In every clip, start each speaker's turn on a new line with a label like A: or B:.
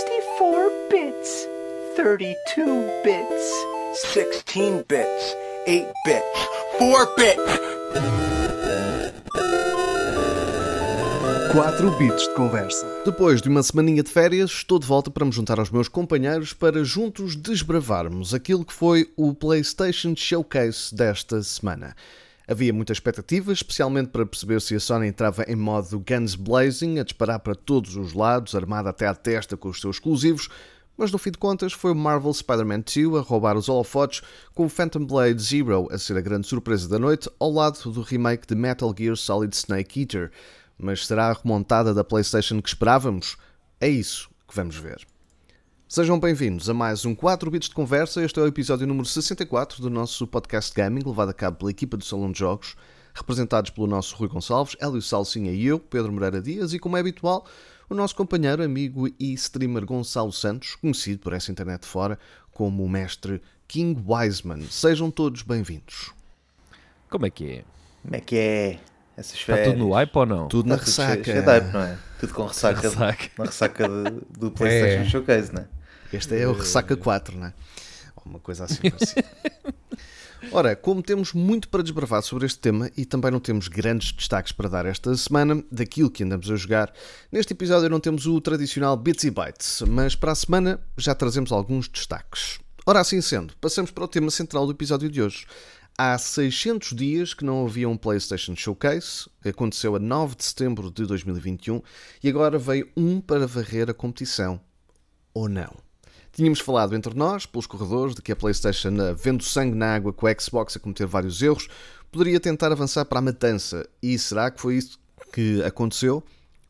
A: 64 bits, 32 bits,
B: 16 bits, 8 bits, 4 bits.
C: 4 bits de conversa.
D: Depois de uma semaninha de férias, estou de volta para me juntar aos meus companheiros para juntos desbravarmos aquilo que foi o PlayStation Showcase desta semana. Havia muita expectativa, especialmente para perceber se a Sony entrava em modo guns blazing, a disparar para todos os lados, armada até à testa com os seus exclusivos, mas no fim de contas foi o Marvel Spider-Man 2 a roubar os holofotes, com o Phantom Blade Zero a ser a grande surpresa da noite, ao lado do remake de Metal Gear Solid Snake Eater. Mas será a remontada da PlayStation que esperávamos? É isso que vamos ver. Sejam bem-vindos a mais um 4 Bits de Conversa. Este é o episódio número 64 do nosso podcast Gaming, levado a cabo pela equipa do Salão de Jogos, representados pelo nosso Rui Gonçalves, Hélio Salsinha e eu, Pedro Moreira Dias, e como é habitual, o nosso companheiro, amigo e streamer Gonçalo Santos, conhecido por essa internet fora como o mestre King Wiseman. Sejam todos bem-vindos.
E: Como é que é?
F: Como é que é? Essas
E: Está
F: férias.
E: tudo no hype ou não?
D: Tudo na
F: Está tudo cheio-
D: ressaca.
F: cheio de hype, não é? Tudo com ressaca,
E: Ressaca.
F: na ressaca de- do PlayStation
D: É.
F: Showcase, não é?
D: Este é o Ressaca 4, não é? Uma coisa assim parecida. Ora, como temos muito para desbravar sobre este tema e também não temos grandes destaques para dar esta semana daquilo que andamos a jogar, neste episódio não temos o tradicional Bits e Bytes, mas para a semana já trazemos alguns destaques. Ora, assim sendo, passamos para o tema central do episódio de hoje. Há 600 dias que não havia um PlayStation Showcase, aconteceu a 9 de setembro de 2021 e agora veio um para varrer a competição. Ou não? Tínhamos falado entre nós, pelos corredores, de que a PlayStation, eh, vendo sangue na água com a Xbox a cometer vários erros, poderia tentar avançar para a matança. E será que foi isso que aconteceu?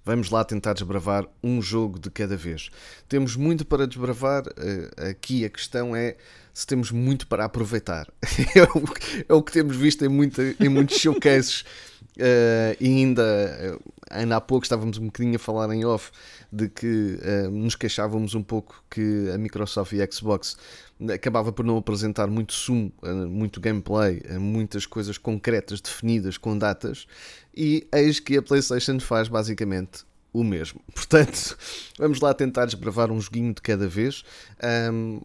D: Vamos lá tentar desbravar um jogo de cada vez. Temos muito para desbravar. eh, Aqui a questão é se temos muito para aproveitar. É o, é o que temos visto em, muita, em muitos showcases. Eh, e ainda, eh, ainda há pouco estávamos um bocadinho a falar em off de que eh, nos queixávamos um pouco que a Microsoft e a Xbox acabava por não apresentar muito sumo, muito gameplay, muitas coisas concretas, definidas, com datas, e eis que a PlayStation faz basicamente o mesmo. Portanto, vamos lá tentar desbravar um joguinho de cada vez. Ahm,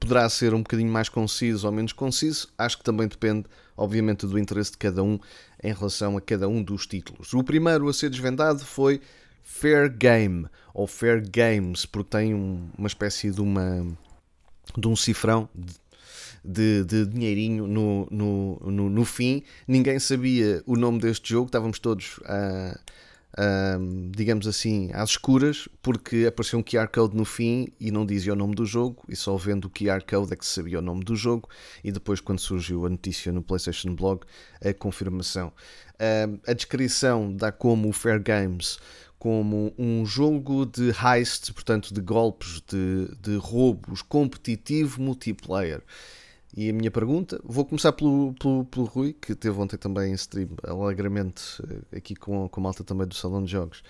D: poderá ser um bocadinho mais conciso ou menos conciso, acho que também depende, obviamente, do interesse de cada um em relação a cada um dos títulos. O primeiro a ser desvendado foi Fair Game, ou Fair Games, porque tem um- uma espécie de uma de um cifrão de, de dinheirinho no, no, no, no fim. Ninguém sabia o nome deste jogo, estávamos todos, ah, ah, digamos assim, às escuras, porque apareceu um QR Code no fim e não dizia o nome do jogo, e só vendo o QR Code é que sabia o nome do jogo, e depois, quando surgiu a notícia no PlayStation Blog, a confirmação. Ah, a descrição dá como o Fair Games como um jogo de heist, portanto de golpes, de, de roubos, competitivo multiplayer. E a minha pergunta, vou começar pelo, pelo, pelo Rui, que teve ontem também em stream, alegremente, eh, aqui com, com a malta também do Salão de Jogos,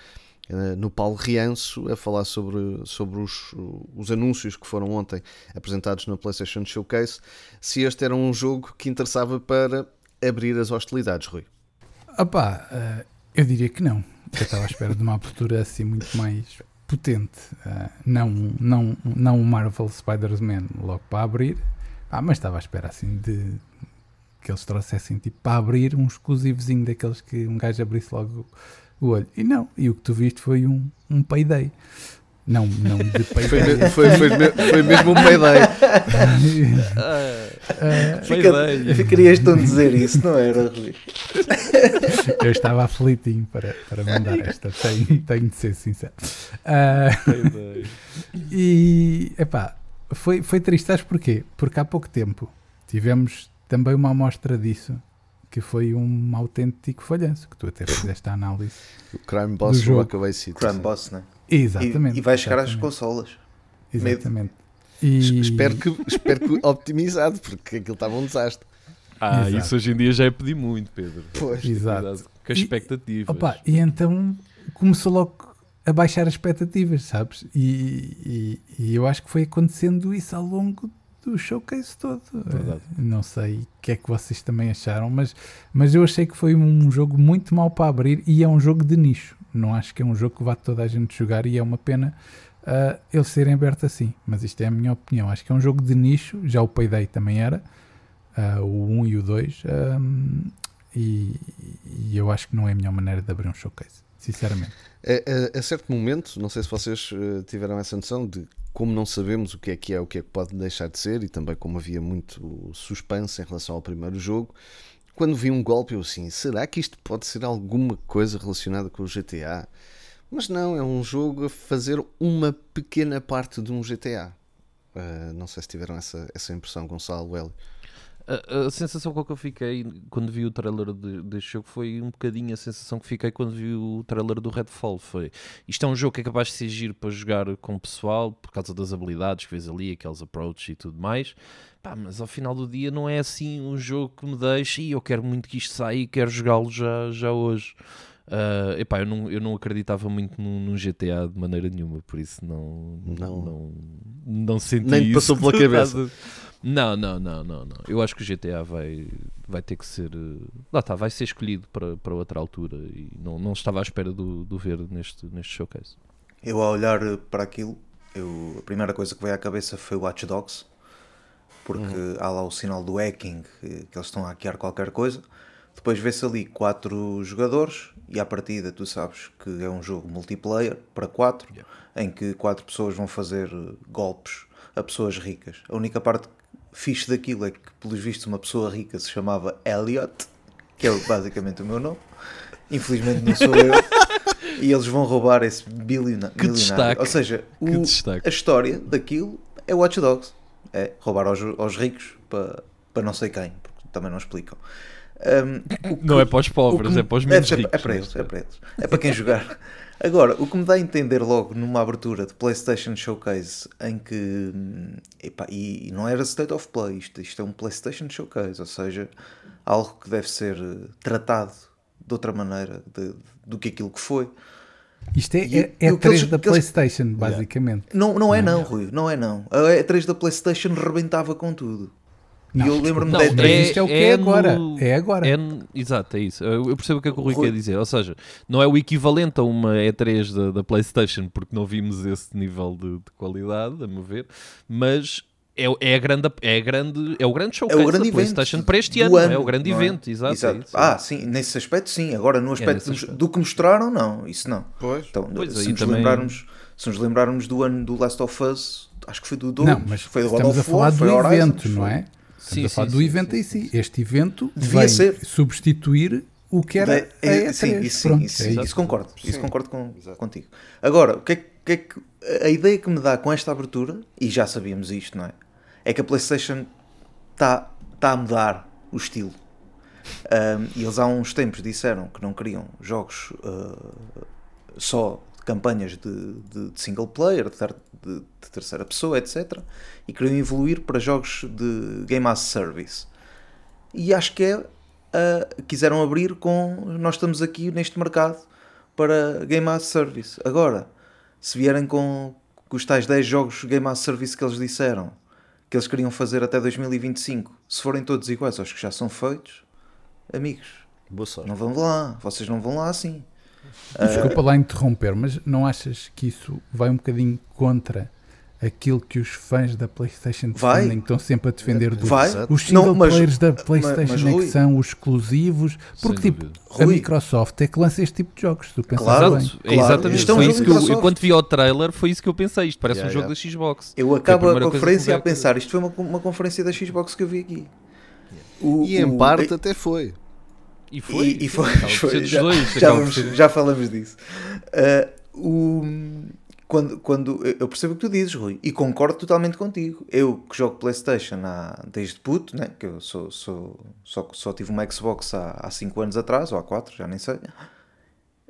D: eh, no Paulo Rianço, a falar sobre, sobre os, os anúncios que foram ontem apresentados no PlayStation Showcase, se este era um jogo que interessava para abrir as hostilidades, Rui.
G: Opá, eh, eu diria que não. Eu estava à espera de uma abertura assim muito mais potente. Não, não, não o Marvel Spider-Man logo para abrir, ah, mas estava à espera assim de que eles trouxessem tipo para abrir um exclusivozinho daqueles que um gajo abrisse logo o olho. E não, e o que tu viste foi um, um payday. Não, não de
D: Foi,
G: payday.
D: foi, foi, me- foi mesmo um payday.
E: Foi
F: Fica,
E: ideia.
F: ficarias tão dizer isso, não era, Rui?
G: eu estava aflitinho para, para mandar esta, tenho, tenho de ser sincero. Ah, E, epá, foi, foi triste, sabes porquê? Porque há pouco tempo tivemos também uma amostra disso, que foi um autêntico falhanço, que tu até fizeste a análise.
D: O Crime Boss
G: Do jogo.
D: Rockaway City.
F: Crime Boss, não é?
G: Exatamente.
F: E, e vai chegar às consolas.
G: Exatamente. E,
D: Espero que, espero que optimizado, porque aquilo estava um desastre.
E: Ah,
G: Exato.
E: isso hoje em dia já é pedir muito, Pedro.
D: Pois.
G: Exato.
E: Com as
G: E-
E: expectativas.
G: Opa, e então começou logo a baixar as expectativas, sabes? E, e- e eu acho que foi acontecendo isso ao longo do showcase todo.
E: Verdade.
G: Não sei o que é que vocês também acharam, mas, mas eu achei que foi um jogo muito mau para abrir e é um jogo de nicho. não acho que é um jogo que vá toda a gente jogar e é uma pena uh, ele serem aberto assim. Mas isto é a minha opinião. Acho que é um jogo de nicho, já o Payday também era, uh, o 1 e o 2, um, e, e eu acho que não é a melhor maneira de abrir um showcase, sinceramente.
D: A, a, a certo momento, não sei se vocês uh, tiveram essa noção de como não sabemos o que é que é, o que é que pode deixar de ser, e também como havia muito suspense em relação ao primeiro jogo, quando vi um golpe eu assim, será que isto pode ser alguma coisa relacionada com o GTA? Mas não, é um jogo a fazer uma pequena parte de um GTA. Uh, não sei se tiveram essa, essa impressão, Gonçalo, Hélio.
E: A, a, sensação com que eu fiquei quando vi o trailer de, deste jogo foi um bocadinho a sensação que fiquei quando vi o trailer do Redfall. Foi isto é um jogo que é capaz de ser giro para jogar com o pessoal por causa das habilidades que vês ali, aqueles approaches e tudo mais. Pá, mas ao final do dia não é assim um jogo que me deixe e eu quero muito que isto saia e quero jogá-lo já, já hoje. Uh, epá, eu, não, eu não acreditava muito num, num, GTA de maneira nenhuma, por isso não, não, não, não senti
D: Nem
E: isso.
D: passou pela cabeça.
E: Não, não, não, não, não. Eu acho que o GTA vai, vai ter que ser. Lá está, vai ser escolhido para, para outra altura e não, não estava à espera do, do ver neste, neste showcase.
F: Eu, ao olhar para aquilo, eu, a primeira coisa que veio à cabeça foi o Watch Dogs, porque uhum. há lá o sinal do hacking, que eles estão a hackear qualquer coisa. Depois vê-se ali quatro jogadores e à partida tu sabes que é um jogo multiplayer para quatro, yeah. em que quatro pessoas vão fazer golpes a pessoas ricas. A única parte fixe daquilo é que, pelos vistos, uma pessoa rica se chamava Elliot, que é basicamente o meu nome. Infelizmente não sou eu. e eles vão roubar esse bilionário.
E: Que destaque.
F: Ou seja, o, a história daquilo é Watch Dogs. É roubar aos, aos ricos para, para não sei quem, porque também não explicam. Um,
E: que, não é para os pobres, me, é para os menos
F: é,
E: ricos.
F: É para eles, é para eles. É para quem jogar. Agora, o que me dá a entender logo numa abertura de PlayStation Showcase em que. Epá, e não era State of Play, isto, isto é um PlayStation Showcase, ou seja, algo que deve ser eh, tratado de outra maneira de, do que aquilo que foi.
G: Isto é, e, é, é 3 da PlayStation, eles, basicamente.
F: Não, não é, não, Rui, não é, não. A E3 da PlayStation rebentava com tudo.
G: Não, e eu lembro-me da E3. Isto é o que é, é agora.
E: No,
G: é agora.
E: É, exato, é isso. Eu percebo o que é que o Rui, Rui, quer dizer. Ou seja, não é o equivalente a uma E3 da, da PlayStation, porque não vimos esse nível de, de qualidade, a meu ver, mas é, é, a grande, é, a grande, é o grande showcase
F: é o grande
E: da PlayStation para este ano, ano, é o grande é? evento, exato,
F: exato.
E: É
F: ah, sim, nesse aspecto sim, agora no aspecto, do, do, que mostraram, não, isso não.
D: Pois.
F: Então,
E: pois
F: se, nos também... lembrarmos, se nos lembrarmos do ano do Last of Us, acho que foi do 2,
G: não, mas
F: foi do
G: God
F: of
G: a falar
F: War,
G: do
F: Horizon,
G: evento, não é? Sim, a falar sim, do sim, evento em si. Este evento devia ser substituir o que era de, a E3.
F: Sim, isso, Pronto, isso, é isso, concordo. Isso concordo com, contigo. Agora, o que, é, que é que a ideia que me dá com esta abertura, e já sabíamos isto, não é? É que a PlayStation está tá a mudar o estilo. Um, e eles há uns tempos disseram que não queriam jogos uh, só campanhas de, de, de single player, de, de, de, terceira pessoa, etc. E queriam evoluir para jogos de Game as Service. E acho que é. Uh, quiseram abrir com. Nós estamos aqui neste mercado para Game as Service. Agora, se vierem com, com os tais 10 jogos Game as Service que eles disseram que eles queriam fazer até 2025, se forem todos iguais aos que já são feitos, amigos, não vão lá, vocês não vão lá assim.
G: Desculpa lá interromper, mas não achas que isso vai um bocadinho contra aquilo que os fãs da PlayStation defendem, que estão sempre a defender do
F: vai.
G: os single não, mas, players da PlayStation mas, mas, é que são os exclusivos, porque tipo, a Microsoft é que lança este tipo de jogos, tu pensas
E: claro,
G: bem.
E: Claro, exatamente, foi isso que eu, eu, quando vi o trailer, foi isso que eu pensei, isto parece yeah, um jogo yeah. da Xbox.
F: Eu acabo a, a conferência a pensar, isto foi uma, uma conferência da Xbox que eu vi aqui.
D: O, e em o, parte até foi.
E: E foi.
F: E, e foi, foi já, dois, já, vamos, já, falamos disso. Uh, o, quando, quando eu percebo o que tu dizes, Rui, e concordo totalmente contigo. Eu que jogo PlayStation há, desde puto, né? que eu sou, sou, só, só tive uma Xbox há 5 anos atrás, ou há 4, já nem sei.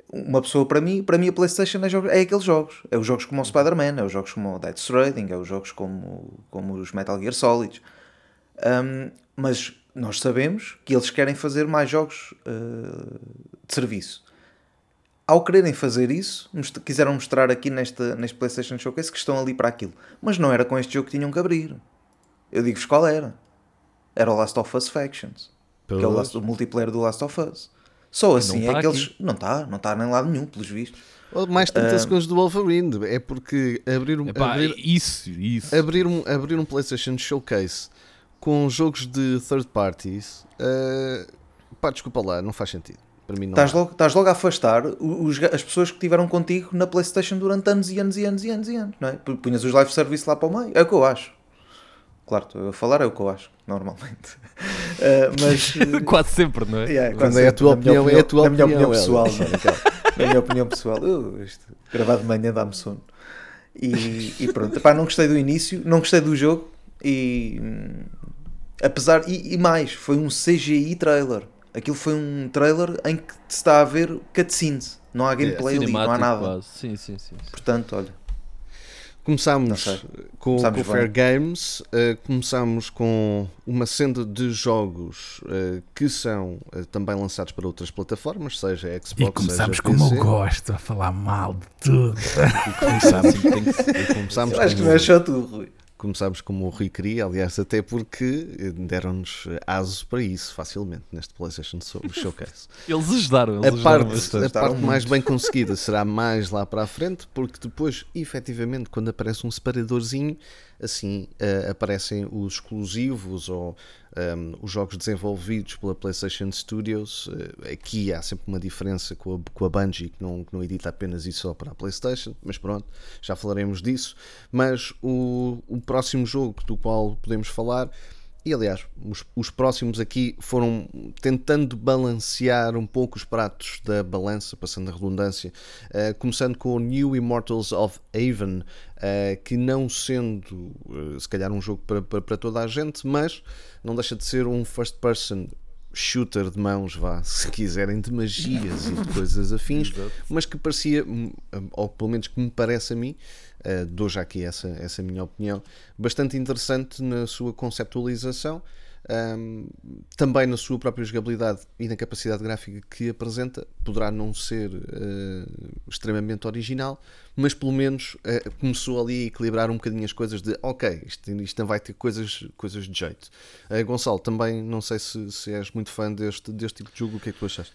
F: Uma pessoa para mim, para mim a PlayStation é, jogo, é aqueles jogos. É os jogos como o Spider-Man, é os jogos como o Dead Stranding, é os jogos como, como os Metal Gear Solid. Um, mas nós sabemos que eles querem fazer mais jogos uh, de serviço. Ao quererem fazer isso, quiseram mostrar aqui nesta, neste PlayStation Showcase que estão ali para aquilo. Mas não era com este jogo que tinham que abrir. Eu digo-vos qual era. Era o Last of Us Factions. Que é o, Last, o multiplayer do Last of Us. Só assim
E: tá
F: é que eles.
E: aqui.
F: Não está, não está nem lado nenhum, pelos vistos.
D: Mais 30 segundos do Wolverine. É porque abrir um,
E: Epá,
D: abrir,
E: isso, isso.
D: abrir, um, abrir um PlayStation Showcase com jogos de third parties, eh, pá, desculpa lá, não faz sentido. Para mim não
F: Estás logo, estás logo a afastar os as pessoas que estiveram contigo na PlayStation durante anos e anos e anos e anos e anos, não é? Pu- Punhas os live service lá para o meio. É o que eu acho. Claro, estou a falar é o que eu acho, normalmente. Eh, mas.
E: Quase sempre, não é?
F: Yeah,
D: Quando
F: quase
D: é a
F: sempre.
D: tua
F: minha
D: opinião, é a tua opinião,
F: opinião
D: Hélio.
F: pessoal, não é? Na minha opinião pessoal, uh, isto, gravado de manhã dá-me sono. E, e pronto, Epá, não gostei do início, não gostei do jogo e hum, apesar, e, e mais, foi um CGI trailer. Aquilo foi um trailer em que se está a ver cutscenes, não há gameplay ali, não há nada.
E: quase. Sim, sim, sim. sim.
F: Portanto, olha,
D: Começámos com,
F: Começámos
D: com o Fair. Games, eh, começámos com uma senda de jogos eh, que são eh, também lançados para outras plataformas, seja Xbox,
G: E começamos
D: seja
G: como
D: PC.
G: eu gosto, a falar mal de tudo.
D: Começámos, e começámos
F: acho que não é só tu, Rui.
D: Começámos como o Rui queria, aliás, até porque eh, deram-nos aso para isso facilmente neste PlayStation Show- Showcase.
E: Eles ajudaram, eles
D: A
E: ajudaram
D: parte,
E: bastante.
D: a parte mais bem conseguida será mais lá para a frente, porque depois, efetivamente, quando aparece um separadorzinho, assim eh, aparecem os exclusivos ou ehm, os jogos desenvolvidos pela PlayStation Studios. Eh, aqui há sempre uma diferença com a, com a Bungie, que não, que não edita apenas e só para a PlayStation, mas pronto, já falaremos disso. Mas o, o próximo jogo do qual podemos falar e aliás, os, os próximos aqui foram tentando balancear um pouco os pratos da balança, passando a redundância, eh, começando com o New Immortals of Haven, que não sendo eh, se calhar um jogo para, para, para toda a gente, mas não deixa de ser um first person shooter de mãos, vá, se quiserem, de magias e de coisas afins, mas que parecia, hum, ou pelo menos que me parece a mim, uh, dou já aqui essa, essa minha opinião, bastante interessante na sua conceptualização, um, também na sua própria jogabilidade e na capacidade gráfica que apresenta, poderá não ser uh, extremamente original, mas pelo menos uh, começou ali a equilibrar um bocadinho as coisas de ok, isto, isto vai ter coisas, coisas de jeito. Uh, Gonçalo, também não sei se, se és muito fã deste, deste tipo de jogo, o que é que tu achaste?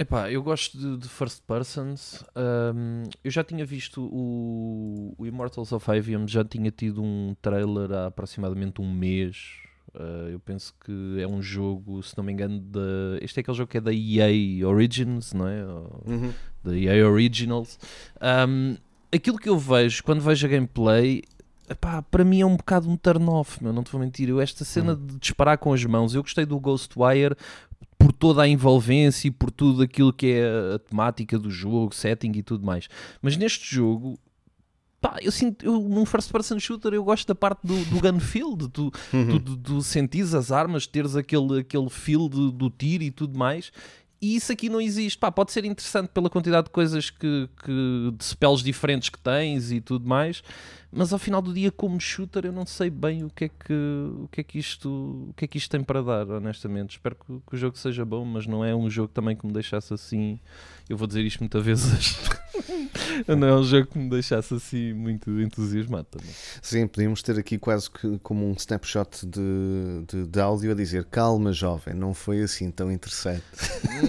E: Epá, eu gosto de, de first persons. Um, eu já tinha visto o, o Immortals of Avium, já tinha tido um trailer há aproximadamente um mês. Uh, eu penso que é um jogo, se não me engano, da. Este é aquele jogo que é da EA Origins, não é?
D: Uhum.
E: Da EA Originals. Um, aquilo que eu vejo quando vejo a gameplay. epá, para mim é um bocado um turn-off, não te vou mentir. Eu, esta cena de disparar com as mãos, eu gostei do Ghostwire por toda a envolvência e por tudo aquilo que é a temática do jogo, setting e tudo mais. Mas neste jogo, pá, eu sinto, eu, num first person shooter, eu gosto da parte do, do gun feel, do, do, do sentires as armas, teres aquele, aquele feel de- do tiro e tudo mais. E isso aqui não existe. Pá, pode ser interessante pela quantidade de coisas que, que de spells diferentes que tens e tudo mais, mas ao final do dia, como shooter, eu não sei bem o que é que, o que, é que, isto, o que, é que isto tem para dar, honestamente. Espero que, que o jogo seja bom, mas não é um jogo também que me deixasse assim. Eu vou dizer isto muitas vezes. não é um jogo que me deixasse assim muito entusiasmado também.
D: Sim, podíamos ter aqui quase que como um snapshot de, de, de áudio a dizer calma jovem, não foi assim tão interessante.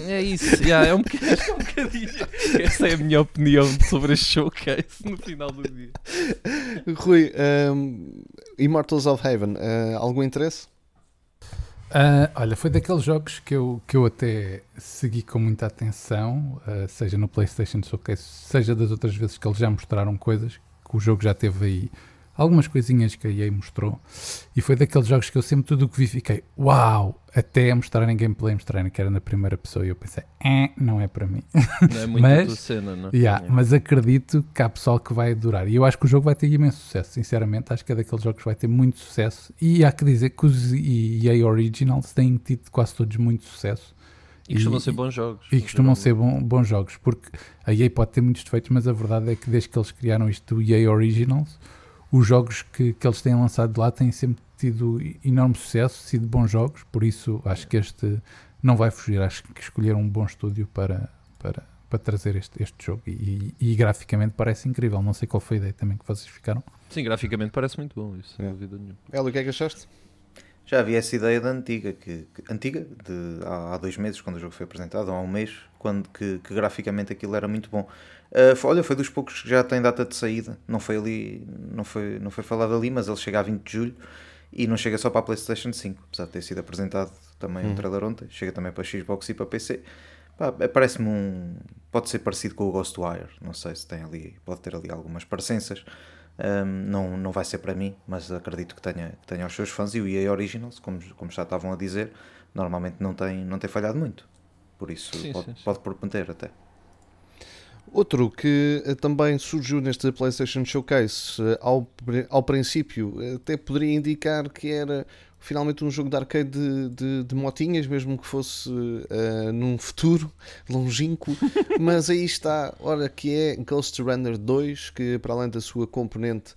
E: É isso, yeah, é, um bocadinho, é um bocadinho. Essa é a minha opinião sobre este showcase no final do dia.
D: Rui, um, Immortals of Haven, uh, algum interesse?
G: Ah, olha, foi daqueles jogos que eu, que eu até segui com muita atenção, ah, seja no PlayStation Showcase, seja das outras vezes que eles já mostraram coisas, que o jogo já teve aí algumas coisinhas que a EA mostrou, e foi daqueles jogos que eu sempre tudo o que vi fiquei, uau, até a mostrarem gameplay, mostrarem que era na primeira pessoa, e eu pensei, eh, não é para mim.
E: Não é muito
G: Mas-
E: cena, não?
G: Yeah,
E: Yeah.
G: Mas acredito que há pessoal que vai adorar. E eu acho que o jogo vai ter imenso sucesso, sinceramente. Acho que é daqueles jogos que vai ter muito sucesso. E há que dizer que os EA Originals têm tido quase todos muito sucesso.
E: E costumam
G: E-
E: ser bons jogos.
G: E costumam ser bom- bons jogos, porque a EA pode ter muitos defeitos, mas a verdade é que desde que eles criaram isto do EA Originals, os jogos que, que eles têm lançado lá têm sempre tido enorme sucesso, sido bons jogos, por isso acho que este não vai fugir. Acho que escolheram um bom estúdio para, para, para trazer este, este jogo e, e graficamente parece incrível. Não sei qual foi a ideia também que vocês ficaram.
E: Sim, graficamente parece muito bom isso, sem dúvida nenhuma.
D: Hélio, o que é que achaste?
F: Já havia essa ideia da antiga, que, que- antiga, de, há, há dois meses, quando o jogo foi apresentado, ou há um mês, quando que, que graficamente aquilo era muito bom. Ah, foi- olha, foi dos poucos que já tem data de saída. Não foi ali, não foi, não foi falado ali, mas ele chega a 20 de julho e não chega só para a PlayStation 5, apesar de ter sido apresentado também um trailer ontem, chega também para Xbox e para PC. É- Parece-me um. Pode ser parecido com o Ghostwire. Não sei se tem ali. Pode ter ali algumas parecenças. Um, não, não vai ser para mim, mas acredito que tenha, que tenha os seus fãs. E o EA Originals, como, como já estavam a dizer, normalmente não tem, não tem falhado muito. Por isso
E: Sim,
F: pode,
E: sim, sim.
F: pode prometer até.
D: Outro que eh, também surgiu neste PlayStation Showcase, eh, ao, ao princípio, eh, até poderia indicar que era finalmente um jogo de arcade de, de, de motinhas, mesmo que fosse eh, num futuro longínquo, mas aí está, ora, que é Ghost Runner 2, que para além da sua componente,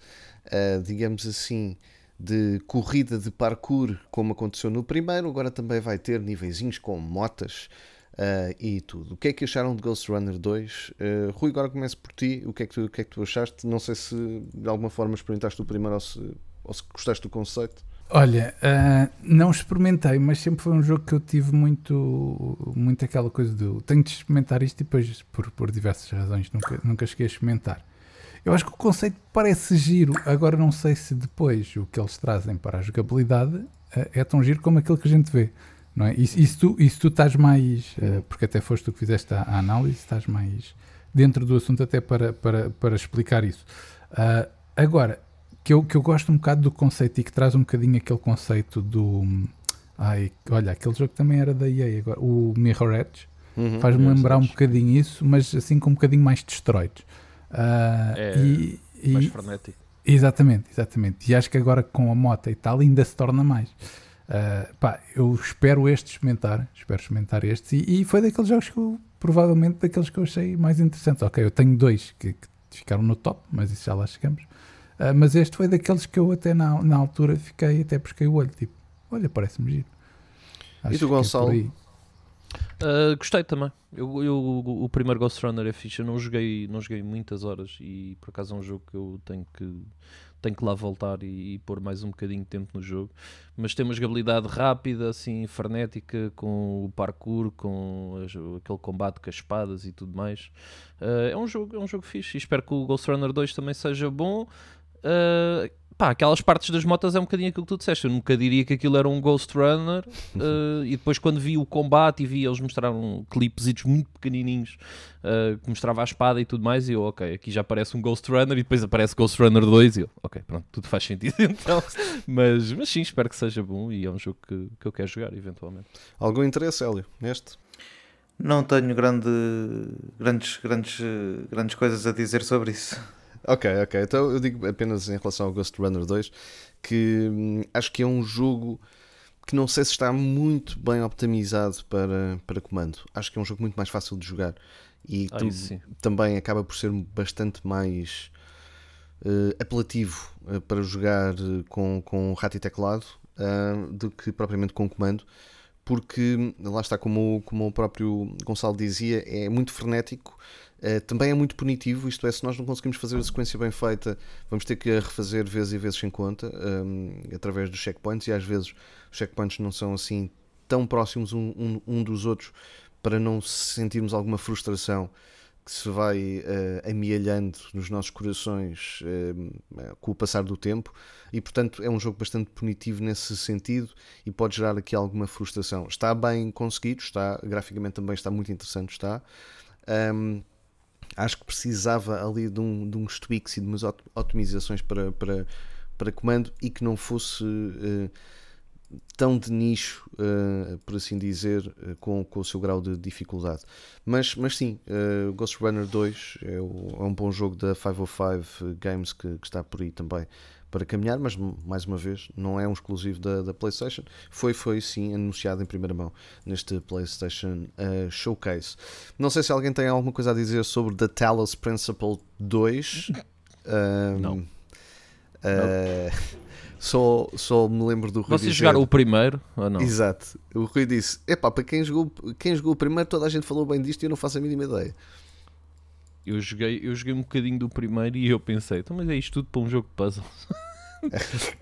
D: eh, digamos assim, de corrida de parkour, como aconteceu no primeiro, agora também vai ter niveizinhos com motas ah, e tudo. O que é que acharam de Ghost Runner 2? Ah, Rui, agora começo por ti. O que, é que tu, o que é que tu achaste? Não sei se de alguma forma experimentaste o primeiro ou se, ou se gostaste do conceito.
G: Olha, ah, não experimentei, mas sempre foi um jogo que eu tive muito, muito aquela coisa do tenho de experimentar isto e depois, por, por diversas razões, nunca, nunca cheguei a experimentar. Eu acho que o conceito parece giro, agora não sei se depois o que eles trazem para a jogabilidade ah, é tão giro como aquilo que a gente vê. Não é? E, e se tu, e se tu estás mais, ah, porque até foste tu que fizeste a, a análise, estás mais dentro do assunto até para, para, para explicar isso. Ah, agora, que eu, que eu gosto um bocado do conceito e que traz um bocadinho aquele conceito do. Ai, olha, aquele jogo também era da EA agora, o Mirror Edge. Faz-me
E: Mirror's
G: lembrar um bocadinho isso, mas assim com um bocadinho mais destroides. Ah,
E: É,
G: e, e-
E: Mais frenético.
G: Exatamente, exatamente. E acho que agora com a moto e tal ainda se torna mais. Ah, pá, eu espero este experimentar, espero experimentar estes e, e foi daqueles jogos que eu, provavelmente daqueles que eu achei mais interessantes. Ok, eu tenho dois que, que ficaram no top, mas isso já lá chegamos. Ah, mas este foi daqueles que eu até na, na altura fiquei, até pesquei o olho, tipo, olha, parece-me giro. Acho
D: tu,
G: que é
D: Gonçalo?
G: aí.
E: Uh, gostei também. Eu, eu- o primeiro Ghost Runner é fixe. Eu não joguei, não joguei muitas horas e por acaso é um jogo que eu tenho que, tenho que lá voltar e, e pôr mais um bocadinho de tempo no jogo. Mas tem uma jogabilidade rápida, assim, frenética, com o parkour, com as- aquele combate com as espadas e tudo mais. Uh, é, um jogo, é um jogo fixe e espero que o Ghost Runner 2 também seja bom. Uh, pá, aquelas partes das motas é um bocadinho aquilo que tu disseste. Eu nunca diria que aquilo era um Ghost Runner. uh, e depois, quando vi o combate e vi eles mostraram clipes muito pequenininhos uh, que mostrava a espada e tudo mais, e eu, ok, aqui já aparece um Ghost Runner e depois aparece Ghost Runner 2. E eu, ok, pronto, tudo faz sentido então. mas, mas sim, espero que seja bom e é um jogo que, que eu quero jogar eventualmente.
D: Algum interesse, Hélio, neste?
F: Não tenho grande, grandes, grandes, grandes coisas a dizer sobre isso.
D: Ok, ok. Então eu digo apenas em relação ao Ghost Runner 2 que hum, acho que é um jogo que não sei se está muito bem optimizado para, para comando. Acho que é um jogo muito mais fácil de jogar e
E: Ah,
D: tam- também acaba por ser bastante mais eh, apelativo eh, para jogar eh, com, com rato e teclado ah, do que propriamente com comando. Porque lá está, como, como o próprio Gonçalo dizia, é muito frenético, eh, também é muito punitivo. Isto é, se nós não conseguimos fazer a sequência bem feita, vamos ter que a refazer vezes e vezes sem conta, hum, através dos checkpoints. E às vezes os checkpoints não são assim tão próximos um, um, um dos outros para não sentirmos alguma frustração que se vai eh, amealhando nos nossos corações eh, com o passar do tempo e portanto é um jogo bastante punitivo nesse sentido e pode gerar aqui alguma frustração. Está bem conseguido, está graficamente também está muito interessante, está. Ahm, acho que precisava ali de, um, de uns tweaks e de umas ot- otimizações para, para, para comando e que não fosse eh, tão de nicho, eh, por assim dizer, eh, com, com o seu grau de dificuldade. Mas, mas sim, Ghost Runner 2 é, o- é um bom jogo da 505 Games que, que está por aí também para caminhar, mas mais uma vez não é um exclusivo da, da PlayStation. Foi, foi sim anunciado em primeira mão neste PlayStation eh, Showcase. Não sei se alguém tem alguma coisa a dizer sobre The Talos Principle 2. Ahm,
E: Não.
D: eh, só, só me lembro do Rui
E: Vocês
D: dizer...
E: jogaram o primeiro ou não?
D: Exato. O Rui disse: Epá, para quem jogou, quem jogou o primeiro, toda a gente falou bem disto e eu não faço a mínima ideia.
E: Eu joguei, eu joguei um bocadinho do primeiro e eu pensei, então, mas é isto tudo para um jogo de puzzle.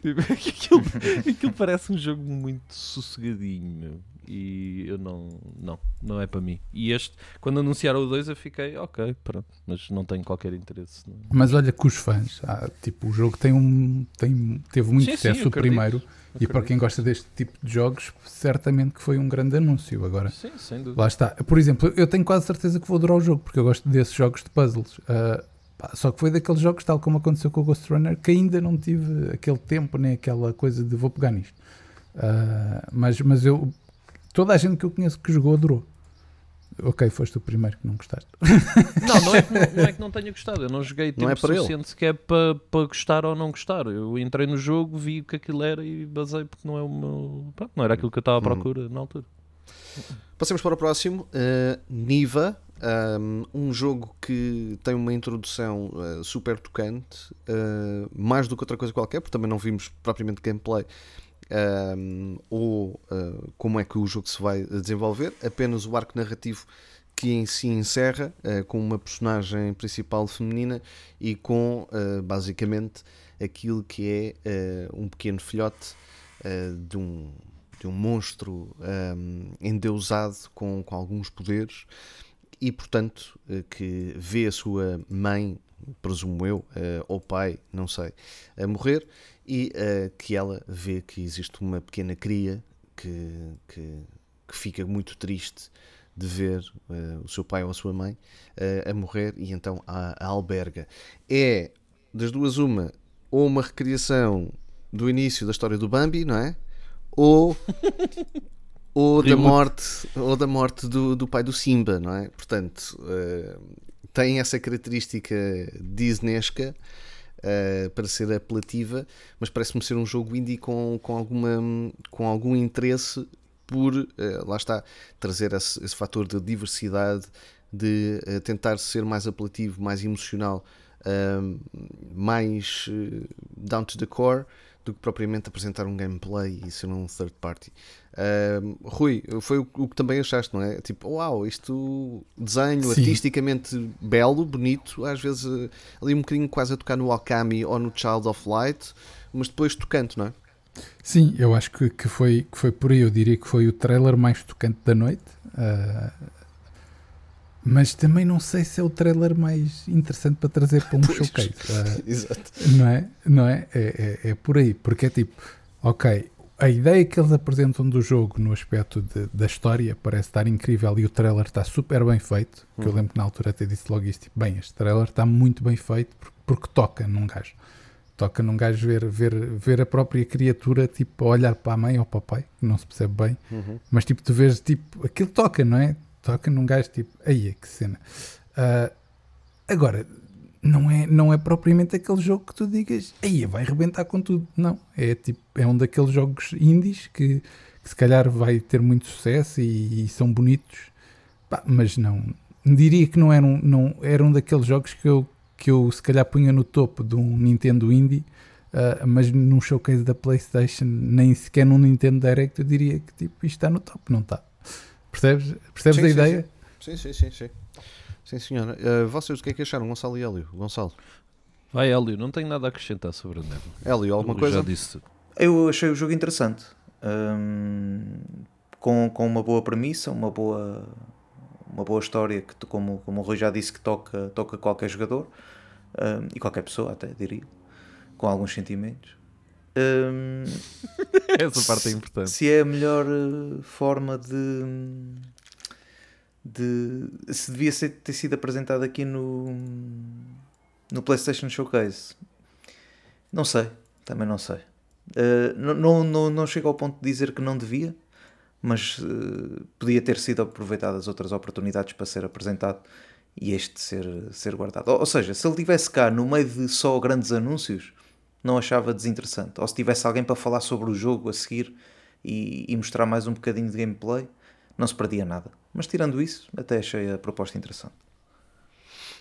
E: Tipo, aquilo, aquilo parece um jogo muito sossegadinho, meu. E eu não, não, não é para mim. E este, quando anunciaram o 2, eu fiquei, ok, pronto, mas não tenho qualquer interesse. não.
G: Mas olha que os fãs, ah, tipo, o jogo tem um, tem, teve muito
E: Sim, sim,
G: sucesso
E: eu
G: o
E: acredito.
G: E para quem gosta deste tipo de jogos, certamente que foi um grande anúncio. Agora,
E: Sim, sem dúvida.
G: lá está. Por exemplo, eu tenho quase certeza que vou adorar o jogo, porque eu gosto desses jogos de puzzles. Ah, pá, só que foi daqueles jogos, tal como aconteceu com o Ghost Runner, que ainda não tive aquele tempo, nem aquela coisa de vou pegar nisto. Ah, mas, mas eu, toda a gente que eu conheço que jogou adorou. Ok, foste o primeiro que não gostaste.
E: Não, não é, que não, não é que não tenha gostado. Eu não joguei tempo
D: Não é para ele.
E: suficiente sequer para, para gostar ou não gostar. Eu entrei no jogo, vi o que aquilo era e basei porque não é o meu. Pronto, não era aquilo que eu estava à procura na altura.
D: Passemos para o próximo. uh, Niva. Um, um jogo que tem uma introdução uh, super tocante, uh, mais do que outra coisa qualquer, porque também não vimos propriamente gameplay um, ou uh, como é que o jogo se vai desenvolver, apenas o arco narrativo que em si encerra uh, com uma personagem principal feminina e com uh, basicamente aquilo que é um pequeno filhote de um de um monstro um, endeusado com, com alguns poderes e portanto que vê a sua mãe presumo eu, ou pai, não sei, a morrer e uh, que ela vê que existe uma pequena cria que, que, que fica muito triste de ver uh, o seu pai ou a sua mãe uh, a morrer e então a, a alberga. É das duas uma, ou uma recriação do início da história do Bambi, não é? Ou, ou da morte, ou da morte do, do pai do Simba, não é? Portanto, tem essa característica disnesca uh, para ser apelativa, mas parece-me ser um jogo indie com, com, alguma, com algum interesse por, uh, lá está, trazer esse, esse fator de diversidade, de uh, tentar ser mais apelativo, mais emocional, mais down to the core, do que propriamente apresentar um gameplay e ser um third party. Uh, Rui, foi o, o, que também achaste, não é? Tipo, uau, isto desenho
G: Sim.
D: artisticamente belo, bonito, às vezes uh, ali um bocadinho quase a tocar no Alchemy ou no Child of Light, mas depois tocante, não é?
G: Sim, eu acho que, que, foi, que foi por aí. Eu diria que foi o trailer mais tocante da noite. Uh, mas também não sei se é o trailer mais interessante para trazer para um
D: Pois.
G: showcase. Uh,
D: Exato.
G: não é? Não é? É, é? é por aí. Porque é tipo, ok, a ideia que eles apresentam do jogo no aspecto de- da história parece estar incrível e o trailer está super bem feito. Que eu lembro que na altura até disse logo isto: tipo, bem, este trailer está muito bem feito porque, porque toca num gajo. Toca num gajo ver, ver, ver a própria criatura tipo, a olhar para a mãe ou para o pai, que não se percebe bem, mas tipo, tu vês tipo, aquilo toca, não é? Toca num gajo tipo, aí que cena. Ah, agora, não é, não é propriamente aquele jogo que tu digas, aí vai rebentar com tudo. Não, é tipo, é um daqueles jogos indies que, que se calhar vai ter muito sucesso e, e são bonitos, Pá, mas não, diria que não era um, não, era um daqueles jogos que eu, que eu se calhar punha no topo de um Nintendo Indie, ah, mas num showcase da PlayStation, nem sequer num Nintendo Direct, eu diria que tipo, isto está no top, não está. Percebes, percebes
D: Sim,
G: a
D: sim,
G: ideia?
D: Sim, sim, sim, sim. Sim, senhora. Uh, vocês o que é que acharam, Gonçalo e Hélio? Gonçalo.
E: Vai, Hélio, não tenho nada a acrescentar sobre o Nemo.
D: Hélio, alguma
E: Eu
D: coisa?
E: Já disse tudo.
F: Eu achei o jogo interessante. Hum, com, com uma boa premissa, uma boa, uma boa história que, como, como o Rui já disse, que toca, toca qualquer jogador hum, e qualquer pessoa, até diria, com alguns sentimentos. Hum,
E: Essa parte é importante.
F: se é a melhor eh, forma de, de se devia ser, ter sido apresentado aqui no no PlayStation Showcase não sei, também não sei Eh, não, não, não, chego ao ponto de dizer que não devia mas eh, podia ter sido aproveitadas outras oportunidades para ser apresentado e este ser, ser guardado. Ou, ou seja, se ele tivesse cá no meio de só grandes anúncios, não achava desinteressante. Ou se tivesse alguém para falar sobre o jogo a seguir e, e mostrar mais um bocadinho de gameplay, não se perdia nada. Mas tirando isso, até achei a proposta interessante.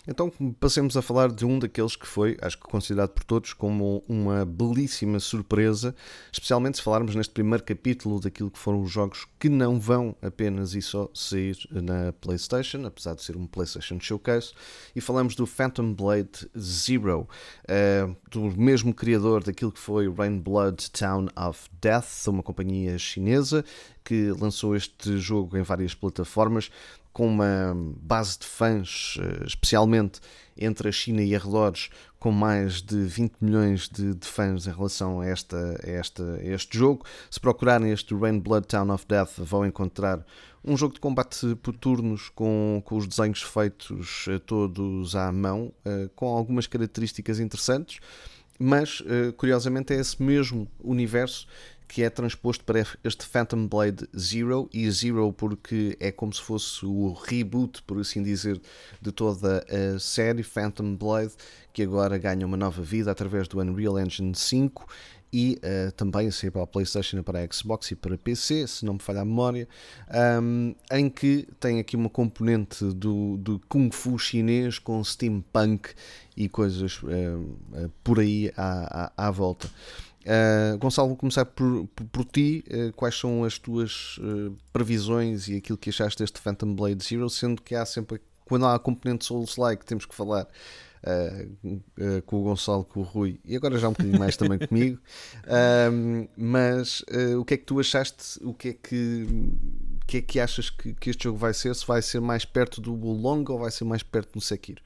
D: Então passemos a falar de um daqueles que foi, acho que considerado por todos como uma belíssima surpresa, especialmente se falarmos neste primeiro capítulo daquilo que foram os jogos que não vão apenas e só sair na PlayStation, apesar de ser um PlayStation Showcase, e falamos do Phantom Blade Zero, uh, do mesmo criador daquilo que foi Rain Blood Town of Death, uma companhia chinesa que lançou este jogo em várias plataformas com uma base de fãs, eh, especialmente entre a China e arredores, com mais de 20 milhões de, de fãs em relação a, esta, a, esta, a este jogo. Se procurarem este Rain Blood Town of Death, vão encontrar um jogo de combate por turnos com, com os desenhos feitos eh, todos à mão, eh, com algumas características interessantes, mas curiosamente é esse mesmo universo que é transposto para este Phantom Blade Zero, e Zero porque é como se fosse o reboot, por assim dizer, de toda a série Phantom Blade, que agora ganha uma nova vida através do Unreal Engine 5 e uh, também a sair para a PlayStation, para a Xbox e para PC, se não me falha a memória, um, em que tem aqui uma componente do, do Kung Fu chinês com steampunk e coisas uh, uh, por aí à, à, à volta. Uh, Gonçalo, vou começar por, por, por ti. Uh, quais são as tuas uh, previsões e aquilo que achaste deste Phantom Blade Zero? Sendo que há sempre, quando há a componente Souls-like, temos que falar com o Gonçalo, com o Rui e agora já um bocadinho mais também comigo. mas o que é que tu achaste? O que é que, que, é que achas que, que este jogo vai ser? Se vai ser mais perto do Long ou vai ser mais perto do Sekiro?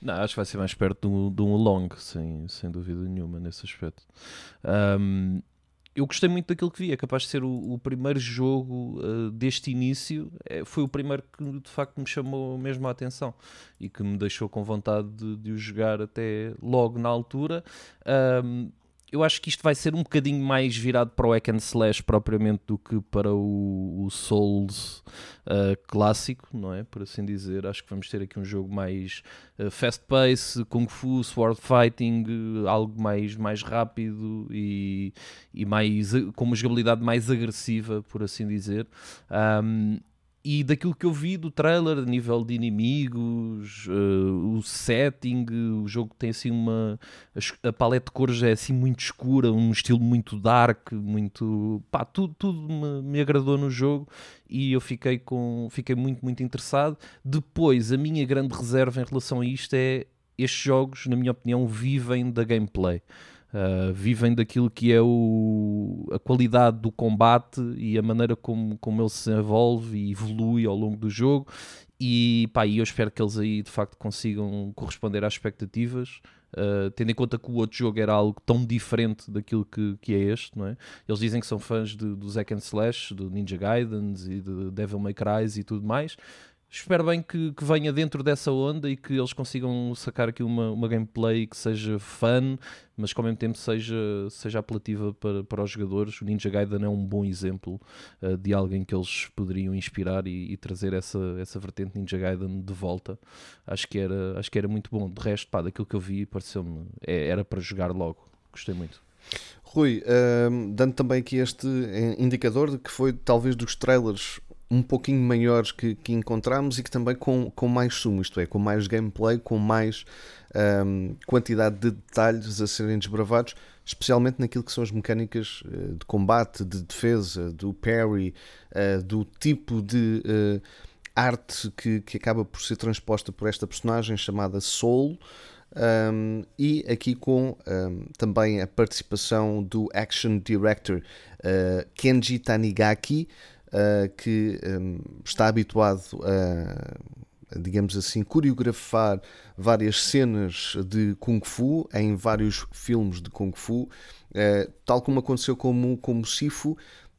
E: Não, acho que vai ser mais perto de um, long, sem, sem dúvida nenhuma, nesse aspecto. Um, eu gostei muito daquilo que vi, é capaz de ser o, o primeiro jogo uh, deste início, é, foi o primeiro que de facto me chamou mesmo a atenção e que me deixou com vontade de, de o jogar até logo na altura. Um, eu acho que isto vai ser um bocadinho mais virado para o hack and slash propriamente do que para o, o Souls uh, clássico, não é? Por assim dizer. Acho que vamos ter aqui um jogo mais uh, fast pace, kung fu, sword fighting, uh, algo mais, mais rápido e, e mais, com uma jogabilidade mais agressiva, por assim dizer. Um, e daquilo que eu vi do trailer, a nível de inimigos, uh, o setting, o jogo tem assim uma. A paleta de cores é assim muito escura, um estilo muito dark, muito. pá, tudo, tudo me, me agradou no jogo e eu fiquei, com, fiquei muito, muito interessado. Depois, a minha grande reserva em relação a isto é. Estes jogos, na minha opinião, vivem da gameplay. Uh, vivem daquilo que é o, a qualidade do combate e a maneira como, como ele se evolve e evolui ao longo do jogo. E pá, eu espero que eles aí de facto consigam corresponder às expectativas. Uh, tendo em conta que o outro jogo era algo tão diferente daquilo que, que é este, não é? Eles dizem que são fãs de, do Zack and Slash, do Ninja Gaiden e de Devil May Cry e tudo mais. Espero bem que, que, venha dentro dessa onda e que eles consigam sacar aqui uma, uma gameplay que seja fun, mas que ao mesmo tempo seja, seja apelativa para, para os jogadores. O Ninja Gaiden é um bom exemplo uh, de alguém que eles poderiam inspirar e, e, trazer essa, essa vertente Ninja Gaiden de volta. Acho que era, acho que era muito bom. De resto, pá, daquilo que eu vi, pareceu-me é, era para jogar logo. Gostei muito.
D: Rui, uh, dando também aqui este eh, indicador de que foi talvez dos trailers um pouquinho maiores que, que encontramos e que também com, com mais sumo, isto é, com mais gameplay, com mais um, quantidade de detalhes a serem desbravados, especialmente naquilo que são as mecânicas uh, de combate, de defesa, do parry, uh, do tipo de uh, arte que, que acaba por ser transposta por esta personagem chamada Soul. Um, e aqui com um, também a participação do Action Director Kenji Tanigaki, uh, que um, está habituado a, digamos assim, coreografar várias cenas de Kung Fu em vários filmes de Kung Fu, uh, tal como aconteceu com, com o Sifu,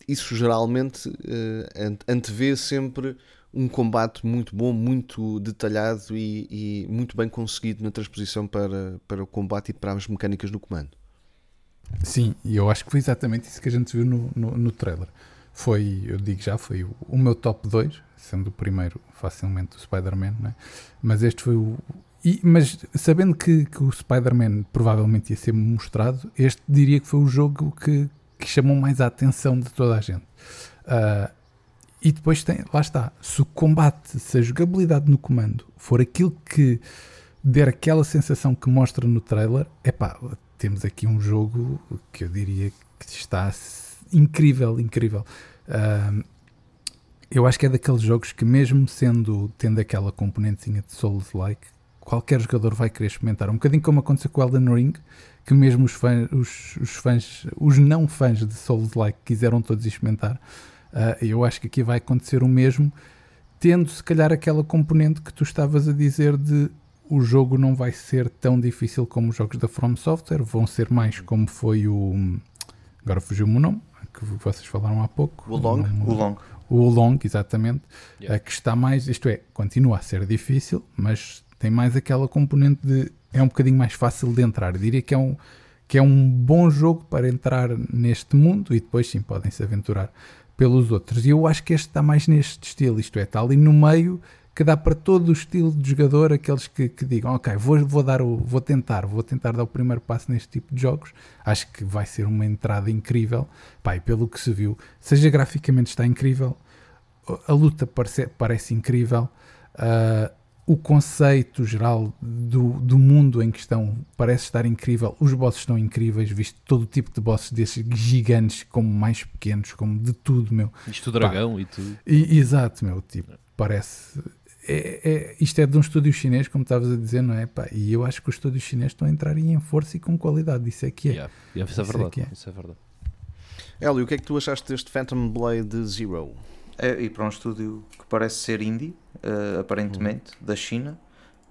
D: isso geralmente uh, antevê sempre um combate muito bom, muito detalhado e, e, muito bem conseguido na transposição para, para o combate e para as mecânicas do comando.
G: Sim, e eu acho que foi exatamente isso que a gente viu no, no, no trailer foi, eu digo já, foi o, meu top 2, sendo o primeiro facilmente o Spider-Man, é? mas este foi o. E, mas sabendo que, que o Spider-Man provavelmente ia ser mostrado, este diria que foi o jogo que, que chamou mais a atenção de toda a gente. Uh, e depois tem, lá está, se o combate, se a jogabilidade no comando for aquilo que der aquela sensação que mostra no trailer, é pá, temos aqui um jogo que eu diria que está incrível, incrível. Uh, eu acho que é daqueles jogos que mesmo sendo tendo aquela componentezinha de Souls-like, qualquer jogador vai querer experimentar. Um bocadinho como aconteceu com Elden Ring, que mesmo os fãs, os, os fãs, os não fãs de Souls-like quiseram todos experimentar. Uh, eu acho que aqui vai acontecer o mesmo, tendo se calhar aquela componente que tu estavas a dizer de o jogo não vai ser tão difícil como os jogos da From Software, vão ser mais como foi o. Agora fugiu-me o nome, que vocês falaram há pouco.
D: O Long.
F: O Long.
G: O Long, exatamente. Yeah. que está mais. Isto é, continua a ser difícil, mas tem mais aquela componente de. É um bocadinho mais fácil de entrar. Eu diria que é um, que é um bom jogo para entrar neste mundo e depois sim podem se aventurar pelos outros. E eu acho que este está mais neste estilo, isto é, está ali no meio dá para todo o estilo de jogador, aqueles que, que digam, ok, vou, vou, dar o, vou tentar, vou tentar dar o primeiro passo neste tipo de jogos. Acho que vai ser uma entrada incrível. Pai, pelo que se viu, seja graficamente está incrível, a luta parece, parece incrível. Uh, o conceito geral do, do mundo em questão parece estar incrível. Os bosses estão incríveis, visto todo o tipo de bosses desses gigantes, como mais pequenos, como de tudo, meu.
E: Isto dragão Pá. e tudo.
G: E, exato, meu. Tipo, parece. É, é, isto é de um estúdio chinês, como estavas a dizer, não é? Pá, e eu acho que os estúdios chineses estão a entrar em força e com qualidade. Isso é que é.
E: Yeah. Yeah, isso, é verdade. É, é. isso é verdade.
D: Hélio, o que é que tu achaste deste Phantom Blade Zero?
F: É, e para um estúdio que parece ser indie, uh, aparentemente, uhum. da China,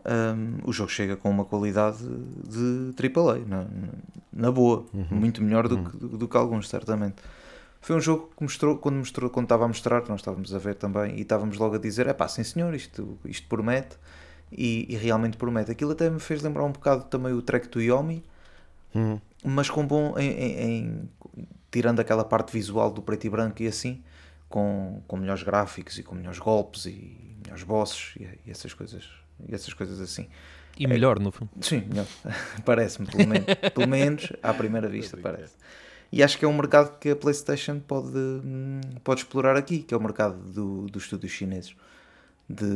F: um, o jogo chega com uma qualidade de AAA, na, na boa, uhum. muito melhor do, uhum. que, do, do, que alguns, certamente. Foi um jogo que mostrou, quando, mostrou, quando estava a mostrar, nós estávamos a ver também, e estávamos logo a dizer: é pá, sim senhor, isto, isto promete, e, e, realmente promete. Aquilo até me fez lembrar um bocado também o Trek to Yomi, uhum. mas com bom, em, em, em, tirando aquela parte visual do preto e branco e assim, com, com melhores gráficos e com melhores golpes e melhores bosses e, e essas coisas e essas coisas assim.
E: E melhor, é, no fundo.
F: Sim, melhor. Parece-me, pelo menos, pelo menos à primeira vista, parece. E acho que é um mercado que a PlayStation pode, pode explorar aqui, que é o mercado do, dos estúdios chineses. De,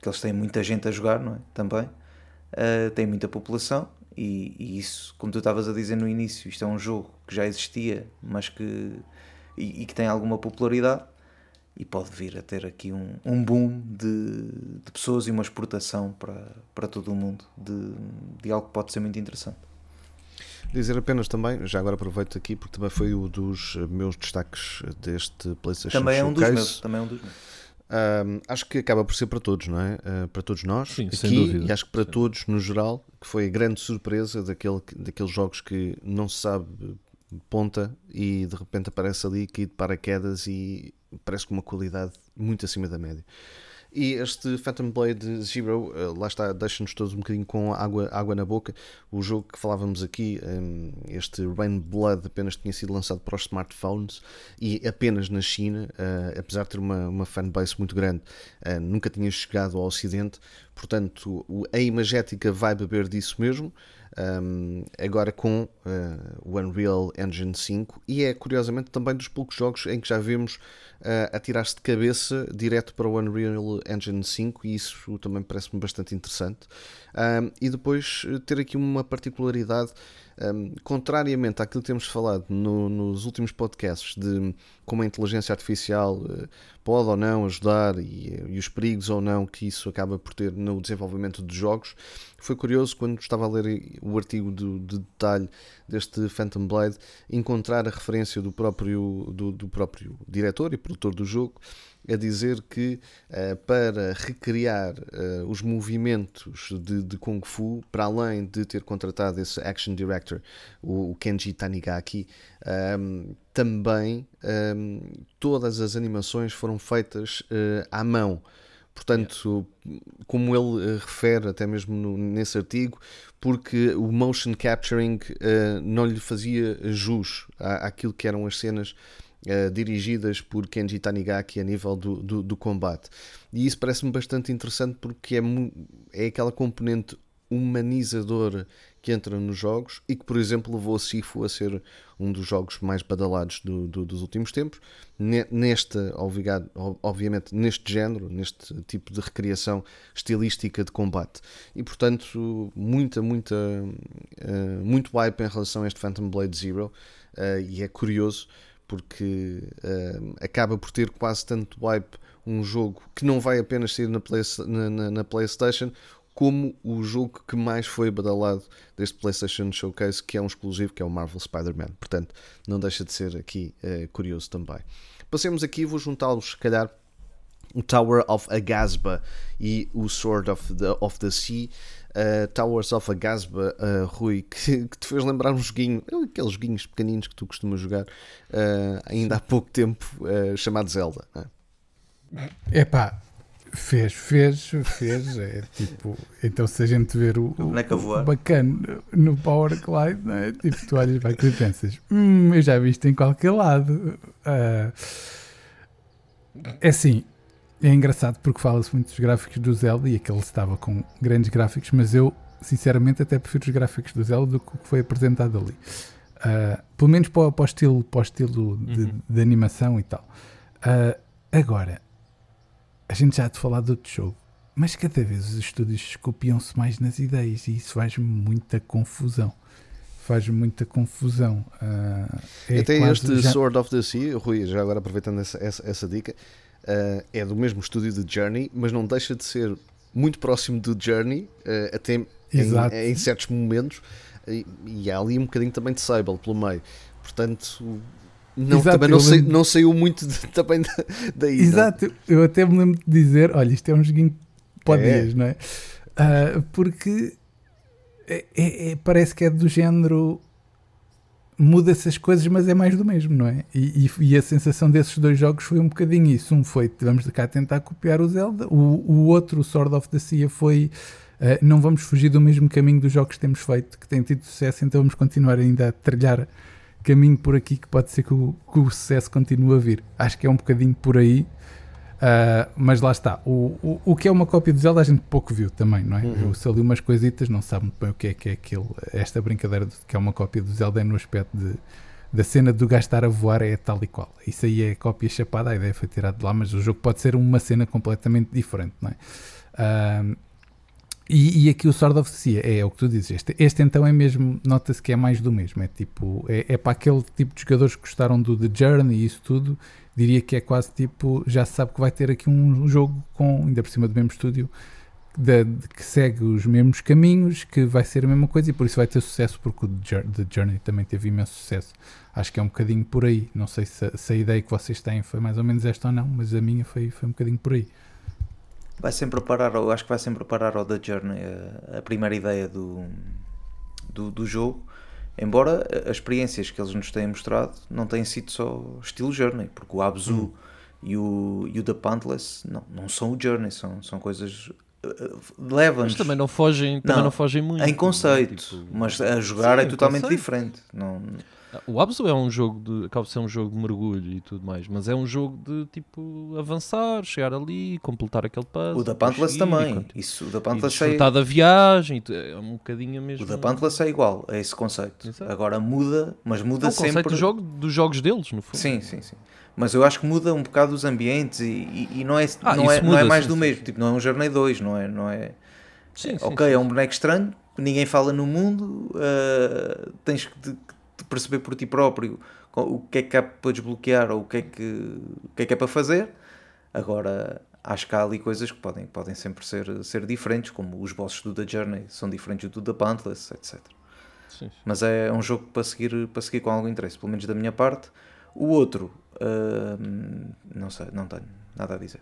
F: que eles têm muita gente a jogar, não é? Também. Uh, têm muita população e, e, isso, como tu estavas a dizer no início, isto é um jogo que já existia, mas que e, e, que tem alguma popularidade e pode vir a ter aqui um, um boom de, de pessoas e uma exportação para, para todo o mundo de, de algo que pode ser muito interessante.
D: Dizer apenas também, já agora aproveito aqui porque também foi um dos meus destaques deste PlayStation
F: também
D: Showcase.
F: É um dos meus, também é um dos meus.
D: Um, acho que acaba por ser para todos, não é? Uh, para todos nós
E: Sim,
D: aqui e acho que para Sim. todos no geral, que foi a grande surpresa daquele, daqueles jogos que não se sabe ponta e de repente aparece ali que de paraquedas e parece com uma qualidade muito acima da média. E este Phantom Blade Zero, eh, lá está, deixa-nos todos um bocadinho com água, água na boca. O jogo que falávamos aqui, ehm, este Rain Blood, apenas tinha sido lançado para os smartphones e apenas na China, eh, apesar de ter uma, uma fanbase muito grande, eh, nunca tinha chegado ao Ocidente. Portanto, a imagética vai beber disso mesmo um, agora com uh, o Unreal Engine 5 e é curiosamente também dos poucos jogos em que já vemos uh, a tirar-se de cabeça direto para o Unreal Engine 5 e isso também parece-me bastante interessante. Um, e depois eh, ter aqui uma particularidade um, contrariamente àquilo que temos falado no, nos últimos podcasts de como a inteligência artificial uh, pode ou não ajudar e, e, os perigos ou não que isso acaba por ter no desenvolvimento de jogos, foi curioso quando estava a ler o artigo de, de detalhe deste Phantom Blade encontrar a referência do próprio, do, do próprio diretor e produtor do jogo a dizer que uh, para recriar uh, os movimentos de, de, Kung Fu, para além de ter contratado esse action director, o, o Kenji Tanigaki, um, ehm, também um, todas as animações foram feitas uh, à mão. Portanto, como ele refere, até mesmo no, nesse artigo, porque o motion capturing não lhe fazia jus à, àquilo que eram as cenas Uh, dirigidas por Kenji Tanigaki a nível do, do, do combate. E isso parece-me bastante interessante porque é, é aquela componente humanizador que entra nos jogos e que, por exemplo, levou a Sifu a ser um dos jogos mais badalados do, do, dos últimos tempos. Neste, obviamente, neste género, neste tipo de recriação estilística de combate. E, portanto, muita, muita, uh, muito hype em relação a este Phantom Blade Zero. Uh, e é curioso porque uh, acaba por ter quase tanto hype um jogo que não vai apenas sair na, play, na, na, na PlayStation, como o jogo que mais foi badalado deste PlayStation Showcase, que é um exclusivo, que é o Marvel Spider-Man. Portanto, não deixa de ser aqui uh, curioso também. Passemos aqui, vou juntá-los, se calhar, o Tower of Agasba e o Sword of the, of the Sea. Uh, Towers of Agasba, uh, Rui, que, que, te fez lembrar um joguinho, aqueles joguinhos pequeninos que tu costumas jogar uh, ainda há pouco tempo, chamado Zelda.
G: É pá, Fez, fez, fez. É tipo, então se a gente ver o, o, o bacana no Power Glide, é? tipo, tu olhas para aquilo e pensas, hum, eu já vi isto em qualquer lado. Uh, é assim, é engraçado porque fala-se muito dos gráficos do Zelda e aquele estava com grandes gráficos, mas eu sinceramente até prefiro os gráficos do Zelda do que o que foi apresentado ali. Uh, pelo menos para, para, o estilo, para o estilo de, uhum. de animação e tal. Uh, agora, a gente já há de falar de outro jogo, mas cada vez os estúdios copiam-se mais nas ideias e isso faz muita confusão. Faz muita confusão. Uh,
D: é Até este já... Sword of the Sea, Rui, já agora aproveitando essa, essa, essa dica, uh, é do mesmo estúdio de Journey, mas não deixa de ser muito próximo do Journey, uh, até em, em, certos momentos, e, e há ali um bocadinho também de Sable pelo meio. Portanto, não, Exato, também não, sei, não saiu muito de, também daí.
G: Exato, não. eu até me lembro de dizer: olha, isto é um joguinho para é. dias, não é? Uh, porque é, é, é, parece que é do género muda essas coisas, mas é mais do mesmo, não é? E, e, e, a sensação desses dois jogos foi um bocadinho isso. Um foi, vamos de cá tentar copiar o Zelda, o, o outro, o Sword of the Sea, foi uh, não vamos fugir do mesmo caminho dos jogos que temos feito, que têm tido sucesso, então vamos continuar ainda a trilhar caminho por aqui que pode ser que o, que o sucesso continue a vir. Acho que é um bocadinho por aí. Uh, mas lá está, o, o, o, que é uma cópia do Zelda a gente pouco viu também, não é? Uhum. Eu se ali umas coisitas, não sabe muito bem o que é que é aquele, esta brincadeira de, que é uma cópia do Zelda é no aspecto de, da cena do gajo estar a voar é tal e qual. Isso aí é cópia chapada, a ideia foi tirada de lá, mas o jogo pode ser uma cena completamente diferente, não é? Uh, e, e, aqui o Sword of é, é, o que tu dizes. Este, este então é mesmo, nota-se que é mais do mesmo. É tipo, é, é, para aquele tipo de jogadores que gostaram do The Journey e isso tudo. Diria que é quase tipo, já se sabe que vai ter aqui um jogo com, ainda por cima do mesmo estúdio, de, de, que segue os mesmos caminhos, que vai ser a mesma coisa e por isso vai ter sucesso, porque o The Journey também teve imenso sucesso. Acho que é um bocadinho por aí. Não sei se, se a ideia que vocês têm foi mais ou menos esta ou não, mas a minha foi, foi um bocadinho por aí
F: vai sempre parar, eu acho que vai sempre parar ao The Journey a, a primeira ideia do, do, do, jogo, embora as experiências que eles nos têm mostrado não tenham sido só estilo Journey, porque o Abzu hum. e, o, e o The Pantless não, não são o Journey, são, são coisas eh, eh, leva-nos.
E: Mas também não fogem, também não, não fogem muito.
F: Em conceito, tipo, mas a jogar sim, é totalmente conceito. diferente. Não,
E: o Abzu é um jogo de. acaba de ser um jogo de mergulho e tudo mais, mas é um jogo de tipo avançar, chegar ali, completar aquele puzzle.
F: O da Pantless também. Isso, o da Pantless
E: é. da viagem, é um bocadinho mesmo.
F: O da Pantless é igual, é esse conceito. Exato. Agora muda, mas muda é o sempre.
E: conceito do jogo, dos jogos deles, no fundo.
F: Sim, sim, sim. Mas eu acho que muda um bocado os ambientes e, e, e não, é, ah, não, é, muda, não é mais sim, do sim, mesmo. Tipo, não é um Journey 2, não é. Não é... Sim, ok, é um boneco estranho, ninguém fala no mundo, uh, tens que perceber por ti próprio o que é que há para desbloquear ou o que é que, o que, é, que é para fazer. Agora, acho que há ali coisas que podem, podem sempre ser, ser diferentes, como os bosses do The Journey são diferentes do The Pantless, etc. Sim, sim. Mas é um jogo para seguir, para seguir com algum interesse, pelo menos da minha parte. O outro, uh, não sei, não tenho nada a dizer.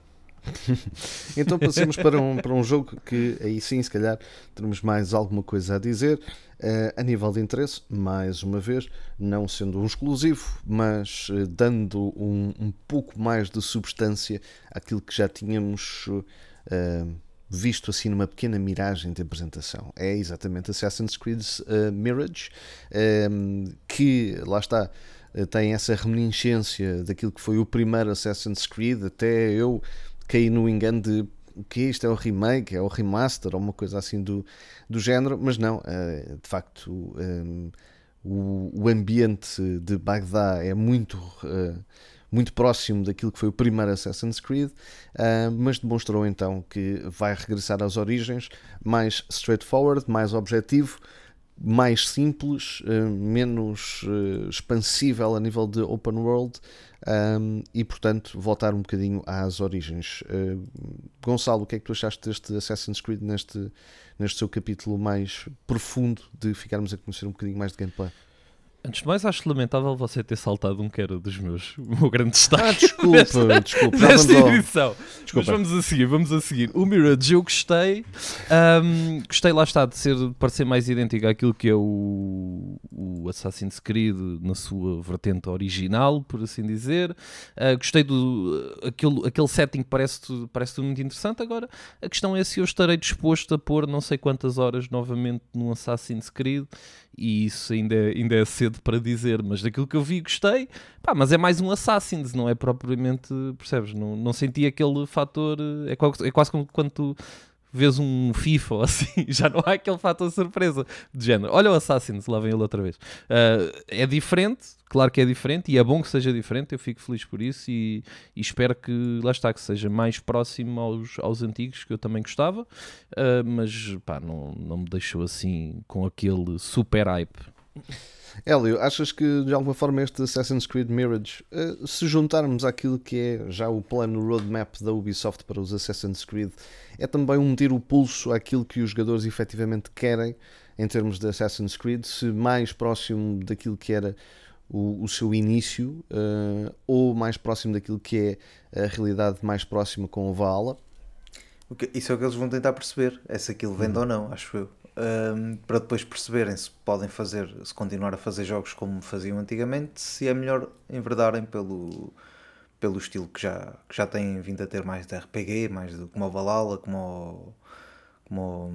D: então passemos para um, para um jogo que aí sim, se calhar, teremos mais alguma coisa a dizer. Uh, a nível de interesse, mais uma vez, não sendo um exclusivo, mas uh, dando um, um, pouco mais de substância àquilo que já tínhamos uh, visto assim numa pequena miragem de apresentação. É exatamente Assassin's Creed Mirage, que lá está tem essa reminiscência daquilo que foi o primeiro Assassin's Creed, até eu caí no engano de o que isto? É o remake, é o remaster ou uma coisa assim do, do género, mas não, uh, de facto, um, o, o, ambiente de Bagdá é muito. Uh, muito próximo daquilo que foi o primeiro Assassin's Creed, mas demonstrou então que vai regressar às origens, mais straightforward, mais objetivo, mais simples, menos expansível a nível de open world um, e, portanto, voltar um bocadinho às origens. Gonçalo, o que é que tu achaste deste Assassin's Creed neste, neste seu capítulo mais profundo de ficarmos a conhecer um bocadinho mais de gameplay?
E: Antes de mais, acho lamentável você ter saltado um que era dos meus, o meu grande destaque.
D: Ah, desculpa, desta,
E: desculpa. Desta edição. Desculpa. Mas vamos a seguir, vamos a seguir. O Mirage eu gostei. Um, gostei lá está de ser, de parecer mais idêntico àquilo que é o, o Assassin's Creed na sua vertente original, por assim dizer. Uh, gostei do aquele, aquele setting parece, parece muito interessante. Agora, a questão é se eu estarei disposto a pôr não sei quantas horas novamente num Assassin's Creed e isso ainda é, ainda é cedo para dizer, mas daquilo que eu vi gostei, pá, mas é mais um Assassin's, não é propriamente, percebes? Não, não senti aquele fator, é quase, é quase como quando tu vês um FIFA ou assim, já não há aquele fator surpresa de género. Olha o Assassin's, lá vem ele outra vez. Uh, é diferente, claro que é diferente, e é bom que seja diferente, eu fico feliz por isso e, e espero que, lá está, que seja mais próximo aos, aos antigos, que eu também gostava, uh, mas pá, não, não me deixou assim com aquele super hype.
D: Hélio, achas que de alguma forma este Assassin's Creed Mirage, uh, se juntarmos àquilo que é já o plano roadmap da Ubisoft para os Assassin's Creed, é também um meter o pulso àquilo que os jogadores efetivamente querem em termos de Assassin's Creed, se mais próximo daquilo que era o, o seu início uh, ou mais próximo daquilo que é a realidade mais próxima com o Valhalla?
F: Isso é o que eles vão tentar perceber, é se aquilo vende hum. ou não, acho eu um, para depois perceberem se podem fazer, se continuar a fazer jogos como faziam antigamente, se é melhor enverdarem pelo, pelo estilo que já, que já têm vindo a ter mais de RPG, mais de, como o Valhalla, como o, como,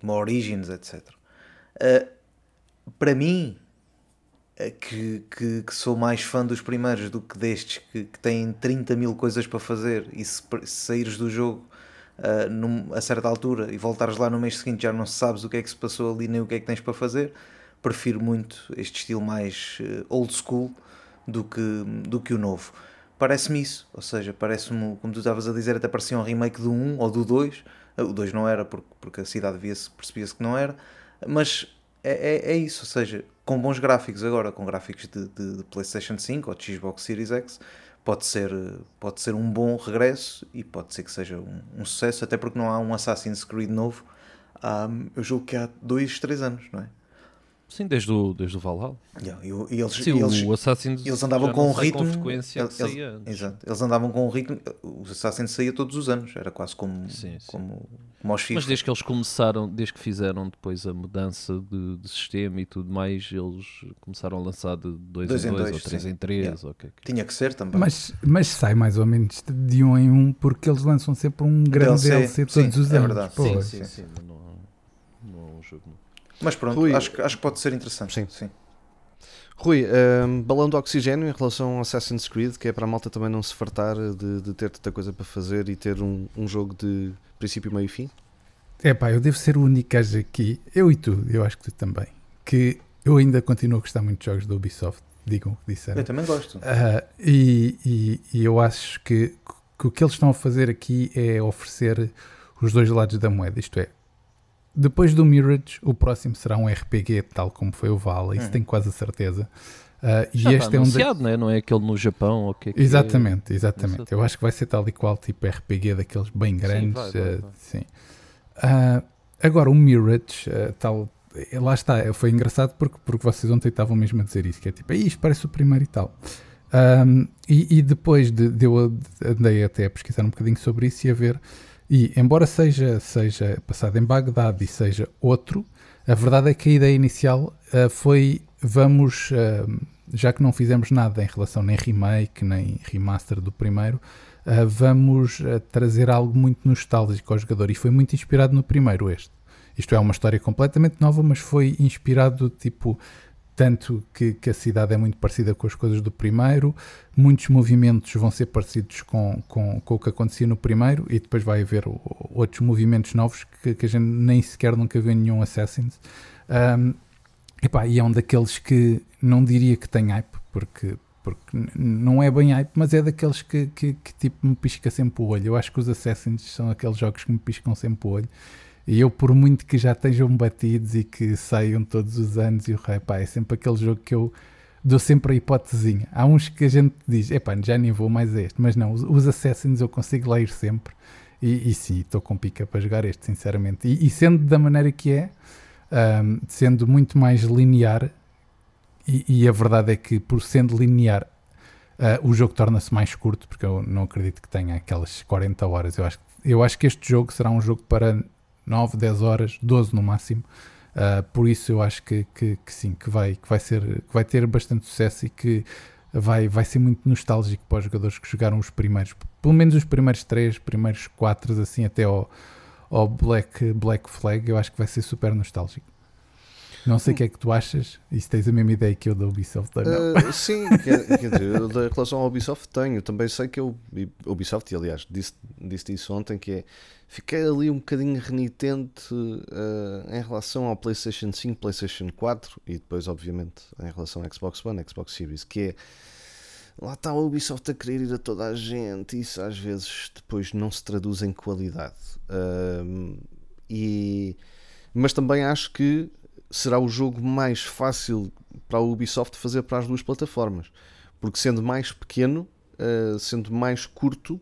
F: como Origins, etc. Uh, para mim, uh, que, que, que, sou mais fã dos primeiros do que destes, que, que têm 30 mil coisas para fazer, e se, se saíres do jogo uh, num, a certa altura e voltares lá no mês seguinte já não sabes o que é que se passou ali nem o que é que tens para fazer, prefiro muito este estilo mais uh, old school do que, do que o novo. Parece-me isso, ou seja, parece-me, como tu estavas a dizer, até parecia um remake do 1 ou do 2. O 2 não era, porque, porque a cidade percebia-se que não era, mas é, é, é, isso, ou seja, com bons gráficos agora, com gráficos de, de, de PlayStation 5 ou de Xbox Series X, pode ser, pode ser um bom regresso e pode ser que seja um, um sucesso, até porque não há um Assassin's Creed novo, um, eu julgo que há dois, três anos, não é?
E: Sim, desde o, desde o Valhalla.
F: Yeah, e, e eles,
E: Sim,
F: eles,
E: o Assassin's
F: eles andavam com um ritmo.
E: Com frequência
F: eles,
E: eles,
F: exato, eles andavam com um ritmo. O Assassin's saía todos os anos, era quase como, sim, sim. como, como.
E: Mas desde que eles começaram, desde que fizeram depois a mudança de, de sistema e tudo mais, eles começaram a lançar de 2 em 2 ou 3 em 3. Yeah. Okay.
F: Tinha que ser também.
G: Mas, mas sai mais ou menos de um em um, porque eles lançam sempre um grande DLC, DLC todos sim, os
F: é
G: anos.
F: Verdade.
E: Sim, sim, sim, não, não é um jogo.
F: Mas pronto, Rui, acho, acho que pode ser interessante.
D: Sim. sim. Rui, um, balão de oxigênio em relação ao Assassin's Creed, que é para a malta também não se fartar de, de ter tanta coisa para fazer e ter um, um jogo de princípio, meio e fim?
G: É pá, eu devo ser o único gajo aqui, eu e tu, eu acho que tu também, que eu ainda continuo a gostar muito de jogos da Ubisoft, digam o que disseram.
F: Eu também gosto.
G: Uh, e, e, e, eu acho que, que o que eles estão a fazer aqui é oferecer os dois lados da moeda, isto é, depois do Mirage, o próximo será um RPG, tal como foi o Vala, isso hum. tenho quase a certeza. Uh,
E: e este é um de... não, é? não é aquele no Japão ou que é que
G: Exatamente, é... exatamente. Eu acho que vai ser tal e qual tipo RPG daqueles bem grandes. Sim, vai, vai, vai. Uh, sim. Uh, agora, o Mirage, tal, lá está, foi engraçado porque, porque vocês ontem estavam mesmo a dizer isso, que é tipo, isto parece o primeiro e tal. Um, e, e, depois de, de, eu andei até a pesquisar um bocadinho sobre isso e a ver e, embora seja, seja passado em Bagdade e seja outro, a verdade é que a ideia inicial uh, foi: vamos, uh, já que não fizemos nada em relação nem remake, nem remaster do primeiro, uh, vamos trazer algo muito nostálgico ao jogador. E foi muito inspirado no primeiro, este. Isto é uma história completamente nova, mas foi inspirado tipo tanto que, que, a cidade é muito parecida com as coisas do primeiro, muitos movimentos vão ser parecidos com, com, com o que acontecia no primeiro e depois vai haver outros movimentos novos que, que, a gente nem sequer nunca viu em nenhum Assassin's. Um, epá, e é um daqueles que não diria que tem hype, porque, porque não é bem hype, mas é daqueles que, que, que, tipo me pisca sempre o olho. Eu acho que os Assassins são aqueles jogos que me piscam sempre o olho. E eu, por muito que já estejam batidos e que saiam todos os anos, e o rei, pá, é sempre aquele jogo que eu dou sempre a hipótesezinha. Há uns que a gente diz, epá, já nem vou mais a este, mas não, os, Assassins eu consigo lá ir sempre. E, e sim, estou com pica para jogar este, sinceramente. E, e sendo da maneira que é, um, sendo muito mais linear, e, e, a verdade é que por sendo linear, uh, o jogo torna-se mais curto, porque eu não acredito que tenha aquelas 40 horas. Eu acho, eu acho que este jogo será um jogo para 9, 10 horas, 12 no máximo. Uh, por isso eu acho que, que, que, sim, que vai, que, vai ser, que vai ter bastante sucesso e que vai, vai ser muito nostálgico para os jogadores que jogaram os primeiros, pelo menos os primeiros 3, primeiros 4, assim até ao, ao Black, Black Flag, eu acho que vai ser super nostálgico. Não sei o que é que tu achas e se tens a mesma ideia que eu da Ubisoft ou não.
D: Uh, sim, quer, quer dizer, eu, da relação ao Ubisoft tenho. Também sei que eu, Ubisoft, aliás, disse, disse isso ontem, que é fiquei ali um bocadinho renitente uh, em relação ao PlayStation 5, PlayStation 4 e depois, obviamente, em relação ao Xbox One, Xbox Series, que é lá está a Ubisoft a querer ir a toda a gente, isso às vezes depois não se traduz em qualidade. Uh, e, mas também acho que será o jogo mais fácil para a Ubisoft fazer para as duas plataformas, porque sendo mais pequeno, uh, sendo mais curto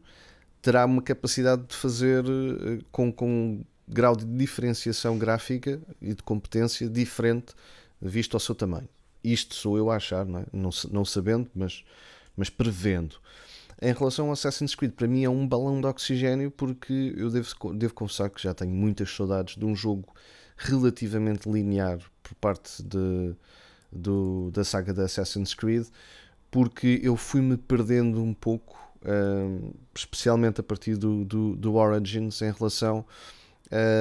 D: terá uma capacidade de fazer eh, com, com um grau de diferenciação gráfica e de competência diferente visto ao seu tamanho. Isto sou eu a achar, não, é? não, não sabendo, mas, mas prevendo. Em relação ao Assassin's Creed, para mim é um balão de oxigênio porque eu devo, devo confessar que já tenho muitas saudades de um jogo relativamente linear por parte de, do, da saga de Assassin's Creed, porque eu fui-me perdendo um pouco um, especialmente a partir do, do, do Origins, em relação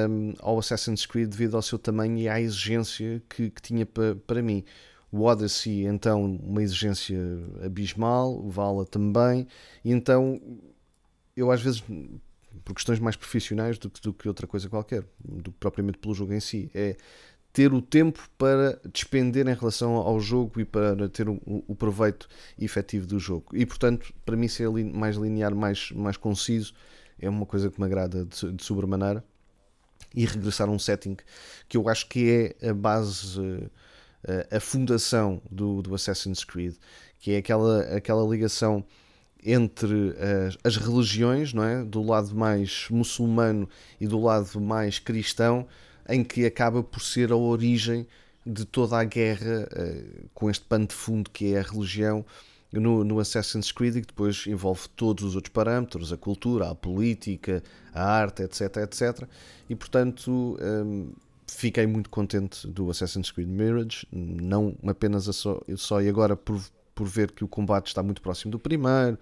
D: um, ao Assassin's Creed, devido ao seu tamanho e à exigência que, que tinha pa, para mim. O Odyssey, então, uma exigência abismal, o Vala também, e então eu às vezes, por questões mais profissionais do que, do que outra coisa qualquer, do que propriamente pelo jogo em si, é ter o tempo para despender em relação ao jogo e para ter o, o proveito efetivo do jogo. E portanto, para mim, ser mais linear, mais, mais conciso, é uma coisa que me agrada de, de sobremaneira. E regressar a um setting que eu acho que é a base, a fundação do, do Assassin's Creed, que é aquela, aquela ligação entre as, as religiões, não é? do lado mais muçulmano e do lado mais cristão em que acaba por ser a origem de toda a guerra uh, com este pano de fundo que é a religião no, no, Assassin's Creed e que depois envolve todos os outros parâmetros, a cultura, a política, a arte, etc, etc. E portanto um, fiquei muito contente do Assassin's Creed Mirage, não apenas só, só e agora por, por ver que o combate está muito próximo do primeiro,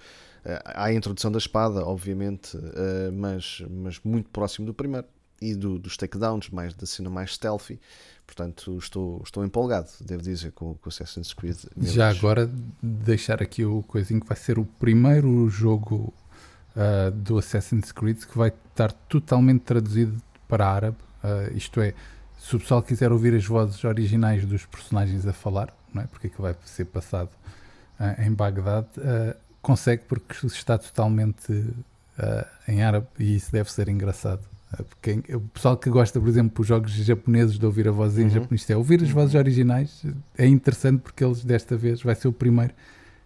D: uh, há a introdução da espada, obviamente, uh, mas, mas muito próximo do primeiro e do, dos takedowns, mais da cena mais stealthy. Portanto, estou, estou empolgado, devo dizer, com, com Assassin's Creed.
G: Já agora, deixar aqui o coisinho que vai ser o primeiro jogo uh, do Assassin's Creed que vai estar totalmente traduzido para árabe. Uh, isto é, se o pessoal quiser ouvir as vozes originais dos personagens a falar, não é? porque é que vai ser passado uh, em Bagdade, consegue porque está totalmente em árabe e isso deve ser engraçado. Porque o pessoal que gosta, por exemplo, dos jogos japoneses de ouvir a voz em uhum. japonês, é ouvir as vozes uhum. originais é interessante porque eles desta vez vai ser o primeiro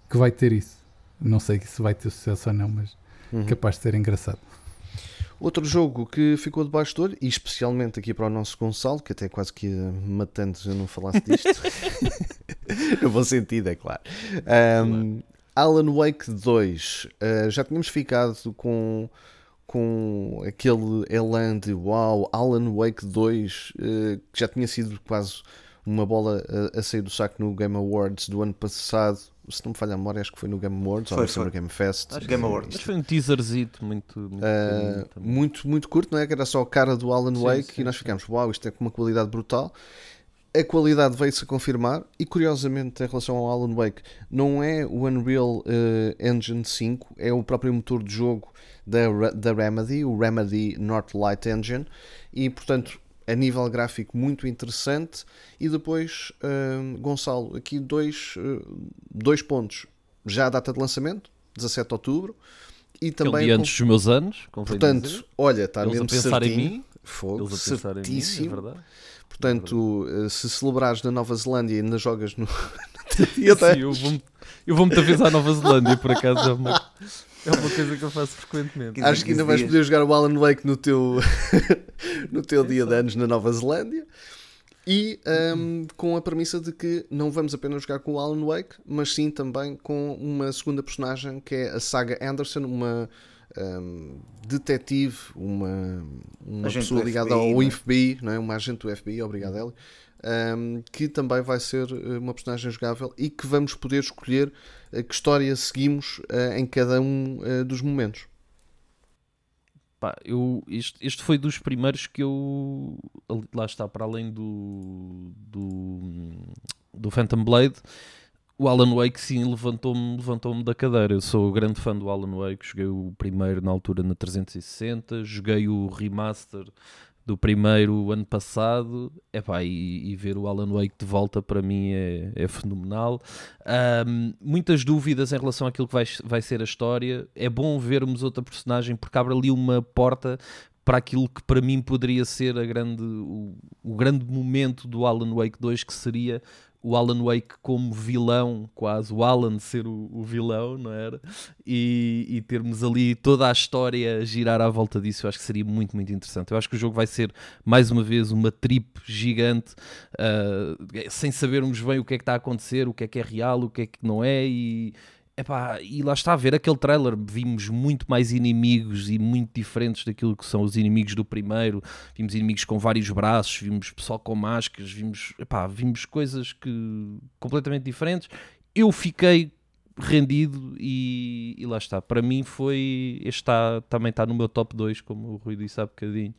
G: que vai ter isso. Não sei se vai ter sucesso ou não, mas uhum. capaz de ser engraçado.
D: Outro jogo que ficou debaixo do olho, e especialmente aqui para o nosso Gonçalo, que até quase que ia matando se eu não falasse disto, no bom sentido, é claro. Um, Alan Wake 2, uh, ah, já tínhamos ficado com com aquele elan de wow, Alan Wake 2, eh, que já tinha sido quase uma bola a, a, sair do saco no Game Awards do ano passado. Se não me falha a memória, acho que foi no Game Awards foi, ou no Summer Game Fest.
F: Acho Game Awards.
E: Mas foi um teaserzito muito muito,
D: uh, muito, muito curto, não é? Que era só a cara do Alan sim, Wake sim, e nós ficámos, uau, wow, isto é com uma qualidade brutal. a qualidade veio-se a confirmar e curiosamente em relação ao Alan Wake não é o Unreal uh, Engine 5 é o próprio motor de jogo da, da Remedy, o Remedy Northlight Engine e portanto a nível gráfico muito interessante. E depois uh, Gonçalo, aqui dois, uh, dois pontos. Já a data de lançamento 17 de Outubro e também
E: antes dos meus anos
D: portanto,
E: dizer.
D: olha, está
E: Eles
D: mesmo
E: a pensar
D: certinho,
E: em mim?
D: Fogo,
E: Eles a pensar
D: certíssimo
E: em mim, é verdade.
D: Portanto, eh, se celebrares na Nova Zelândia e ainda jogas no.
E: Sim, eu vou-me eu vou muita vez à Nova Zelândia, por acaso é uma, é uma coisa que eu faço frequentemente.
D: Acho que ainda vais poder jogar o Alan Wake no teu, no teu dia de anos na Nova Zelândia. E um, com a premissa de que não vamos apenas jogar com o Alan Wake, mas sim também com uma segunda personagem que é a Saga Anderson, uma um, detetive, uma, uma pessoa ligada ao né? FBI, não é? uma agente do FBI, obrigado Hélio, um, que também vai ser eh, uma personagem jogável e que vamos poder escolher eh, que história seguimos uh, em cada um dos momentos.
E: Pá, eu, este, este foi dos primeiros que eu lá está, para além do do, do Phantom Blade o Alan Wake sim levantou-me levantou da cadeira. Eu sou grande fã do Alan Wake, joguei o primeiro na altura na 360, joguei o remaster do primeiro ano passado epá, e, e ver o Alan Wake de volta para mim é, é fenomenal. Um, muitas dúvidas em relação àquilo que vai, vai ser a história. É bom vermos outra personagem porque abre ali uma porta para aquilo que para mim poderia ser a grande, o, o grande momento do Alan Wake 2, que seria o Alan Wake como vilão, quase o Alan ser o, o vilão, não era? E, e, termos ali toda a história girar à volta disso, eu acho que seria muito, muito interessante. Eu acho que o jogo vai ser, mais uma vez, uma trip gigante, uh, sem sabermos bem o que é que está a acontecer, o que é que é real, o que é que não é, e Epá, e lá está a ver aquele trailer, vimos muito mais inimigos e muito diferentes daquilo que são os inimigos do primeiro. Vimos inimigos com vários braços, vimos pessoal com máscaras, vimos, epá, vimos coisas que completamente diferentes. Eu fiquei rendido e, e, lá está. Para mim foi. Este está, também está no meu top 2, como o Rui disse há bocadinho,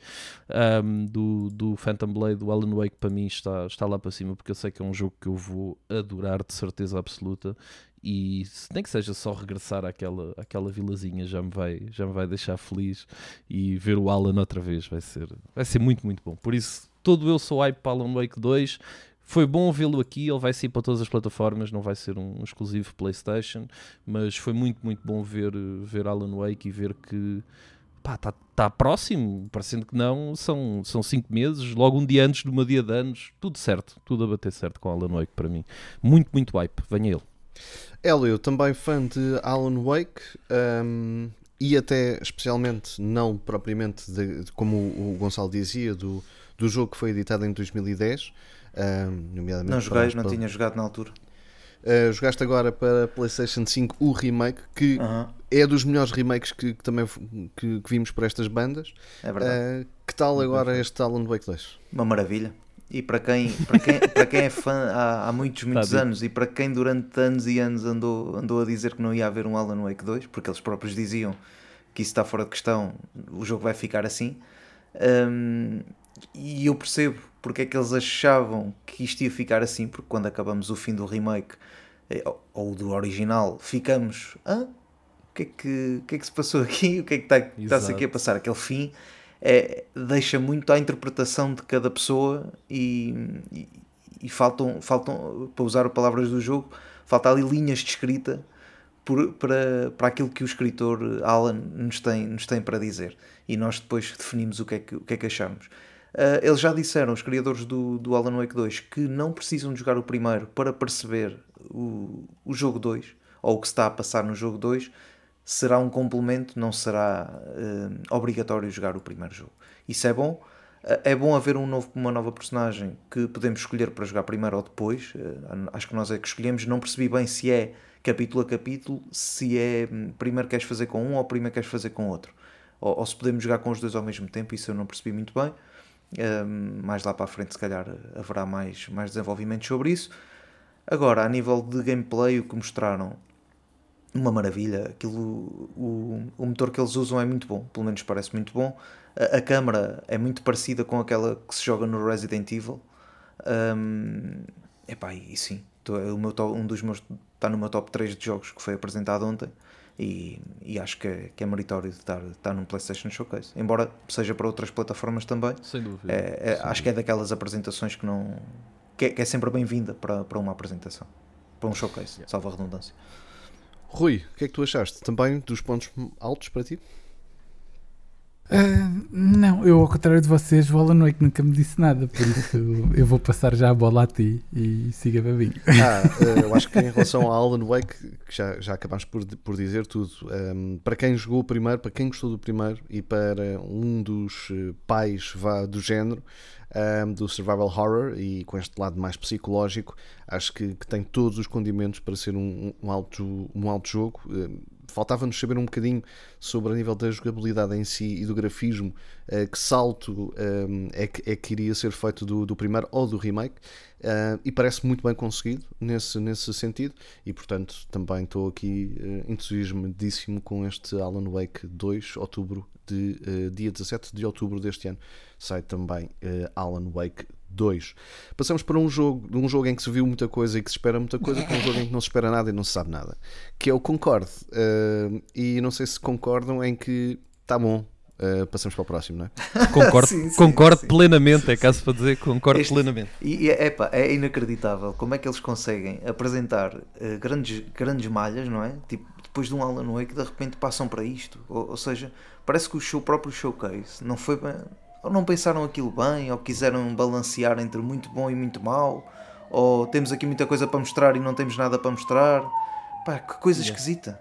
E: um, do, do Phantom Blade, do Alan Wake, para mim está, está lá para cima, porque eu sei que é um jogo que eu vou adorar de certeza absoluta e nem que seja só regressar àquela, àquela vilazinha já me, vai, já me vai deixar feliz e ver o Alan outra vez vai ser, vai ser muito, muito bom. Por isso, todo eu sou hype para Alan Wake 2. Foi bom vê-lo aqui, ele vai sair para todas as plataformas, não vai ser um exclusivo PlayStation, mas foi muito, muito bom ver, ver Alan Wake e ver que está tá próximo, parecendo que não, são, são cinco meses, logo um dia antes de uma dia de anos, tudo certo, tudo a bater certo com Alan Wake para mim. Muito, muito hype, venha ele.
D: Hélio, também fã de Alan Wake um, e até especialmente, não propriamente de, de, como o, Gonçalo dizia, do, do jogo que foi editado em 2010. Um,
F: nomeadamente não joguei, não tinha jogado na altura.
D: Uh, jogaste agora para PlayStation 5 o remake, que é dos melhores remakes que, que também que, que, vimos por estas bandas.
F: É verdade. Uh,
D: que tal agora este Alan Wake 2?
F: Uma maravilha. E para quem, para quem, para quem é fã há, há muitos, muitos tá anos e para quem durante anos e anos andou, andou a dizer que não ia haver um Alan Wake 2, porque eles próprios diziam que isso está fora de questão, o jogo vai ficar assim. Um, e eu percebo porque é que eles achavam que isto ia ficar assim, porque quando acabamos o fim do remake eh, ou do original, ficamos. Ah, o que é que, o que, é que se passou aqui? O que é que está, está-se aqui a passar? Aquele fim é, deixa muito à interpretação de cada pessoa e, e, e, faltam, faltam, para usar as palavras do jogo, falta ali linhas de escrita por, para, para aquilo que o escritor Alan nos tem, nos tem para dizer. E nós depois definimos o que é que, o que, é que achamos. Uh, eles já disseram, os criadores do, do Alan Wake 2, que não precisam de jogar o primeiro para perceber o, o jogo 2 ou o que se está a passar no jogo 2 será um complemento, não será uh, obrigatório jogar o primeiro jogo. Isso é bom. Uh, é bom haver um novo, uma nova personagem que podemos escolher para jogar primeiro ou depois. Uh, acho que nós é que escolhemos. Não percebi bem se é capítulo a capítulo, se é hum, primeiro queres fazer com um ou primeiro queres fazer com outro. Ou, ou se podemos jogar com os dois ao mesmo tempo, isso eu não percebi muito bem. Hum, mais lá para a frente, se calhar, haverá mais, mais desenvolvimento sobre isso. Agora, a nível de gameplay, o que mostraram uma maravilha. Aquilo, o, o motor que eles usam é muito bom, pelo menos parece muito bom. A, a câmera é muito parecida com aquela que se joga no Resident Evil. Um, epá, e sim, tô- é o meu top- um dos meus está no meu top 3 de jogos que foi apresentado ontem e, e acho que é, que é meritório de estar, estar num PlayStation Showcase. Embora seja para outras plataformas também,
E: Sem dúvida.
F: é- é-
E: Sem
F: acho que é daquelas apresentações que não que é, que é sempre bem-vinda para, para uma apresentação, para um showcase, salvo a redundância.
D: Rui, o que é que tu achaste? Também dos pontos altos para ti?
G: Ah, não, eu ao contrário de vocês, o Alan Wake nunca me disse nada, por isso eu vou passar já a bola a ti e siga babinho.
D: Ah, eh, eu acho que em relação ao Alan Wake, que já, já acabámos por, por dizer tudo, ehm, para quem jogou o primeiro, para quem gostou do primeiro e para um dos eh, pais vá, do género, ehm, do survival horror e com este lado mais psicológico, acho que, que tem todos os condimentos para ser um, um alto, um alto jogo. Ehm, Faltava-nos saber um bocadinho sobre a nível da jogabilidade em si e do grafismo, eh, que salto é, que, é que iria ser feito do, do primeiro ou do remake. Uh, e parece muito bem conseguido nesse, nesse sentido. E portanto também estou aqui uh, entusiasmadíssimo com este Alan Wake 2 outubro de uh, dia 17 de outubro deste ano. Sai também uh, Alan Wake 2 passamos para um jogo um jogo em que se viu muita coisa e que se espera muita coisa para um jogo em que não se espera nada e não se sabe nada que é o Concorde. E não sei se concordam em que está bom Uh, passamos para o próximo, não é?
E: Concordo,
F: Sim, sim,
E: concordo
F: sim.
E: plenamente, é caso para dizer, concordo
F: Este-
E: plenamente.
F: E, e epá, é inacreditável como é que eles conseguem apresentar eh, grandes, grandes malhas, não é? Tipo, depois de um Alan Wake, de repente passam para isto. Ou, ou seja, parece que o show, próprio showcase não foi bem. Ou não pensaram aquilo bem, ou quiseram balancear entre muito bom e muito mau, ou temos aqui muita coisa para mostrar e não temos nada para mostrar. Pá, que coisa esquisita.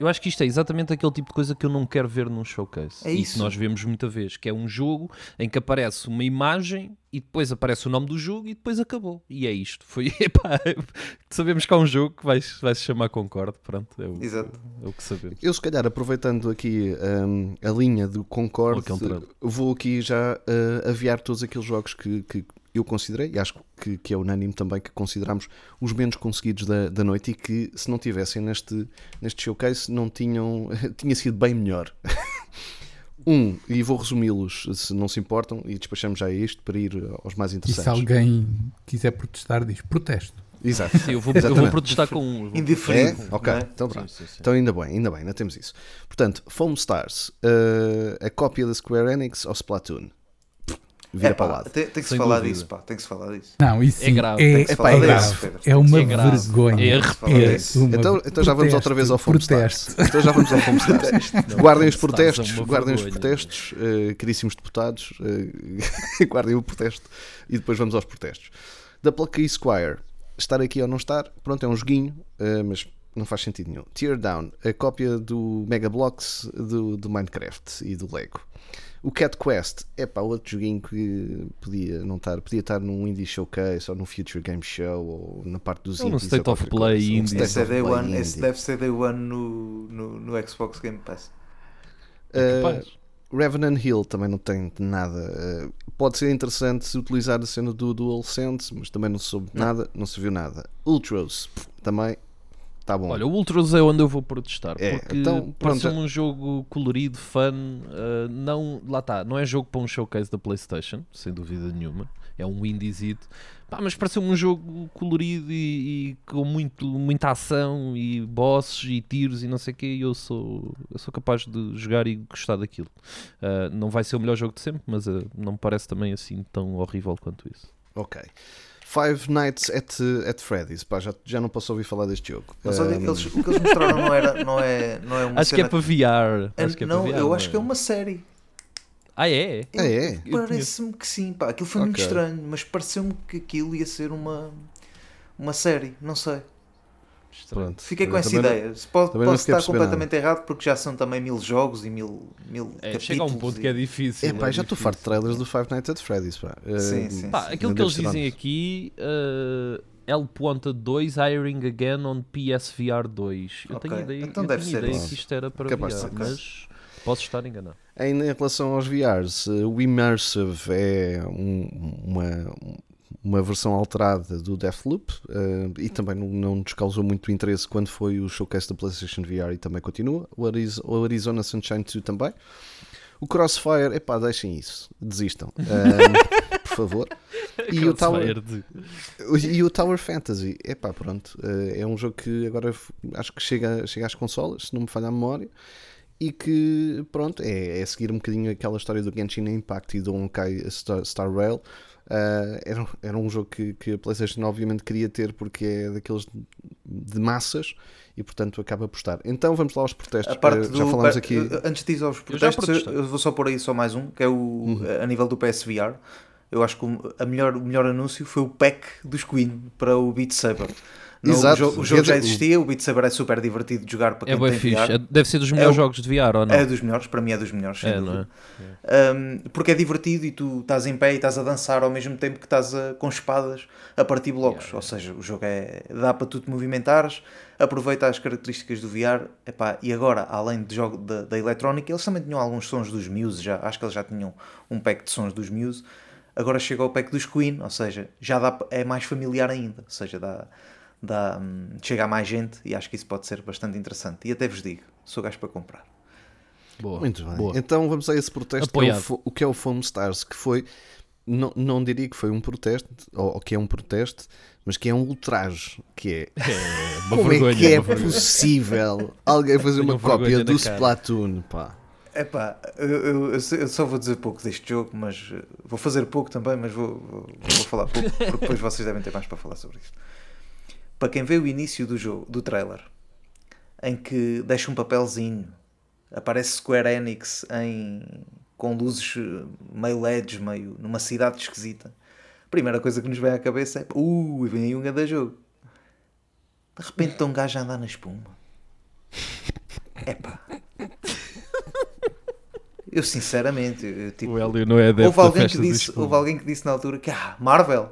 E: Eu acho que isto é exatamente aquele tipo de coisa que eu não quero ver num showcase.
F: É
E: e
F: isso.
E: que nós vemos muita vez, que é um jogo em que aparece uma imagem e depois aparece o nome do jogo e depois acabou. E é isto. Foi, epá, sabemos que há um jogo que vai, vai se chamar Concorde, pronto, é o,
F: Exato.
E: é o que sabemos.
D: Eu, se calhar, aproveitando aqui hum, a linha do Concorde, vou aqui já uh, aviar todos aqueles jogos que, que eu considerei, e acho que, que é unânime também, que consideramos os menos conseguidos da, da noite e que, se não tivessem neste, neste showcase, não tinham, tinha sido bem melhor. um, e vou resumi-los, se não se importam, e despachamos já isto para ir aos mais
G: E se
D: interessantes.
G: alguém quiser protestar, diz protesto.
D: Exato.
E: Sim, eu vou, eu vou protestar com um. vou-
D: É? Ok,
F: é?
D: então
E: Sim,
D: pronto.
E: sim, sim.
D: Então ainda bem, ainda bem, ainda temos isso. Portanto, Foam Stars, uh, a cópia da Square Enix ao Splatoon. Vira
F: É,
D: para o lado.
F: tem, tem que se
E: Sem
F: falar
E: dúvida.
F: disso, pá, tem que se falar disso.
G: Não, isso
E: É grave,
G: é, é
F: disso,
G: grave.
F: Pedro.
G: É uma
E: É grave.
G: vergonha.
E: É
G: uma
D: Então, então já vamos outra vez ao
G: protesto.
D: Então já vamos ao Stars. guardem os
E: é
D: protestos, guardem os protestos, uh, caríssimos deputados, uh, guardem o protesto e depois vamos aos protestos. Da Plucky Squire, estar aqui ou não estar, pronto, é um joguinho, uh, mas não faz sentido nenhum. Teardown, a cópia do Mega Blocks do, do Minecraft e do Lego. O Cat Quest é pá, outro joguinho que podia não estar, podia estar num Indie Showcase ou num Future Game Show ou na parte dos indies
E: State
D: ou
E: of Play
D: coisa. Um
E: indie.
D: State
F: Esse, é
D: of
F: day
D: Play
F: one, esse deve ser Day One no, no, no Xbox Game Pass.
D: Uh. Revenant Hill também não tem nada. Uh, pode ser interessante se utilizar a cena do DualSense, mas também não se soube nada, não se viu nada. Ultros também está bom.
E: Olha, o Ultras é onde eu vou protestar,
D: É,
E: porque
D: então,
E: pareceu
D: pronto.
E: um jogo colorido, fun, uh, não, lá está, não é jogo para um showcase da Playstation, sem dúvida nenhuma, é um indiezito, Pá, mas pareceu-me um jogo colorido e, e com muito, muita ação e bosses e tiros e não sei o que, e eu sou, eu sou capaz de jogar e gostar daquilo. Uh, não vai ser o melhor jogo de sempre, mas uh, não me parece também assim tão horrível quanto isso.
D: Ok. Five Nights at, at Freddy's. Pá, já, já não posso ouvir falar deste jogo.
F: Mas olha,
D: Um,
F: eles- o que eles mostraram não, era, não, é, não é uma
E: Acho que é
F: cena-
E: para VR.
F: É-
E: Acho que é
F: não,
E: para VR,
F: eu acho que é uma série.
E: Ah, é?
D: Ah, é?
F: Parece-me que sim, pá. Aquilo foi muito
D: Ok.
F: estranho, mas pareceu-me que aquilo ia ser uma, uma série, não sei.
D: Pronto.
F: Fiquei com essa
D: não-
F: ideia. Pode, posso estar completamente errado porque já são também mil jogos e mil, mil
E: É,
F: capítulos.
E: chega a um ponto que é
F: e-
E: difícil.
D: É, pá,
E: é
D: já estou farto de trailers do Five Nights at Freddy's. Pá.
F: Sim,
D: Uh,
F: sim.
E: Pá,
F: sim.
E: aquilo que eles dizem
D: nada.
E: aqui, uh, El Ponta 2 hiring again on PSVR 2. Eu
F: Ok,
E: tenho ideia,
F: então
E: eu
F: deve
E: tenho
F: ser
E: ideia
F: isso.
E: que isto era para
D: Capaz
E: VR, mas posso estar enganado.
D: Em relação aos VRs, uh, o Immersive é um- uma, uma versão alterada do Deathloop uh, e também não, não nos causou muito interesse quando foi o showcase da PlayStation VR e também continua. O, Ariz- o Arizona Sunshine 2 também. O Crossfire, epá, deixem isso, desistam. Uh, por favor. E o Tower, e o Tower Fantasy, epá, pronto, eh, é um jogo que agora acho que chega, chega às consolas, se não me falha a memória, e que, pronto, é, é seguir um bocadinho aquela história do Genshin Impact e do Honkai Star, Star Rail. Eh, era, era um jogo que, que a PlayStation obviamente queria ter porque é daqueles de- de massas e portanto acaba por estar. Então vamos lá aos protestos.
F: A parte do,
D: já falámos
F: pa-
D: aqui.
F: Antes de ir aos protestos, eu, eu vou só pôr aí só mais um, que é o
D: Uhum.
F: a nível do PSVR. Eu acho que o, a melhor, o melhor anúncio foi o pack dos Queen para o Beat Saber. No-
D: Exato.
F: O jogo, o jogo já existia, o Beat Saber é super divertido de jogar para
E: É
F: quem
E: bem
F: tem
E: fixe.
F: VR.
E: É- deve ser dos melhores
F: o-
E: jogos de VR, ou não?
F: É dos melhores, para mim é dos melhores.
E: É, não é?
F: Um, porque é divertido e tu estás em pé e estás a dançar ao mesmo tempo que estás a- com espadas a partir blocos. Ou seja, o jogo é, dá para tu te movimentares, aproveita as características do VR. Epá, e agora, além de jogo da, da eletrónica, eles também tinham alguns sons dos Muse, já, acho que eles já tinham um pack de sons dos Muse. Agora chega o pack dos Queen, ou seja, já dá, é mais familiar ainda. Ou seja, dá, dá, hum, chega a mais gente e acho que isso pode ser bastante interessante. E até vos digo, sou gajo para comprar.
E: Boa.
D: Muito bem.
E: Boa.
D: Então vamos a esse protesto, que é o, o que é o Foam Stars, que foi, não, não diria que foi um protesto, ou, ou que é um protesto, mas que é um ultraje, que é
E: É uma
D: como
E: vergonha.
D: é que é
E: uma
D: possível alguém fazer uma
E: vergonha
D: cópia do. Splatoon, pá.
F: Epá, eu, eu, eu só- eu só vou dizer pouco deste jogo, mas eh, vou fazer pouco também, mas vou, vou, vou falar pouco, porque depois vocês devem ter mais para falar sobre isto. Para quem vê o início do jogo, do trailer, em que deixa um papelzinho, aparece Square Enix em, com luzes eh, meio LEDs, meio numa cidade esquisita. A primeira coisa que nos vem à cabeça é uh, vem aí um grande jogo. De repente está um gajo a andar na espuma. Epá. Eu sinceramente, eu, tipo,
E: O Hélio não é
F: houve alguém, que disse, houve alguém que disse na altura que ah, Marvel,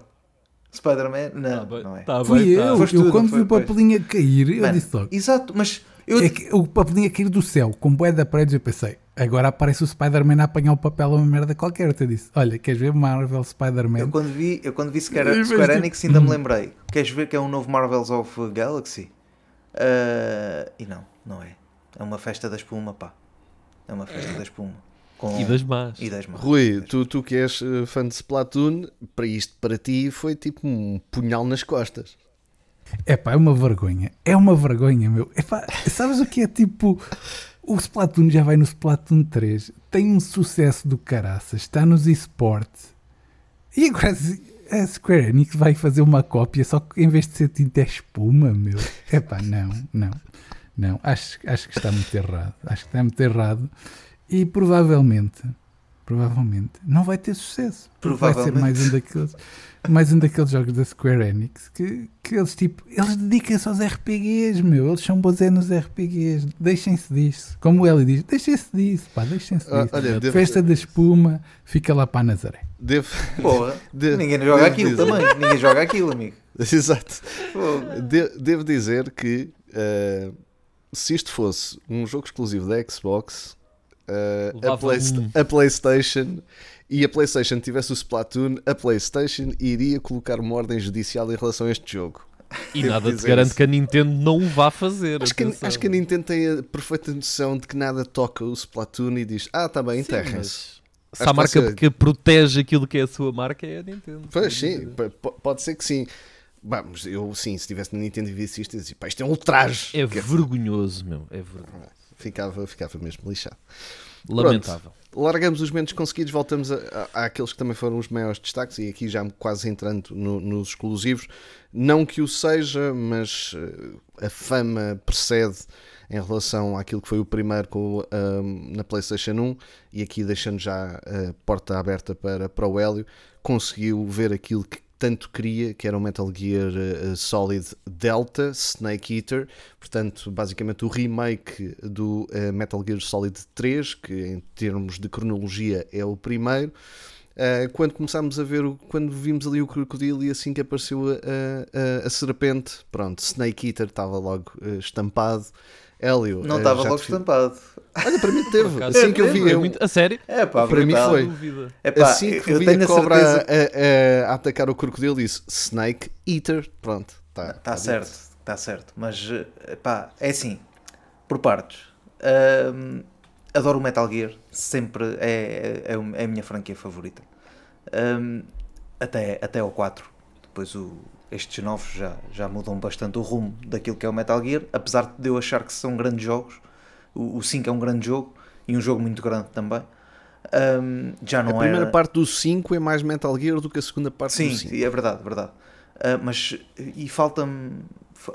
F: Spider-Man, não,
E: Tá
F: não é.
E: tá
G: Fui
E: bem, tá.
G: eu,
F: Foste
G: eu
F: tu,
G: quando vi o
F: foi?
G: papelinho a cair, eu
F: Mano,
G: disse logo.
F: Exato, mas eu,
G: É que o papelinho a cair do céu, com bué da prédios, eu pensei, agora aparece o Spider-Man a apanhar o papel a uma merda qualquer. Eu te disse, olha, queres ver Marvel
F: eu
G: Spider-Man?
F: quando vi, eu quando vi Square, Square Enix ainda me lembrei. Queres ver que é um novo Marvels of Galaxy? Ah, e não, não é. É uma festa da espuma, pá. É uma festa da espuma. Com...
E: E das más.
F: E das más.
D: Rui, tu, tu que és eh, fã de Splatoon, para isto para ti foi tipo um punhal nas costas.
G: É pá, é uma vergonha. É uma vergonha, meu. Epá, sabes o que é tipo. O Splatoon já vai no Splatoon 3, tem um sucesso do caraças, está nos esportes. E agora a Square Enix vai fazer uma cópia, só que em vez de ser tinta é espuma, meu. É pá, não, não, não. Acho, acho que está muito errado. Acho que está muito errado. E provavelmente, provavelmente, não vai ter sucesso. Porque vai ser mais um daqueles, mais um daqueles jogos da Square Enix que, que eles tipo, eles dedicam-se aos RPGs, meu. Eles são bons é nos RPGs. Deixem-se disso. Como o Eli diz, deixem-se disso, pá, deixem-se
D: Ah,
G: disso.
D: olha, devo-
G: Festa da espuma, fica lá para a Nazaré.
D: Devo,
F: Porra,
D: de-
F: ninguém joga
D: devo
F: aquilo
D: dizer-
F: também. Ninguém joga aquilo, amigo.
D: Exato. De- devo dizer que eh, se isto fosse um jogo exclusivo da Xbox, eh, a,
E: um.
D: a PlayStation e a PlayStation tivesse o Splatoon, a PlayStation iria colocar uma ordem judicial em relação a este jogo.
E: E
D: Devo
E: nada te garante
D: isso.
E: que a Nintendo não o vá fazer.
D: Acho que,
E: atenção.
D: acho que a Nintendo tem a perfeita noção de que nada toca o Splatoon e diz: Ah, tá bem, enterrem-se.
E: Se a marca
D: ser-
E: que protege aquilo que é a sua marca é a Nintendo.
D: Pois sim, pode ser que sim. Vamos, eu sim, se estivesse na Nintendo e visse isto, dizia, pá, isto é um ultraje.
E: É
D: Que
E: vergonhoso, meu. É vergonhoso.
D: Ficava, ficava mesmo lixado.
E: Lamentável.
D: Largamos os momentos conseguidos, voltamos a, a, àqueles que também foram os maiores destaques, e aqui já quase entrando no- nos exclusivos. Não que o seja, mas eh, a fama precede em relação àquilo que foi o primeiro com, ahm, na PlayStation 1, e aqui deixando já a porta aberta para, para o Hélio, conseguiu ver aquilo que tanto queria, que era o Metal Gear eh, Solid Delta Snake Eater, portanto, basicamente o remake do eh, Metal Gear Solid 3, que em termos de cronologia é o primeiro. Uh, quando começámos a ver, quando vimos ali o crocodilo e assim que apareceu a, a, a- serpente, pronto, Snake Eater estava logo estampado. Hélio,
F: Não
D: uh,
F: estava logo estampado.
D: Olha, para mim teve. Assim que eu vi, eu-
E: A sério?
F: É pá,
D: Para mim foi.
E: Dúvida.
F: É pá,
D: assim que
F: eu
D: vi
F: tenho
D: a cobra a,
F: certeza.
D: a- a- a atacar o crocodilo, disse Snake Eater, pronto. Tá,
F: Está certo, está certo. Mas, pá, é assim, por partes. Ahm, adoro o Metal Gear, sempre é, é, é a minha franquia favorita. Ahm, até, até ao 4. Depois o, estes novos já, já mudam bastante o rumo daquilo que é o Metal Gear, apesar de eu achar que são grandes jogos. O, o 5 é um grande jogo e um jogo muito grande também. Um, já não
D: a primeira
F: era...
D: parte do 5 é mais Metal Gear do que a segunda parte
F: sim,
D: do 5.
F: Sim, é verdade, verdade. Uh, mas e falta-me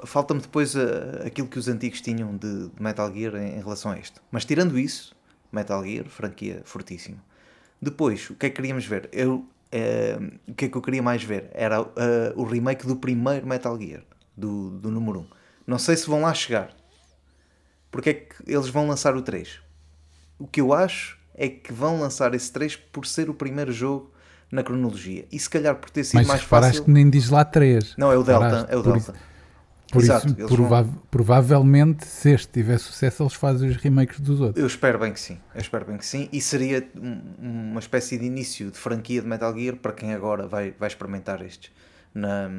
F: falta-me depois uh, aquilo que os antigos tinham de, de Metal Gear em, em, relação a este. Mas tirando isso, Metal Gear, franquia fortíssima. Depois, o que é que queríamos ver? Eu, uh, o que é que eu queria mais ver? Era uh, o remake do primeiro Metal Gear, do, do número 1. Não sei se vão lá chegar. Porque é que eles vão lançar o 3? O que eu acho é que vão lançar esse 3 por ser o primeiro jogo na cronologia. E se calhar por ter sido
G: Mas
F: mais fácil.
G: que nem diz lá 3.
F: Não, é o Delta.
G: Reparaste?
F: É o Delta.
G: Por
F: Exato,
G: isso, prova-
F: vão-
G: provavelmente, se este tiver sucesso, eles fazem os remakes dos outros.
F: Eu espero bem que sim. Eu espero bem que sim. E seria um- uma espécie de início de franquia de Metal Gear para quem agora vai, vai experimentar estes na,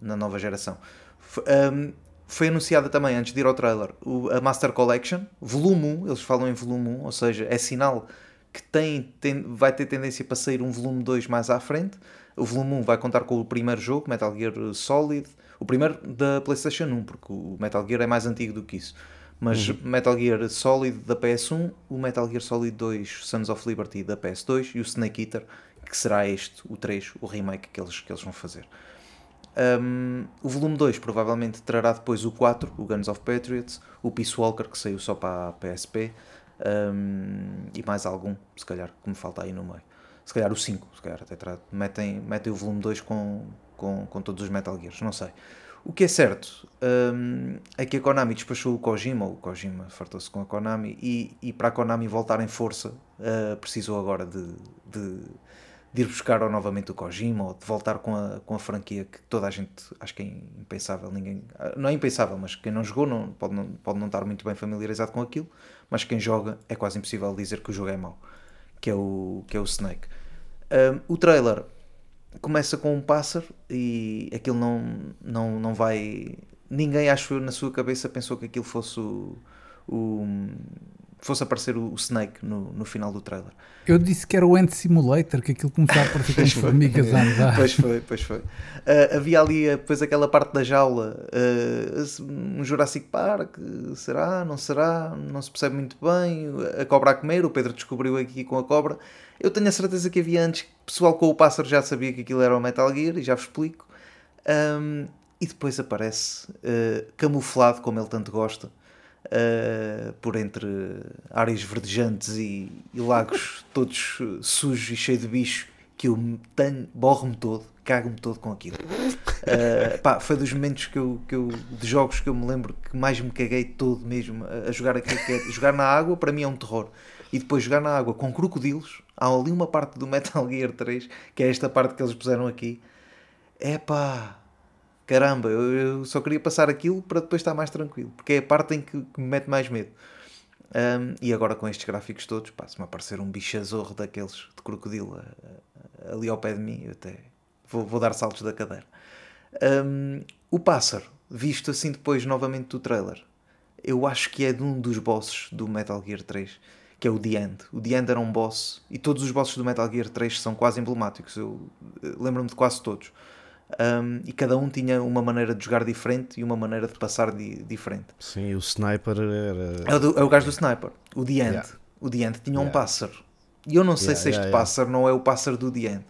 F: na nova geração. F- um, foi anunciada também, antes de ir ao trailer, o- a Master Collection, volume 1, eles falam em volume 1, ou seja, é sinal que tem, tem- vai ter tendência para sair um volume 2 mais à frente. O volume 1 vai contar com o primeiro jogo, Metal Gear Solid, o primeiro da PlayStation 1, porque o Metal Gear é mais antigo do que isso. Mas Metal Gear Solid da PS1, o Metal Gear Solid 2 Sons of Liberty da PS2 e o Snake Eater, que será este, o 3, o remake que eles, que eles vão fazer. Um, o volume 2 provavelmente trará depois o 4, o Guns of Patriots, o Peace Walker, que saiu só para a PSP, um, e mais algum, se calhar, que me falta aí no meio. Se calhar o 5, se calhar até metem, metem o volume 2 com, com, com todos os Metal Gears, não sei. O que é certo um, é que a Konami despachou o Kojima, o Kojima fartou-se com a Konami, e, e para a Konami voltar em força, uh, precisou agora de, de, de ir buscar ou novamente o Kojima, ou de voltar com a, com a franquia que toda a gente acho que é impensável, ninguém, não é impensável, mas quem não jogou não, pode, não, pode não estar muito bem familiarizado com aquilo, mas quem joga é quase impossível dizer que o jogo é mau, que é o, que é o Snake. Um, o trailer começa com um pássaro e aquilo não, não, não vai. Ninguém, acho eu, na sua cabeça pensou que aquilo fosse o. o fosse aparecer o, o Snake no, no final do trailer.
G: Eu disse que era o Ant Simulator, que aquilo começava a parecer com as formigas a andar.
F: Pois foi, pois foi. Uh, havia ali depois aquela parte da jaula, uh, um Jurassic Park, será, não será, não se percebe muito bem, a cobra a comer, o Pedro descobriu aqui com a cobra. Eu tenho a certeza que havia antes, pessoal com o pássaro já sabia que aquilo era o Metal Gear, e já vos explico. Um, e depois aparece uh, camuflado, como ele tanto gosta, uh, por entre áreas verdejantes e, e lagos todos sujos e cheios de bicho, que eu borro-me todo, cago-me todo com aquilo. Uh, pá, foi dos momentos que eu, que eu, de jogos que eu me lembro que mais me caguei todo mesmo a, a jogar aquilo que é, jogar na água, para mim é um terror. E depois jogar na água com crocodilos, há ali uma parte do Metal Gear 3, que é esta parte que eles puseram aqui. É pá, caramba, eu, eu, só queria passar aquilo para depois estar mais tranquilo, porque é a parte em que, que me mete mais medo. Um, e agora com estes gráficos todos, pá, se me aparecer um bichazorro daqueles de crocodilo ali ao pé de mim, eu até vou, vou dar saltos da cadeira. Um, o pássaro, visto assim depois novamente do trailer, eu acho que é de um dos bosses do Metal Gear 3, que é o End. O End era um boss, e todos os bosses do Metal Gear 3 são quase emblemáticos, eu lembro-me de quase todos. Um, e cada um tinha uma maneira de jogar diferente e uma maneira de passar di diferente.
D: Sim, o sniper era.
F: É o, do, é o gajo do sniper, o End.
D: Yeah.
F: O End tinha um
D: Yeah.
F: pássaro. E eu não sei
D: Yeah,
F: se este pássaro não é o pássaro do End.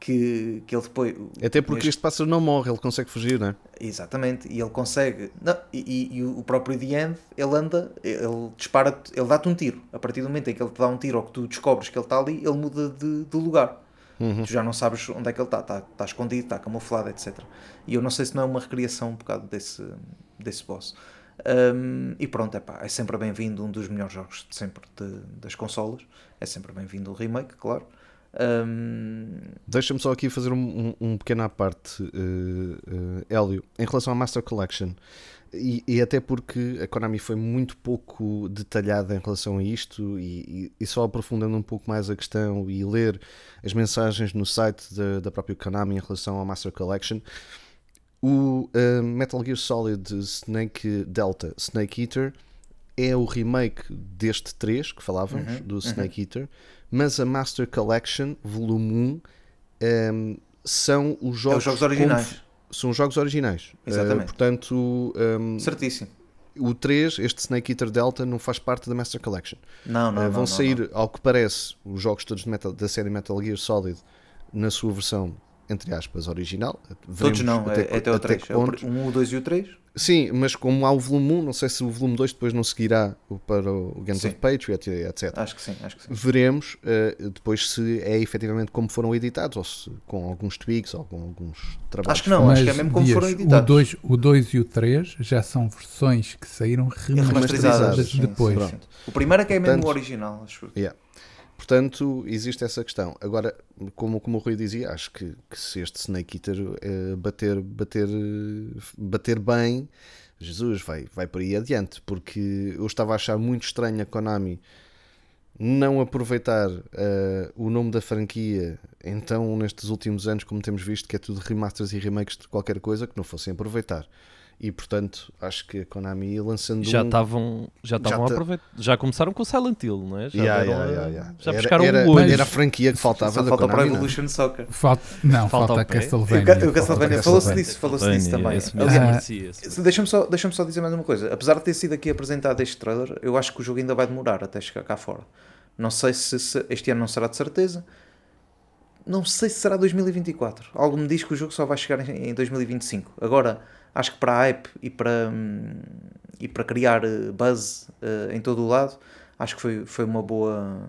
F: Que, que ele depois.
D: Até porque
F: este-
D: este pássaro não morre, ele consegue fugir, não é?
F: Exatamente, e ele consegue. Não, e, e- e o próprio End, ele anda, ele dispara, ele dá-te um tiro. A partir do momento em que ele te dá um tiro ou que tu descobres que ele está ali, ele muda de, de lugar.
D: Uhum.
F: Tu já não sabes onde é que ele está, está, está escondido, está camuflado, etc. E eu não sei se não é uma recriação um bocado desse, desse boss. Um, e pronto, é pá, é sempre bem-vindo um dos melhores jogos de sempre de- das consolas. É sempre bem-vindo o remake, claro. Um,
D: Deixa-me só aqui fazer um, um, um pequeno à parte, eh, eh, Hélio, em relação à Master Collection. E, e até porque a Konami foi muito pouco detalhada em relação a isto, e, e- só aprofundando um pouco mais a questão e ler as mensagens no site da, da própria Konami em relação à Master Collection, o eh, Metal Gear Solid Snake Delta Snake Eater é o remake deste 3 que falávamos, do Snake Eater, mas a Master Collection, volume 1, ehm, são os
F: É
D: jogos,
F: os jogos originais.
D: São os jogos originais.
F: Exatamente.
D: Eh, portanto, um,
F: Certíssimo.
D: o 3, este Snake Eater Delta, não faz parte da Master Collection.
F: Não, não,
D: Uh,
F: não,
D: vão
F: não,
D: sair,
F: não.
D: ao que parece, os jogos todos da série Metal Gear Solid na sua versão, entre aspas, original.
F: Todos
D: Veremos
F: não, é,
D: que-
F: é até o
D: até
F: 3.
D: que
F: É o
D: ponto.
F: pr- um, o 2 e o 3.
D: Sim, mas como há o volume 1, não sei se o volume 2 depois não seguirá para o Games
F: Sim.
D: of Patriot, etc.
F: Acho que sim, acho que sim.
D: Veremos uh, depois se é efetivamente como foram editados, ou se com alguns tweaks ou com alguns trabalhos.
F: Acho que não, acho que é mesmo como
G: Dias,
F: foram editados.
G: O 2, o 2 e o 3 já são versões que saíram remasterizadas
F: Remasterizadas,
G: depois.
F: sim, sim. O primeiro é que é mesmo o
D: Portanto,
F: original, acho.
D: Yeah. Portanto, existe essa questão. Agora, como, como o Rui dizia, acho que, que se este Snake Eater eh, bater, bater, bater bem, Jesus vai, vai por aí adiante. Porque eu estava a achar muito estranho a Konami não aproveitar eh, o nome da franquia, então nestes últimos anos, como temos visto, que é tudo remasters e remakes de qualquer coisa, que não fossem aproveitar. E portanto, acho que a Konami lançando
E: Já
D: um-
E: estavam já estavam a
D: tá-
E: aproveitar. Já começaram com o Silent Hill, não é? Já,
D: Yeah,
E: deram
D: yeah, yeah, yeah.
E: já
D: Era-
E: buscaram
D: era,
E: o olho.
D: era a franquia que faltava
F: Só
D: da
F: falta para
D: Konami, não é?
F: Evolution Soccer.
G: Falta, não,
E: Falta
G: falta, a Castlevania.
F: O Castlevania, falou-se disso, falou-se disso também.
G: Ah.
F: Deixa-me só, deixa só dizer mais uma coisa. Apesar de ter sido aqui apresentado este trailer, eu acho que o jogo ainda vai demorar até chegar cá fora. Não sei se, se- este ano não será de certeza. Não sei se será 2024. Algo me diz que o jogo só vai chegar em, em 2025. Agora, acho que para a hype e para, hum, e para criar eh, buzz eh, em todo o lado, acho que foi, foi uma boa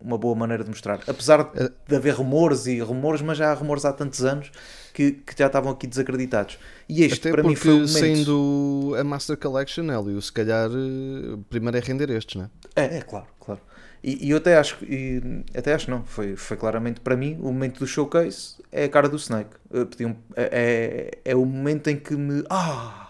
F: uma boa maneira de mostrar. Apesar de, de haver rumores e rumores, mas já há rumores há tantos anos que, que já estavam aqui desacreditados. E este,
D: Até
F: para mim, foi o momento...
D: sendo a Master Collection, Hélio, se calhar eh, primeiro é render estes, né?
F: É, é claro, claro. E, e eu até acho, e, até acho não, foi, foi claramente para mim o momento do showcase é a cara do Snake. Um- é, é, é o momento em que me. Ah!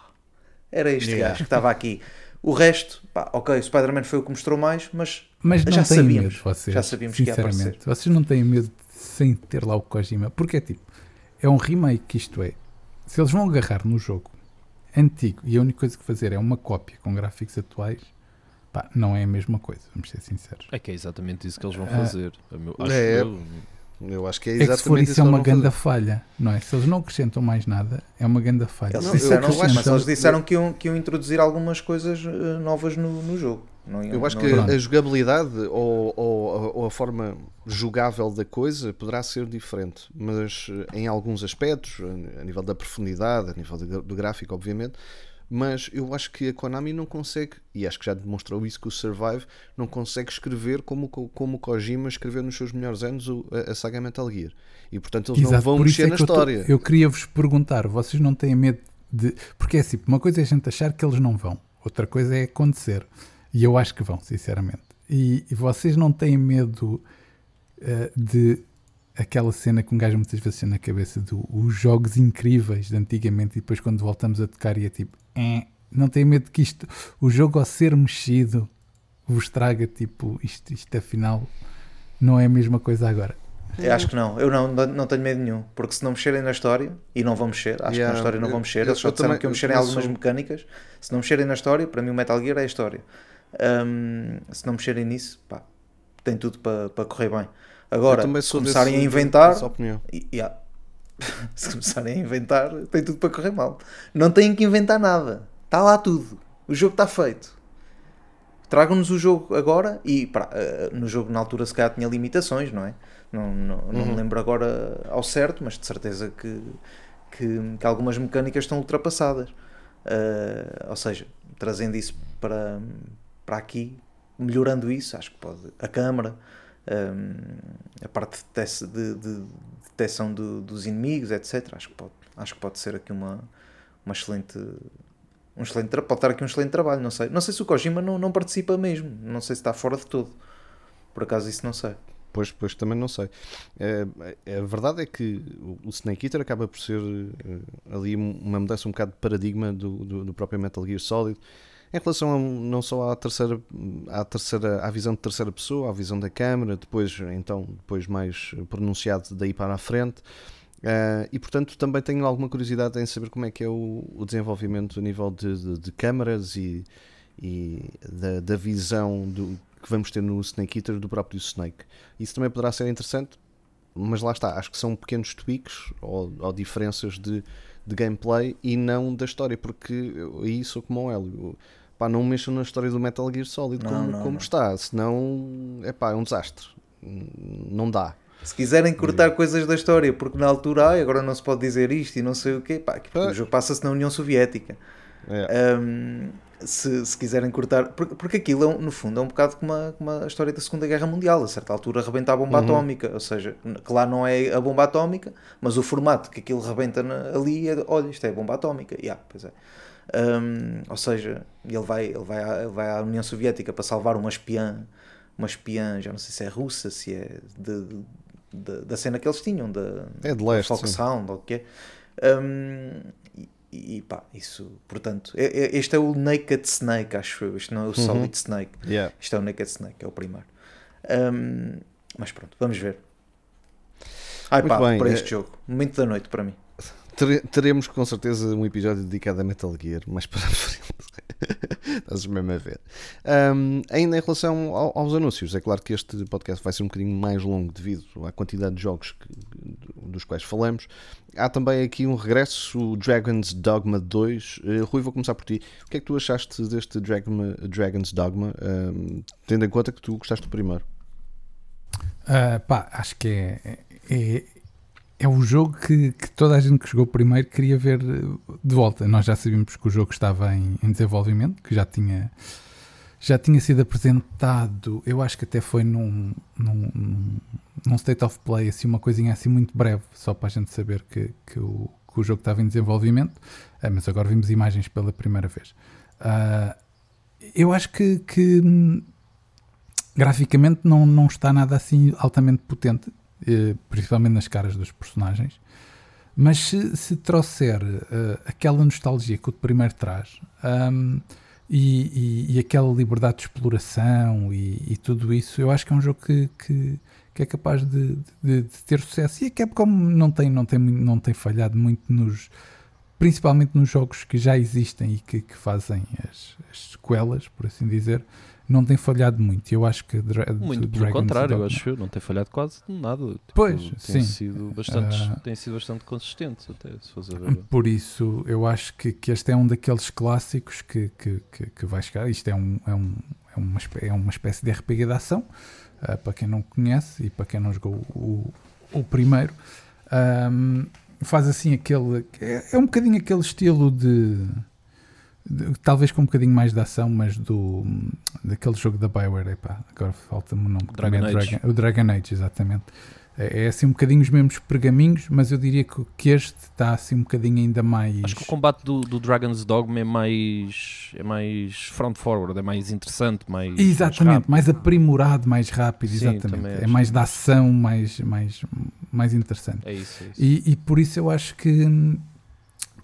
F: Era este
D: Yeah.
F: gajo que estava aqui. O resto, pá, ok, o Spider-Man foi o que mostrou mais, mas,
G: Mas não
F: já sabíamos.
G: medo, vocês.
F: já sabíamos que ia aparecer.
G: Vocês não têm medo de, sem ter lá o Kojima. Porque é tipo, é um remake, isto é. Se eles vão agarrar no jogo antigo e a única coisa que fazer é uma cópia com gráficos atuais, pá, não é a mesma coisa, vamos ser sinceros.
E: É que é exatamente isso que eles vão
G: Ah.
E: fazer. Meu- acho
D: É,
E: eu.
D: Eu acho que é
G: É que
D: exatamente
G: se for isso é
D: que
G: uma grande falha, não é? Se eles não acrescentam mais nada, é uma grande falha.
F: Eles
D: Não,
G: Se
F: disseram, mas eles disseram que iam, que iam introduzir algumas coisas eh, novas no, no jogo. Não
D: Eu acho
F: não
D: que
G: Pronto.
D: a jogabilidade ou, ou- ou a forma jogável da coisa poderá ser diferente, mas eh, em alguns aspectos, a nível da profundidade, a nível do gráfico, obviamente, mas eu acho que a Konami não consegue, e acho que já demonstrou isso com o Survive, não consegue escrever como, como o Kojima escreveu nos seus melhores anos a, a saga Metal Gear. E portanto eles não
G: Exato,
D: vão
G: por isso
D: mexer
G: é
D: na
G: que eu
D: história.
G: Eu, queria vos perguntar, vocês não têm medo de. Porque é assim, uma coisa é a gente achar que eles não vão, outra coisa é acontecer. E eu acho que vão, sinceramente. E, e vocês não têm medo eh, de aquela cena que um gajo muitas vezes tem na cabeça dos jogos incríveis de antigamente e depois quando voltamos a tocar e é tipo, "Eh", não têm medo que isto, o jogo ao ser mexido, vos traga tipo, isto, isto afinal não é a mesma coisa agora.
F: Eu acho que não, eu não, não tenho medo nenhum, porque se não mexerem na história, e não vão mexer, acho que
D: Yeah,
F: na história não vão mexer,
D: eu-
F: eles só disseram
D: também-
F: que iam
D: eu
F: mexer em algumas
D: sou-
F: mecânicas, se não mexerem na história, para mim o Metal Gear é a história. Ahm, se não mexerem nisso, pá, tem tudo para para correr bem. Agora, começarem
D: desse-
F: a inventar,
D: opinião.
F: e- yeah. se começarem a inventar, tem tudo para correr mal. Não têm que inventar nada, está lá tudo, o jogo está feito. Tragam-nos o jogo agora e pá, eh, no jogo na altura se calhar tinha limitações, não é? Não, não, não
D: Uhum.
F: me lembro agora ao certo, mas de certeza que, que, que algumas mecânicas estão ultrapassadas. Eh, ou seja, trazendo isso para, para aqui, melhorando isso, acho que pode. A câmara, eh, a parte de- de detecção do- dos inimigos, etc. Acho que pode, acho que pode ser aqui uma, uma excelente. Um excelente, pode estar aqui um excelente trabalho, não sei. Não sei se o Kojima não, não participa mesmo, não sei se está fora de todo. Por acaso isso não sei.
D: Pois, pois também não sei. É, é- a verdade é que o- o Snake Eater acaba por ser eh, ali uma mudança um bocado de paradigma do, do, do próprio Metal Gear Solid em relação a- não só à terceira, à terceira à visão de terceira pessoa, à visão da câmera, depois então depois mais pronunciado daí para a frente. Ah, e portanto também tenho alguma curiosidade em saber como é que é o, o desenvolvimento a nível de, de, de câmaras e, e da, da visão do, que vamos ter no Snake Eater do próprio Snake. Isso também poderá ser interessante. mas lá está, acho que são pequenos tweaks ou, ou diferenças de, de gameplay e não da história, porque aí sou como o Hélio. Pá, não mexam na história do Metal Gear Solid
F: Não,
D: como,
F: não,
D: como
F: não.
D: está, senão é pá, é um desastre. Não dá.
F: Se quiserem cortar coisas da história, porque na altura, ai, agora não se pode dizer isto e não sei o quê, pá, que
D: Ah.
F: o jogo passa-se na União Soviética.
D: É.
F: Um, se, se quiserem cortar, porque, porque aquilo é um- no fundo é um bocado como a, como a história da Segunda Guerra Mundial. A certa altura rebenta a bomba atómica, ou seja, que lá não é a bomba atómica, mas o formato que aquilo rebenta na- ali é: olha, isto é bomba atómica. Yeah, pois é. Um, ou seja, ele vai, ele, vai à, ele vai à União Soviética para salvar uma espiã, uma espiã, já não sei se é russa, se é de, de- de- da cena que eles tinham, da,
D: É de leste.
F: Foxhound ou o que é. E, pá, isso, portanto, este é o Naked Snake, acho eu. Este não é o Solid Snake.
D: Yeah.
F: Este é o Naked Snake, é o primeiro. Um, mas pronto, vamos ver. Ai
D: Muito
F: pá,
D: bem,
F: para
D: é-
F: este jogo. Momento da noite para mim.
D: Tere- Teremos com certeza um episódio dedicado a Metal Gear mais para a frente. Estás mesmo a ver. Um, ainda em relação ao- aos anúncios, é claro que este podcast vai ser um bocadinho mais longo devido à quantidade de jogos que- dos quais falamos. Há também aqui um regresso, o Dragon's Dogma 2. Eh, Rui, vou começar por ti. O que é que tu achaste deste Dragma- Dragon's Dogma, um, tendo em conta que tu gostaste do primeiro?
G: Ah, pá, acho que é, é, é o jogo que, que toda a gente que jogou primeiro queria ver de volta. Nós já sabíamos que o jogo estava em, em desenvolvimento, que já tinha, já tinha sido apresentado, eu acho que até foi num, num, num, State of Play, assim, uma coisinha assim muito breve, só para a gente saber que, que, o, que o jogo estava em desenvolvimento. Ah, mas agora vimos imagens pela primeira vez. Ah, eu acho que, que hum, graficamente não, não está nada assim altamente potente, principalmente nas caras dos personagens. Mas se, se trouxer eh, aquela nostalgia que o primeiro traz ahm, e, e- e aquela liberdade de exploração e, e tudo isso, eu acho que é um jogo que, que, que é capaz de, de- de ter sucesso. E a Capcom não tem, não tem, não tem falhado muito nos. Principalmente nos jogos que já existem e que, que fazem as, as sequelas, por assim dizer, não tem falhado muito. Eu acho que Dra
E: Muito pelo contrário, eu acho eu, não tem falhado quase nada. Tipo,
G: Pois,
E: tem
G: sim.
E: Sido bastante,
G: Ah.
E: tem sido bastante consistente, até, se fosse a ver.
G: Por isso, eu acho que, que este é um daqueles clássicos que, que, que, que vai chegar. Isto é, um, é, um, é, uma, é uma espécie de RPG de ação, ah, para quem não conhece e para quem não jogou o, o primeiro. Ahm, faz assim aquele. É, é um bocadinho aquele estilo de- Talvez com um bocadinho mais de ação, mas do daquele jogo da Bioware. Epá, agora falta-me o nome. que
E: Dragon
G: é
E: Age.
G: o Dragon Age, exatamente. É, é assim um bocadinho os mesmos pergaminhos, mas eu diria que, que este está assim um bocadinho ainda mais.
E: Acho que o combate do, do Dragon's Dogma é mais, é mais front forward, é mais interessante, mais.
G: Exatamente,
E: mais
G: mais, aprimorado, mais rápido,
E: Sim,
G: exatamente. É mais da ação, mais, mais, mais interessante.
E: É isso, é isso.
G: E, e por isso eu acho que, hum,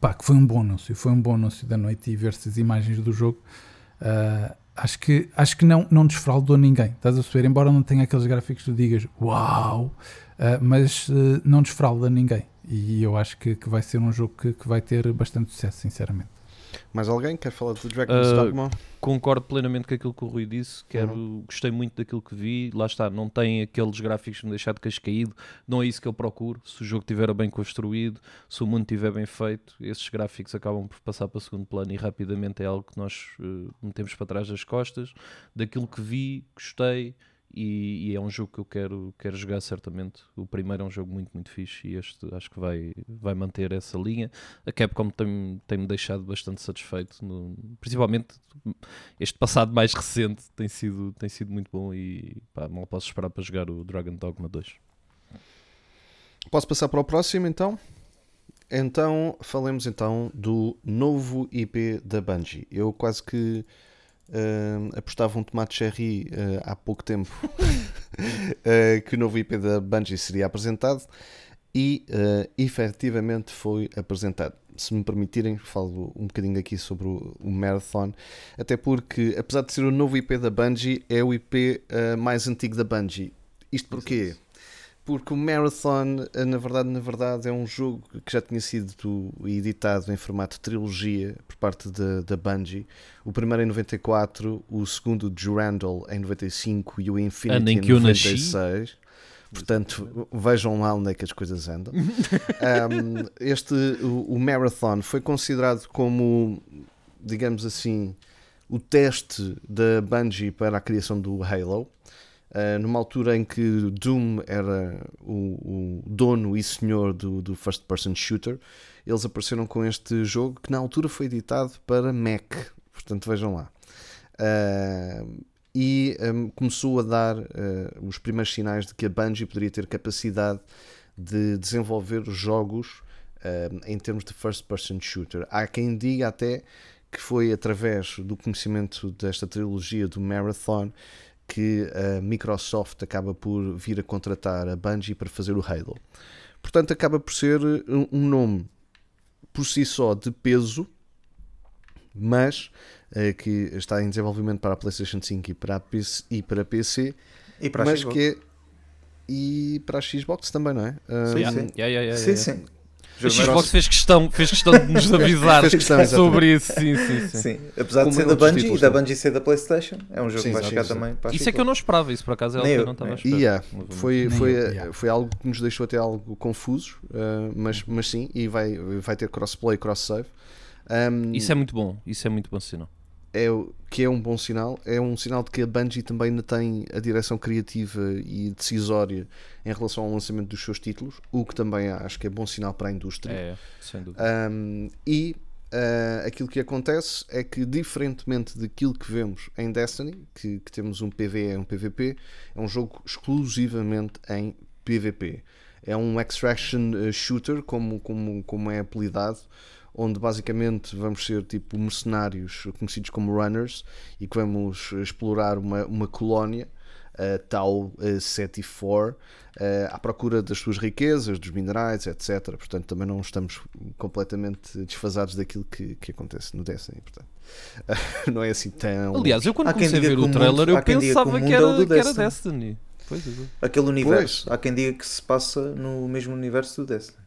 G: pá, que foi um bom anúncio, foi um bom anúncio da noite e ver-se as imagens do jogo. ah, acho que, acho que não, não desfraudou ninguém, estás a perceber? Embora não tenha aqueles gráficos que tu digas uau, ah, mas ah, não desfrauda ninguém. E eu acho que, que vai ser um jogo que, que vai ter bastante sucesso, sinceramente.
D: Mais alguém quer falar do Dragon's
E: Uh,
D: Dogma?
E: Concordo plenamente com aquilo que o Rui disse. Quero, Gostei muito daquilo que vi. Lá está, não tem aqueles gráficos que me deixar de queixo caído. Não é isso que eu procuro. Se o jogo estiver bem construído, se o mundo estiver bem feito, esses gráficos acabam por passar para o segundo plano e rapidamente é algo que nós uh, metemos para trás das costas. Daquilo que vi, gostei. E, e é um jogo que eu quero, quero jogar certamente. O primeiro é um jogo muito, muito fixe e este acho que vai, vai manter essa linha. A Capcom tem- tem-me deixado bastante satisfeito, no- principalmente este passado mais recente tem sido, tem sido muito bom e pá, mal posso esperar para jogar o Dragon Dogma 2.
D: Posso passar para o próximo então? Então, falemos então do novo IP da Bungie. Eu quase que hum, apostava um tomate cherry eh, há pouco tempo eh, que o novo IP da Bungie seria apresentado e efetivamente foi apresentado. Se me permitirem, falo um bocadinho aqui sobre o, o Marathon, até porque, apesar de ser o novo IP da Bungie, é o IP mais antigo da Bungie. Isto porquê? Porque o Marathon, eh, na verdade, na verdade, é um jogo que já tinha sido editado em formato trilogia por parte da, Bungie. O primeiro em 94, o segundo Durandal em 95 e o Infinity
E: em
D: em
E: que eu nasci.
D: 96. Portanto, vejam lá onde é que as coisas andam. Um, este, o, o Marathon foi considerado como, digamos assim, o teste da Bungie para a criação do Halo. Uh, numa altura em que Doom era o, o dono e senhor do, do first person shooter, eles apareceram com este jogo que na altura foi editado para Mac. Portanto, vejam lá. Uh, e um, começou a dar uh, os primeiros sinais de que a Bungie poderia ter capacidade de desenvolver jogos em termos de first person shooter. Há quem diga até que foi através do conhecimento desta trilogia do Marathon que a Microsoft acaba por vir a contratar a Bungie para fazer o Halo. Portanto, acaba por ser um nome por si só de peso, mas uh, que está em desenvolvimento para a PlayStation 5 e para, a PC, e para PC,
F: E para a
D: mas
F: Xbox.
D: que é e para a Xbox também, não é?
F: Sim,
D: Um,
F: sim.
E: Yeah, yeah, yeah,
F: Sim,
E: yeah.
F: sim.
E: Xbox fez questão, fez questão de nos avisar
D: questão,
E: sobre isso. Sim, sim, sim.
F: Sim, apesar de
D: Como
F: ser
D: em
F: da Bungie e
D: títulos
F: da
D: também.
F: Bungie ser da PlayStation, é um jogo
D: Sim,
F: que vai chegar também para
E: Isso é que eu não esperava, isso por acaso é algo que eu
F: eu,
E: não estava a esperar.
D: E yeah, foi, foi,
G: yeah.
D: foi algo que nos deixou até algo confusos, eh, mas, mas sim, e vai, vai ter crossplay e cross-save. Um,
E: Isso é muito bom, isso é muito bom sinal.
D: É, que é um bom sinal, é um sinal de que a Bungie também ainda tem a direção criativa e decisória em relação ao lançamento dos seus títulos, o que também acho que é bom sinal para a indústria.
E: É, sem dúvida.
D: Um, e uh, aquilo que acontece é que, diferentemente daquilo que vemos em Destiny, que, que temos um PvE e um PvP, é um jogo exclusivamente em PvP. É um extraction uh, shooter, como, como, como é apelidado, onde basicamente vamos ser tipo mercenários conhecidos como runners e que vamos explorar uma, uma colónia. Uh, Tau uh, 74 uh, à procura das suas riquezas, dos minerais, etc. Portanto, também não estamos completamente desfasados daquilo que, que acontece no Destiny. Portanto, não é assim tão.
E: Aliás, eu quando
F: Há
E: comecei a ver o
F: o mundo-
E: trailer, eu
F: que
E: pensava que
F: é
E: era,
F: do
E: que era
F: Destiny.
E: Destiny. Pois é.
F: Aquele universo. Há quem diga que se passa no mesmo universo do Destiny.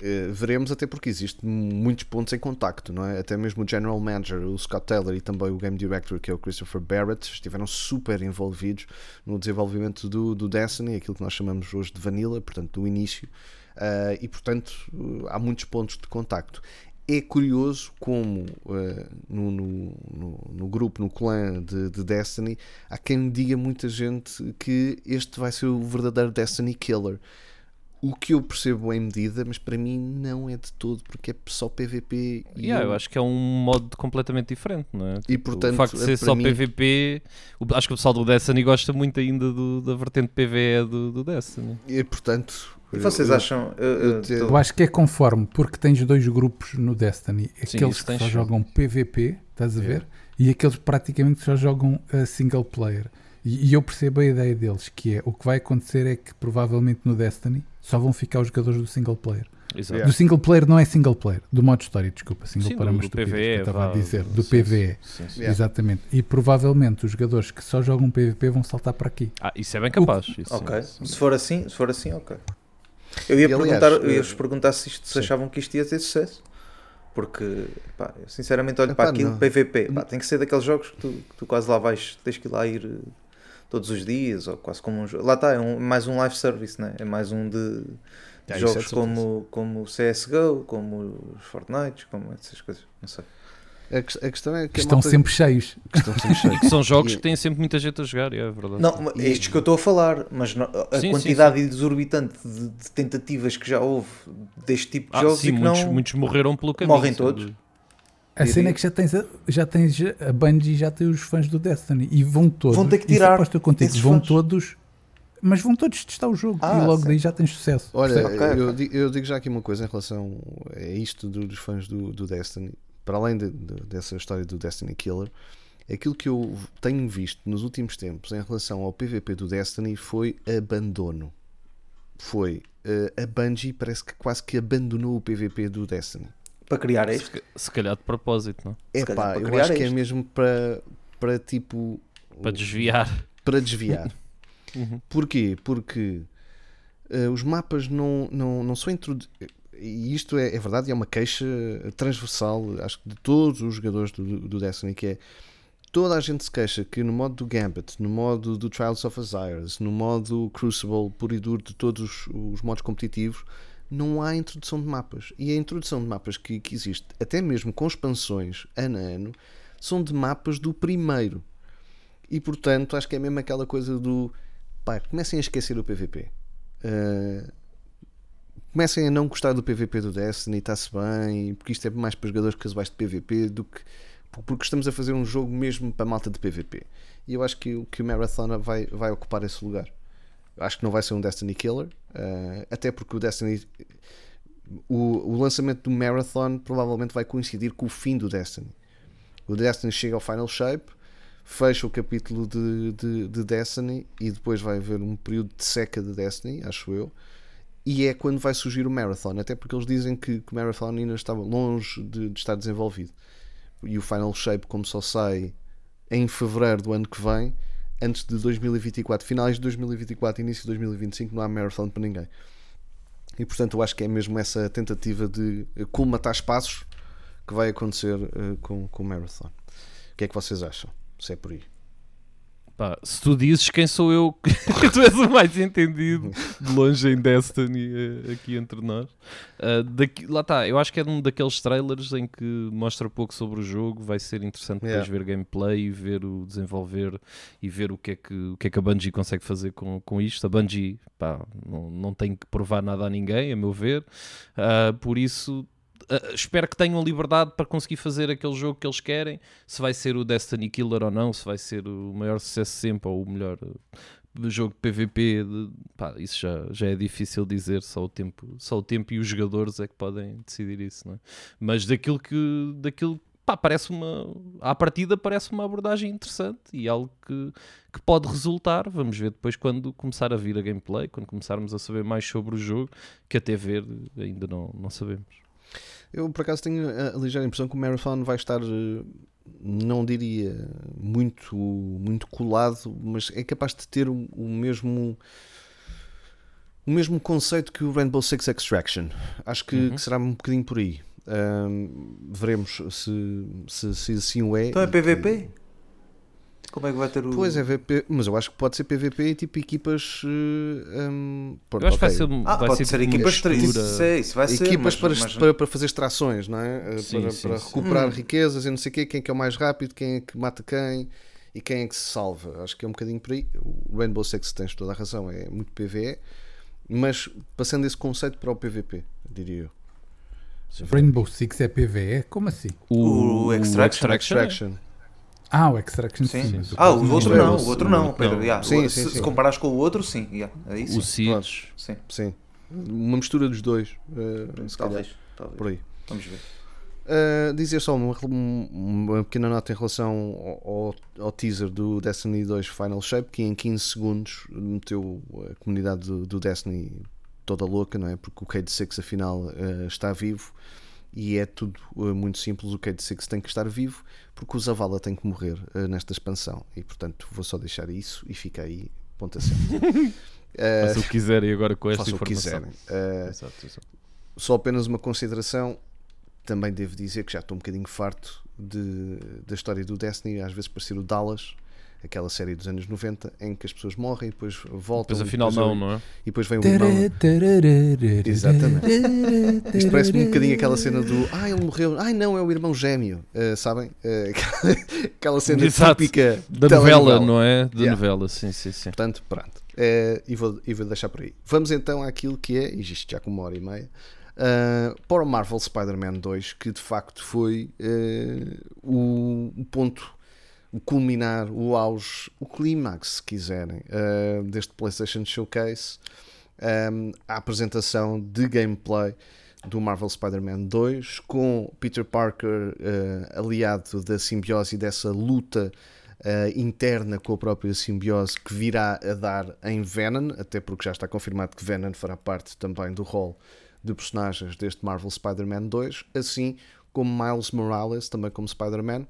D: Eh, veremos até porque existe muitos pontos em contacto, não é? Até mesmo o General Manager, o Scott Taylor e também o Game Director, que é o Christopher Barrett, estiveram super envolvidos no desenvolvimento do, do Destiny, aquilo que nós chamamos hoje de Vanilla, portanto, do início, Ah, e portanto há muitos pontos de contacto. É curioso como eh, no, no, no, no grupo, no clã de, de Destiny, há quem diga muita gente que este vai ser o verdadeiro Destiny Killer. O que eu percebo em medida, mas para mim não é de todo, porque é só PVP e
E: Yeah,
D: eu-
E: eu acho que é um modo completamente diferente, não é?
D: E, portanto,
E: o facto de
D: é
E: ser só
D: mim-
E: PVP, acho que o pessoal do Destiny gosta muito ainda do- da vertente PVE do, do Destiny.
D: e, portanto
F: E vocês
D: eu-
F: acham. eu-
D: eu
F: eu
D: te-
F: tô-
G: Eu acho que é conforme, porque tens dois grupos no Destiny.
E: Sim,
G: Aqueles
E: isso
G: que só jogam PVP, estás a ver? E aqueles praticamente que só jogam uh, single player. E, e eu percebo a ideia deles, que é o que vai acontecer é que provavelmente no Destiny só vão ficar os jogadores do single player.
E: Exato.
G: Do single player não é single player, do modo história, desculpa. Single
E: Sim,
G: player é
E: do,
G: uma estupidez
E: PVE,
G: que eu estava
E: vá,
G: a dizer. Do
E: sim,
G: PVE.
E: sim, sim.
D: Yeah.
G: Exatamente. E provavelmente os jogadores que só jogam PVP vão saltar para aqui.
E: Ah, isso é bem capaz. isso sim,
F: Ok.
E: sim.
F: Se for assim, se for assim, ok. Eu ia
D: E, aliás,
F: perguntar, eu ia vos perguntar se, isto, se achavam que isto ia ter sucesso. Porque, pá, eu sinceramente olho
D: Epá,
F: para aquilo,
D: não.
F: PVP, pá, tem que ser daqueles jogos que tu, que tu quase lá vais, tens que ir lá ir eh, todos os dias, ou quase como um jogo. Lá está, é um- mais um live service, né? é mais um de, de
D: Ah, é
F: jogos
D: certeza.
F: como, como o CSGO, como os Fortnite, como essas coisas, não sei.
D: A, ques- a questão é que
G: Estão
D: malta-
G: sempre cheios.
D: que estão sempre cheios.
E: Que são jogos
D: E-
E: que têm sempre muita gente a jogar, é verdade.
F: Não, mas é estes que eu estou a falar, mas no- a
E: Sim, sim,
F: quantidade exorbitante de, de tentativas que já houve deste tipo de
E: Ah,
F: jogos
E: sim,
F: e que
E: muitos,
F: não.
E: muitos morreram pelo caminho.
F: Morrem todos.
G: A cena é que já tens a, já tens a Bungie já tem os fãs do Destiny e vão todos.
F: Vão ter que
G: isso
F: tirar
G: eu contigo, vão
F: fãs.
G: todos, mas vão todos testar o jogo
F: Ah,
G: e logo
F: sim.
G: daí já tens sucesso.
D: Olha,
G: percebes?
F: Ok,
D: eu,
F: ok.
D: di- eu digo já aqui uma coisa em relação a isto do- dos fãs do, do Destiny, para além de- de- dessa história do Destiny Killer, aquilo que eu tenho visto nos últimos tempos em relação ao PVP do Destiny foi abandono. Foi. eh, a Bungie parece que quase que abandonou o PVP do Destiny.
F: Para criar
E: Se,
F: este.
E: ca- se calhar de propósito, não?
D: É pá, eu
F: criar
D: acho que é mesmo para, para tipo.
E: Para desviar.
D: para desviar.
E: Uhum.
D: Porquê? Porque eh, os mapas não, não, não são introduzidos. E isto é, é verdade, é uma queixa transversal, acho que de todos os jogadores do, do Destiny, que é toda a gente se queixa que no modo do Gambit, no modo do Trials of Osiris, no modo Crucible, puro e duro de todos os modos competitivos, não há introdução de mapas. E a introdução de mapas que, que existe, até mesmo com expansões ano a ano, são de mapas do primeiro. E portanto, acho que é mesmo aquela coisa do pá, comecem a esquecer o PVP. Uh, comecem a não gostar do PVP do Destiny, está-se bem, porque isto é mais para jogadores casuais de PVP do que porque estamos a fazer um jogo mesmo para malta de PVP. E eu acho que, que o Marathon vai, vai ocupar esse lugar. Acho que não vai ser um Destiny Killer, uh, até porque o Destiny. O, o lançamento do Marathon provavelmente vai coincidir com o fim do Destiny. O Destiny chega ao Final Shape, fecha o capítulo de, de, de Destiny e depois vai haver um período de seca de Destiny, acho eu e é quando vai surgir o Marathon, até porque eles dizem que, que o Marathon ainda estava longe de, de, estar desenvolvido. E o Final Shape, como só sai em fevereiro do ano que vem, antes de 2024, finais de 2024, início de 2025, não há Marathon para ninguém. E portanto, eu acho que é mesmo essa tentativa de colmatar espaços que vai acontecer uh, com, com o Marathon. O que é que vocês acham? Se é por aí.
E: Pá, se tu dizes quem sou eu, tu és o mais entendido de longe em Destiny eh, aqui entre nós. Uh, daqui, lá está, eu acho que é um daqueles trailers em que mostra pouco sobre o jogo. Vai ser interessante yeah. depois ver gameplay e ver o desenvolver e ver o que é que, o que, é que a Bungie consegue fazer com, com isto. A Bungie pá, não, não tem que provar nada a ninguém, a meu ver. Uh, por isso uh, espero que tenham liberdade para conseguir fazer aquele jogo que eles querem. Se vai ser o Destiny Killer ou não, se vai ser o maior sucesso sempre ou o melhor uh, jogo de PVP, de, pá, isso já, já é difícil dizer. Só o, tempo, só o tempo e os jogadores é que podem decidir isso, não é? Mas daquilo que. Daquilo, pá, parece uma. À partida, parece uma abordagem interessante e algo que, que pode resultar. Vamos ver depois quando começar a vir a gameplay, quando começarmos a saber mais sobre o jogo, que até ver ainda não, não sabemos.
D: Eu, por acaso, tenho a, ligeira impressão que o Marathon vai estar, eh, não diria muito, muito colado, mas é capaz de ter o, o mesmo o mesmo conceito que o Rainbow Six Extraction. Acho que, uhum. que será um bocadinho por aí. Um, veremos se, se, se assim o é.
F: Então é PVP? Como é que vai ter o.
D: Pois é, VP, mas eu acho que pode ser PVP e tipo equipas.
E: Eh, um, eu acho que vai ser,
F: ah,
E: vai
F: pode
E: ser,
F: ser equipas isso, isso vai ser,
D: Equipas mas, para, mas... Para, para, fazer extrações, não é? Eh, sim, para, sim, para sim. recuperar hum. riquezas e não sei o quê, quem é que é o mais rápido, quem é que mata quem e quem é que se salva. Acho que é um bocadinho por aí. O Rainbow Six tens toda a razão, é muito PVE, mas passando esse conceito para o PVP, diria eu.
G: Rainbow Six é PVE? Como assim?
F: O, o Extraction.
D: O Extraction.
G: Ah, o Extraction sim.
F: sim. Ah, o outro não, o outro não, Pedro. Não. Yeah. Sim, sim, se, sim. se comparares com o outro, sim. Yeah. Aí, sim.
E: O Siege.
D: Sim. sim. Uma mistura dos dois. Uh,
F: talvez, talvez.
D: Por aí.
F: Vamos ver.
D: Uh, dizer só uma, uma, pequena nota em relação ao, ao, teaser do Destiny 2 Final Shape, que em 15 segundos meteu a comunidade do, do Destiny toda louca, não é? Porque o Cade 6 afinal uh, está vivo e é tudo uh, muito simples. O Cade 6 tem que estar vivo porque o Zavala tem que morrer uh, nesta expansão e portanto vou só deixar isso e fica aí, ponto assim. uh,
E: Faça o que quiserem agora com esta
D: informação. O que quiserem. Uh, exato, exato. Só apenas uma consideração. Também devo dizer que já estou um bocadinho farto de, da história do Destiny, às vezes parecer o Dallas, aquela série dos anos 90 em que as pessoas morrem e depois voltam.
E: Depois afinal depois não, não é?
D: E depois vem o irmão. Exatamente. Isto parece-me um bocadinho aquela cena do Ah, ele morreu. Ai não, é o irmão gêmeo. Uh, sabem? Uh, aquela cena Exato. típica
E: da novela, não é? Da yeah. novela, sim, sim, sim.
D: Portanto, pronto. Uh, e, vou, e vou deixar por aí. Vamos então àquilo que é, e isto já com uma hora e meia. Uh, para o Marvel Spider-Man 2, que de facto foi o, o ponto o culminar, o auge, o clímax, se quiserem, uh, deste PlayStation Showcase, um, a apresentação de gameplay do Marvel Spider-Man 2 com Peter Parker uh, aliado da simbiose e dessa luta uh, interna com a própria simbiose que virá a dar em Venom, até porque já está confirmado que Venom fará parte também do rol de personagens deste Marvel Spider-Man 2, assim como Miles Morales, também como Spider-Man,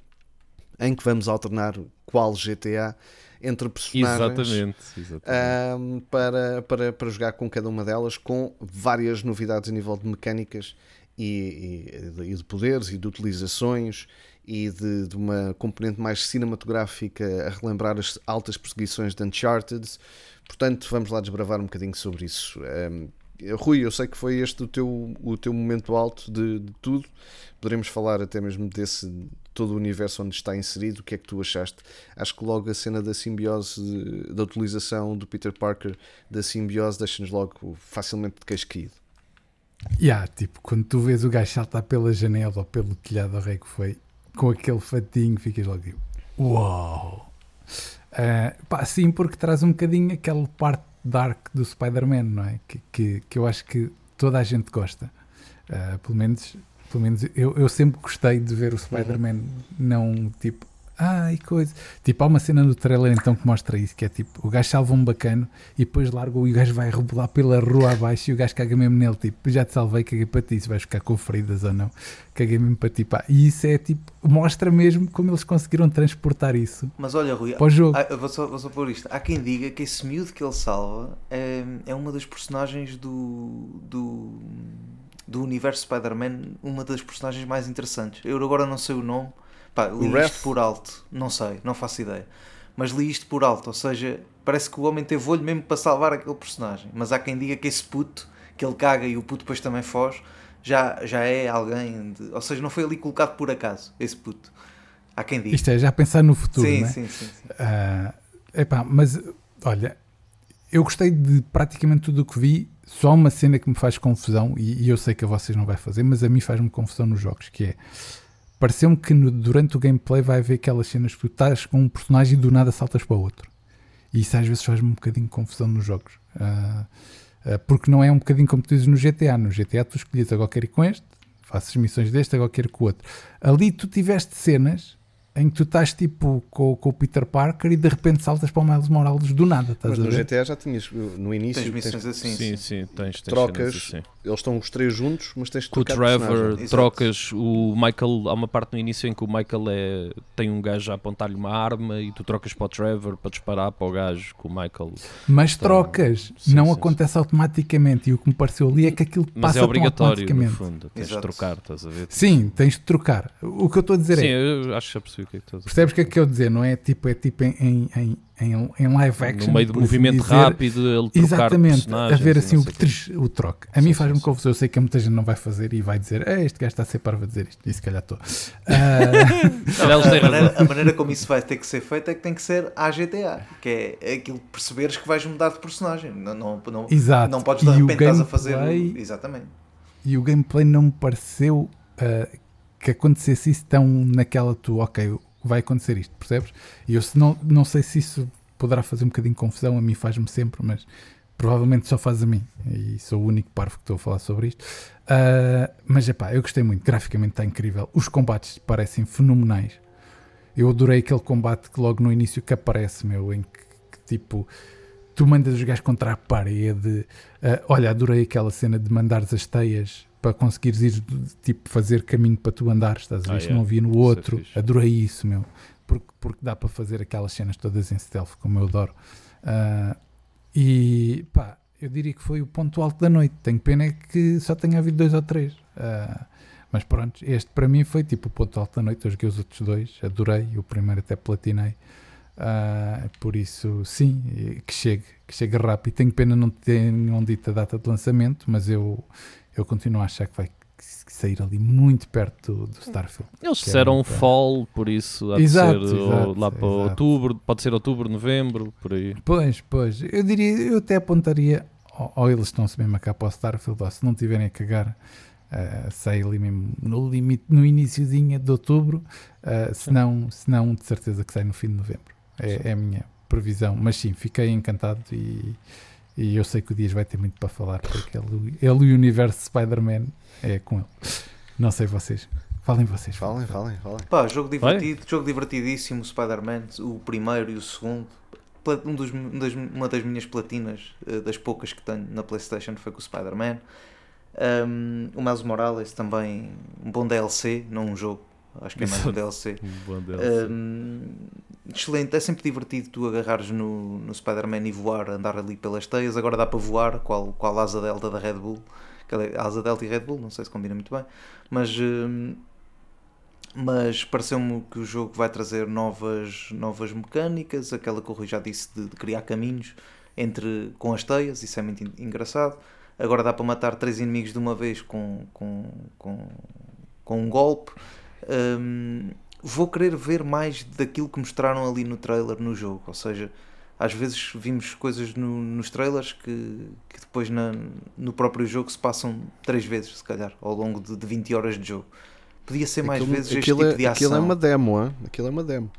D: em que vamos alternar qual GTA entre personagens
E: exatamente, exatamente.
D: Um, para, para, para jogar com cada uma delas com várias novidades a nível de mecânicas e, e, e de poderes e de utilizações e de, de uma componente mais cinematográfica a relembrar as altas perseguições de Uncharted. Portanto, vamos lá desbravar um bocadinho sobre isso. Um, Rui, eu sei que foi este o teu, o teu momento alto de, de tudo. Poderemos falar até mesmo desse todo o universo onde está inserido. O que é que tu achaste? Acho que logo a cena da simbiose, da utilização do Peter Parker da simbiose, deixa-nos logo facilmente de queixo caído.
G: Yeah, tipo, quando tu vês o gajo saltar pela janela ou pelo telhado, rei que foi, com aquele fatinho, ficas logo tipo, uau! Uh, pá, sim, porque traz um bocadinho aquela parte dark do Spider-Man, não é? Que, que, que, eu acho que toda a gente gosta. Uh, pelo menos, pelo menos eu, eu sempre gostei de ver o Spider-Man não tipo ai coisa. Tipo, há uma cena no trailer então que mostra isso, que é tipo, o gajo salva um bacano e depois larga e o gajo vai rebolar pela rua abaixo e o gajo caga mesmo nele, tipo, já te salvei, caguei para ti, se vais ficar com feridas ou não, caguei mesmo para ti, pá. E isso é tipo, mostra mesmo como eles conseguiram transportar isso.
F: Mas olha, Rui,
G: para o jogo.
F: Há, vou, só, vou só pôr isto. Há quem diga que esse miúdo que ele salva é, é uma das personagens do. do do universo Spider-Man, uma das personagens mais interessantes. Eu agora não sei o nome, Pá, li o isto por alto, não sei, não faço ideia. Mas li isto por alto, ou seja, parece que o homem teve olho mesmo para salvar aquele personagem. Mas há quem diga que esse puto, que ele caga e o puto depois também foge, já, já é alguém. De, ou seja, não foi ali colocado por acaso, esse puto. Há quem diga.
G: Isto é já pensar no futuro,
F: sim,
G: não é?
F: Sim, sim, sim.
G: Uh, epá, mas olha, eu gostei de praticamente tudo o que vi. Só uma cena que me faz confusão, e, e eu sei que a vocês não vai fazer, mas a mim faz-me confusão nos jogos, que é pareceu-me que no, durante o gameplay vai haver aquelas cenas que tu estás com um personagem e do nada saltas para outro. E isso às vezes faz-me um bocadinho confusão nos jogos. Uh, uh, porque não é um bocadinho como tu dizes no GTA. No GTA tu escolhias agora quero ir com este, faças missões deste, agora quero com o outro. Ali tu tiveste cenas em que tu estás tipo com, com, o Peter Parker e de repente saltas para o Miles Morales do nada. Estás
D: Mas
G: no
D: GTA já tinhas no início.
F: Tens missões
D: tens,
F: assim.
E: Sim, sim, tens, tens
D: trocas.
E: Assim.
D: Eles estão os três juntos, mas tens de
E: Com o Trevor, trocas o Michael. Há uma parte no início em que o Michael é, tem um gajo a apontar-lhe uma arma e tu trocas para o Trevor para disparar para o gajo com o Michael.
G: Mas trocas,
E: sim,
G: não
E: sim,
G: acontece automaticamente. E o que me pareceu ali é que aquilo
E: Mas
G: passa
E: é obrigatório, no
G: automaticamente.
E: fundo. Tens de
F: Exato.
E: trocar, estás a ver?
G: Sim, tens de trocar. O que eu estou a dizer
E: Sim,
G: é.
E: eu acho que já percebi o que é que estás a dizer.
G: Percebes o que é que eu dizer? Não é tipo, é tipo em, em, em, em, em live action.
E: No meio do
G: assim
E: movimento
G: dizer.
E: rápido, ele trocar
G: Exatamente, a ver assim o, triz- o troque. A
E: Sim,
G: mim faz-me confusão. Eu sei que muita gente não vai fazer e vai dizer: "Eh, Este gajo está a ser parvo a dizer isto. E se calhar estou.
E: Têm
F: A maneira, a como isso vai ter que ser feito é que tem que ser à GTA, que é aquilo que perceberes que vais mudar de personagem. Não, não, não,
G: Exato.
F: não podes de
G: o
F: repente estás a fazer. Exatamente.
G: e o gameplay não me pareceu ah, que acontecesse isso tão naquela tu, ok, vai acontecer isto, percebes? E eu se não, não sei se isso poderá fazer um bocadinho de confusão, a mim faz-me sempre, mas provavelmente só faz a mim, e sou o único parvo que estou a falar sobre isto. Ah, mas epá, eu gostei muito, graficamente está incrível, os combates parecem fenomenais. Eu adorei aquele combate que logo no início que aparece, meu, em que, que, tipo tu mandas os gajos contra a parede. Ah, olha, adorei aquela cena de mandares as teias para conseguires ir tipo fazer caminho para tu andares, estás a ver?
E: Ah,
G: Isto
E: yeah.
G: não havia no
E: Isso é
G: outro. adorei isso, meu. Porque, porque dá para fazer aquelas cenas todas em stealth, como eu adoro. Ah, e pá, eu diria que foi o ponto alto da noite. Tenho pena é que só tenha havido dois ou três. Ah, mas pronto, este para mim foi tipo o ponto alto da noite. Eu joguei os outros dois, adorei. O primeiro até platinei. Ah, por isso, sim, que chegue, que chegue rápido. Tenho pena não tenham dito a data de lançamento, mas eu, eu continuo a achar que vai sair ali muito perto do, do Starfield.
E: Eles
G: é
E: disseram
G: muito-
E: fall, por isso há de
G: Exato,
E: ser
G: exato,
E: ou lá para
G: exato.
E: outubro, pode ser outubro, novembro, por aí.
G: Pois, pois, eu diria, eu até apontaria, ou, ou eles estão-se mesmo a cá para o Starfield, ou se não tiverem a cagar, ah, sai ali mesmo no limite, no iníciozinho de outubro, ah, se, não, se não, de certeza que sai no fim de novembro. É, é a minha previsão, mas sim, fiquei encantado e, e eu sei que o Dias vai ter muito para falar, porque ele, ele e o universo Spider-Man é com ele. Não sei vocês, falem vocês.
D: Falem, falem, falem.
F: Pá, jogo divertido, jogo divertidíssimo, Spider-Man, o primeiro e o segundo. Um dos, um das- uma das minhas platinas, eh, das poucas que tenho na Playstation, foi com o Spider-Man. Um, o Miles Morales também, um bom DLC, não um jogo, acho que é mais um DLC.
E: Um DLC.
F: Um, excelente, é sempre divertido tu agarrares no, no Spider-Man e voar, andar ali pelas teias. Agora dá para voar, qual, qual asa delta da Red Bull. Aquela- Asa delta e Red Bull, não sei se combina muito bem, mas um, mas pareceu-me que o jogo vai trazer novas, novas mecânicas, aquela que o Rui já disse de, de criar caminhos entre, com as teias, isso é muito engraçado. Agora dá para matar três inimigos de uma vez com, com, com, com um golpe. Um, vou querer ver mais daquilo que mostraram ali no trailer no jogo, ou seja, às vezes vimos coisas no, nos trailers que, que depois na, no próprio jogo se passam três vezes, se calhar, ao longo de, de 20 horas de jogo. Podia ser mais
D: Aquilo-
F: vezes este tipo
D: é,
F: de ação.
D: aquilo é uma demo, hein? aquilo é uma demo.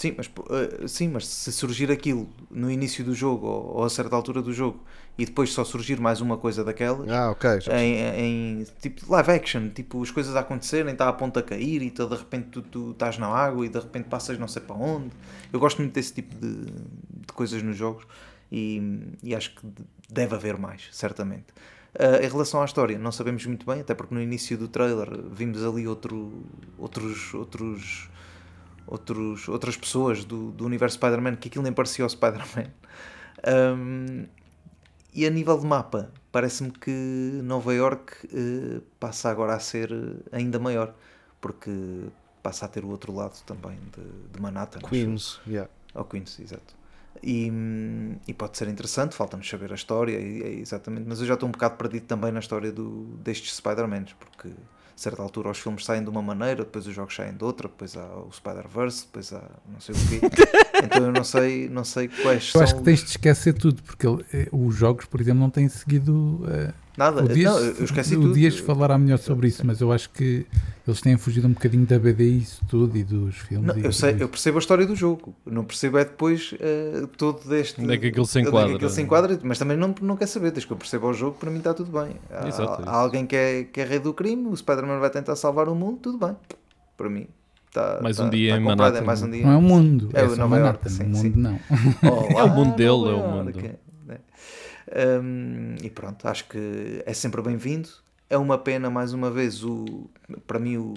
F: Sim, mas, eh, sim, mas se surgir aquilo no início do jogo ou, ou a certa altura do jogo e depois só surgir mais uma coisa daquelas
D: Ah, ok. já
F: em, em tipo live action, tipo as coisas a acontecerem, está a ponto a cair e tu, de repente tu, tu estás na água e de repente passas não sei para onde. Eu gosto muito desse tipo de, de coisas nos jogos e, e acho que deve haver mais, certamente. Ah, em relação à história, não sabemos muito bem, até porque no início do trailer vimos ali outro, outros, outros, outros, outras pessoas do, do universo Spider-Man que aquilo nem parecia o Spider-Man. Um, e a nível de mapa, parece-me que Nova York eh, passa agora a ser eh, ainda maior, porque passa a ter o outro lado também de, de Manhattan.
D: Queens, yeah.
F: Ao Queens, exato. E, e pode ser interessante, falta-nos saber a história, e, é exatamente, mas eu já estou um bocado perdido também na história do, destes Spider-Mans, porque a certa altura os filmes saem de uma maneira, depois os jogos saem de outra, depois há o Spider-Verse, depois há não sei o quê. então eu não sei, não sei quais
G: Eu
F: são.
G: acho que tens de esquecer tudo, porque ele- eh, os jogos, por exemplo, não têm seguido. eh,
F: Nada,
G: o Dias,
F: não, eu esqueci
G: o
F: tudo.
G: Dias falará melhor sobre isso, mas eu acho que eles têm fugido um bocadinho da BD e isso tudo e dos filmes.
F: Não,
G: e
F: eu, sei,
G: isso.
F: eu percebo a história do jogo, não percebo é depois eh, todo deste.
E: Onde é que aquilo se
F: onde é que
E: enquadra.
F: aquilo se enquadra, mas também não, não quer saber, desde que eu perceba o jogo, para mim está tudo bem. Há,
E: Exato, é
F: há alguém que é, que é rei do crime, o Spider-Man vai tentar salvar o mundo, tudo bem. Para mim, está.
E: Mais
F: está-
E: um em
F: comprado,
E: Manhattan.
F: É mais um dia.
G: Não é o mundo,
F: É
G: é,
F: o Nova
G: Manhattan.
F: sim,
G: o mundo
F: sim.
G: não.
F: Olá,
E: É o mundo dele,
F: Nova
E: é o mundo.
F: Hum, e pronto, acho que é sempre bem-vindo. É uma pena, mais uma vez, o, para mim o,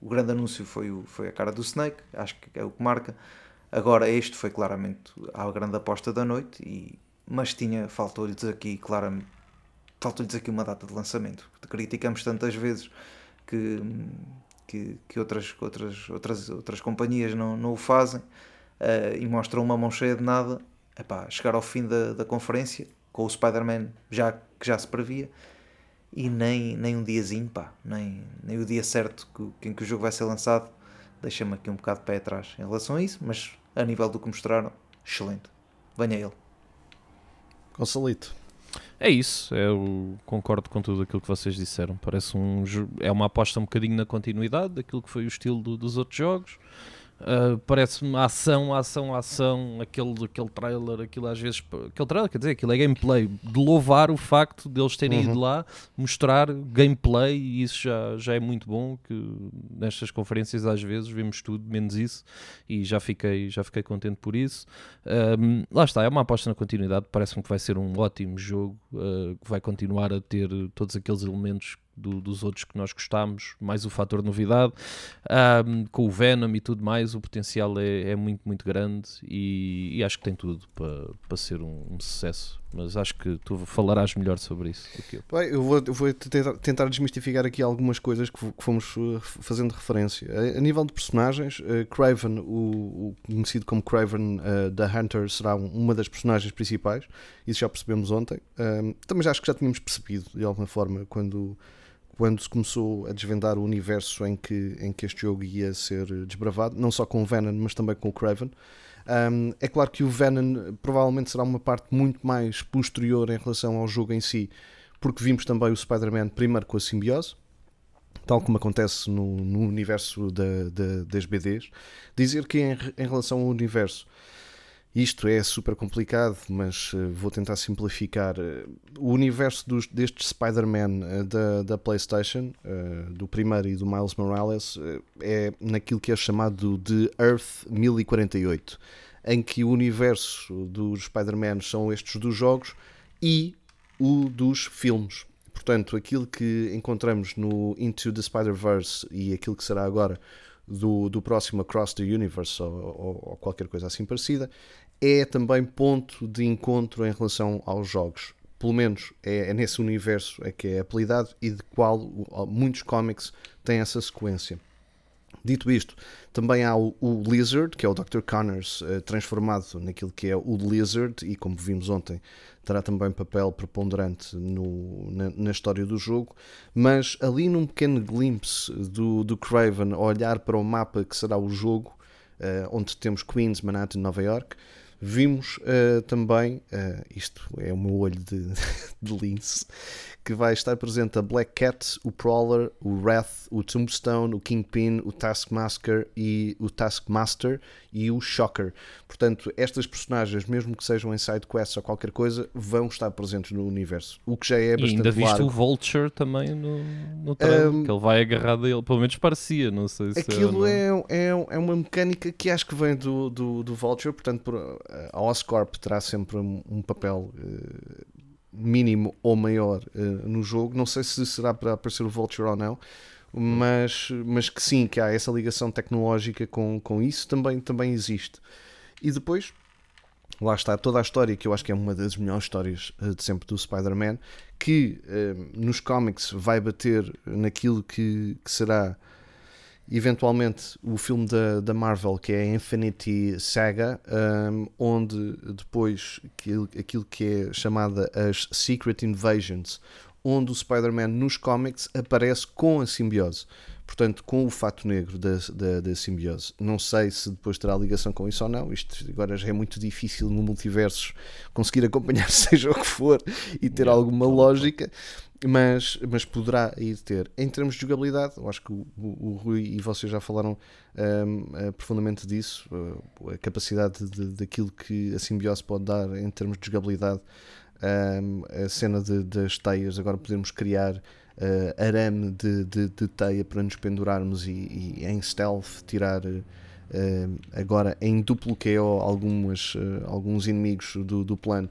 F: o grande anúncio foi, o, foi a cara do Snake, acho que é o que marca. Agora, este foi claramente a grande aposta da noite, e, mas tinha, faltou-lhes aqui, claramente, faltou-lhes aqui uma data de lançamento. Criticamos tantas vezes que, que, que outras, outras, outras, outras companhias não, não o fazem eh, e mostram uma mão cheia de nada. Epá, chegar ao fim da, da conferência com o Spider-Man já, que já se previa e nem, nem um diazinho, pá, nem, nem o dia certo que, em que o jogo vai ser lançado, deixa-me aqui um bocado de pé atrás em relação a isso, mas a nível do que mostraram, excelente. Venha ele.
D: Consalito.
E: É isso, eu concordo com tudo aquilo que vocês disseram. Parece um é uma aposta um bocadinho na continuidade daquilo que foi o estilo do- dos outros jogos. Uh, Parece-me ação, ação, ação, aquele, aquele trailer, aquilo às vezes, aquele trailer, quer dizer, aquilo é gameplay, de louvar o facto de eles terem
D: Uhum.
E: ido lá mostrar gameplay e isso já, já é muito bom, que nestas conferências às vezes vemos tudo, menos isso, e já fiquei, já fiquei contente por isso. Um, lá está, é uma aposta na continuidade. Parece-me que vai ser um ótimo jogo uh, que vai continuar a ter todos aqueles elementos do- dos outros que nós gostámos, mais o fator novidade, um, com o Venom e tudo mais. O potencial é, é muito, muito grande e, e acho que tem tudo para, para ser um, um sucesso. Mas acho que tu falarás melhor sobre isso do que eu.
D: Bem, eu vou, eu vou tentar, tentar desmistificar aqui algumas coisas que, que fomos f- fazendo referência. A, nível de personagens, uh, Craven, o, o conhecido como Craven uh, da Hunter, será um- uma das personagens principais. Isso já percebemos ontem. Um, também acho que já tínhamos percebido, de alguma forma, quando, quando se começou a desvendar o universo em que, em que este jogo ia ser desbravado, não só com o Venom, mas também com o Craven. Um, é claro que o Venom provavelmente será uma parte muito mais posterior em relação ao jogo em si, porque vimos também o Spider-Man primeiro com a simbiose, tal como acontece no, no universo da- da- das BDs. Dizer que em, em relação ao universo, isto é super complicado, mas eh, vou tentar simplificar. Eh, O universo dos, Spider-Man eh, da, da PlayStation, do primeiro e do Miles Morales, é naquilo que é chamado de Earth 1048, em que o universo dos Spider-Man são estes dos jogos e o dos filmes. Portanto, aquilo que encontramos no Into the Spider-Verse e aquilo que será agora do, do próximo Across the Universe ou, ou- ou qualquer coisa assim parecida, é também ponto de encontro em relação aos jogos. Pelo menos é, é nesse universo é que é apelidado e de qual muitos cómics têm essa sequência. Dito isto, também há o, o Lizard, que é o Dr. Connors uh, transformado naquilo que é o Lizard, e como vimos ontem, terá também papel preponderante no, na, na, história do jogo. Mas ali num pequeno glimpse do, do Craven olhar para o mapa que será o jogo, uh, onde temos Queens, Manhattan, Nova York, vimos uh, também, isto é o meu olho de, de lince, que vai estar presente a Black Cat, o Prowler, o Wrath, o Tombstone, o Kingpin, o Taskmaster e o Taskmaster e o Shocker. Portanto, estas personagens, mesmo que sejam em side quests ou qualquer coisa, vão estar presentes no universo. O que já é bastante
E: E ainda viste
D: largo.
E: o Vulture também no, no trailer, um, que ele vai agarrado a ele, pelo menos parecia, não sei se
D: Aquilo
E: é,
D: é, é, é uma mecânica que acho que vem do, do, do Vulture, portanto, por, a Oscorp terá sempre um, um papel uh, mínimo ou maior uh, no jogo. Não sei se será para aparecer o Vulture ou não, mas, mas que sim, que há essa ligação tecnológica com, com isso também, também existe. E depois, lá está toda a história, que eu acho que é uma das melhores histórias uh, de sempre do Spider-Man, que uh, nos cómics vai bater naquilo que, que será eventualmente o filme da, da Marvel que é Infinity Saga um, onde depois aquilo, aquilo que é chamada as Secret Invasions onde o Spider-Man nos cómics aparece com a simbiose portanto com o fato negro da, da, da, simbiose não sei se depois terá ligação com isso ou não isto agora já é muito difícil no multiverso conseguir acompanhar seja o que for e ter alguma lógica mas, mas poderá ir ter. Em termos de jogabilidade, eu acho que o, o, o Rui e vocês já falaram um, uh, profundamente disso, uh, a capacidade de, daquilo que a simbiose pode dar em termos de jogabilidade, um, a cena de, das teias, agora podemos criar uh, arame de, de, de, teia para nos pendurarmos e, e em stealth tirar. agora em duplo KO algumas, alguns inimigos do, do plano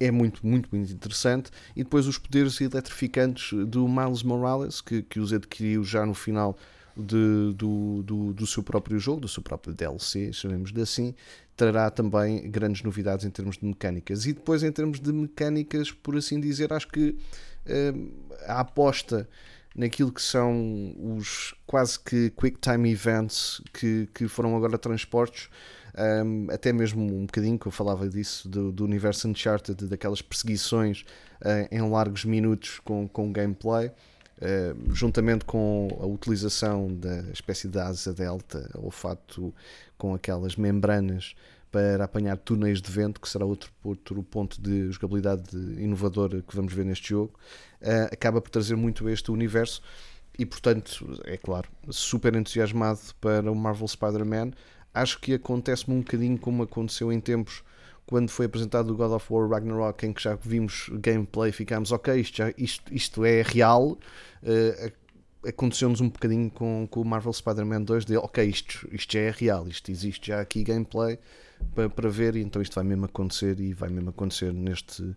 D: é muito, muito, muito interessante. E depois os poderes eletrificantes do Miles Morales, que, que os adquiriu já no final de, do, do, do, seu próprio jogo, do seu próprio DLC, chamemos-lhe assim, trará também grandes novidades em termos de mecânicas. E depois, em termos de mecânicas, por assim dizer, acho que uh, a aposta naquilo que são os quase que quick time events que, que foram agora transportes um, até mesmo um bocadinho que eu falava disso do, do universo Uncharted, daquelas perseguições uh, em largos minutos com, com gameplay. Uh, juntamente com a utilização da espécie de asa delta, ou fato com aquelas membranas para apanhar túneis de vento, que será outro, outro ponto de jogabilidade inovador que vamos ver neste jogo, uh, acaba por trazer muito este universo e, portanto, é claro, super entusiasmado para o Marvel Spider-Man. Acho que acontece-me um bocadinho como aconteceu em tempos quando foi apresentado o God of War Ragnarok, em que já vimos gameplay, ficámos ok, isto, já, isto, isto é real. Uh, Aconteceu-nos um bocadinho com, com o Marvel Spider-Man 2 de ok, isto, isto já é real, isto existe já aqui gameplay para, para ver, e então isto vai mesmo acontecer e vai mesmo acontecer neste,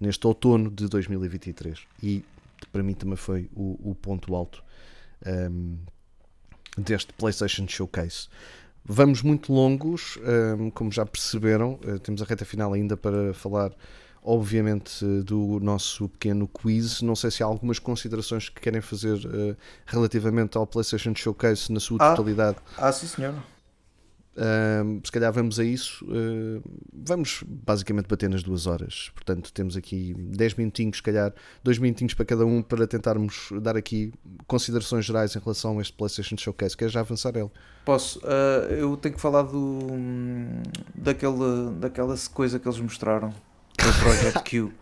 D: neste outono de 2023. E para mim também foi o, o ponto alto um, deste PlayStation Showcase. Vamos muito longos, um, como já perceberam, uh, temos a reta final ainda para falar, obviamente, do nosso pequeno quiz. Não sei se há algumas considerações que querem fazer uh, relativamente ao PlayStation Showcase na sua
F: ah,
D: totalidade.
F: Ah, sim, senhor.
D: Uh, se calhar vamos a isso. Uh, vamos basicamente bater nas duas horas. Portanto, temos aqui 10 minutinhos, se calhar, 2 minutinhos para cada um para tentarmos dar aqui considerações gerais em relação a este PlayStation Showcase. Queres já avançar ele?
F: Posso. Uh, eu tenho que falar do, daquele, daquela coisa que eles mostraram do Project Q.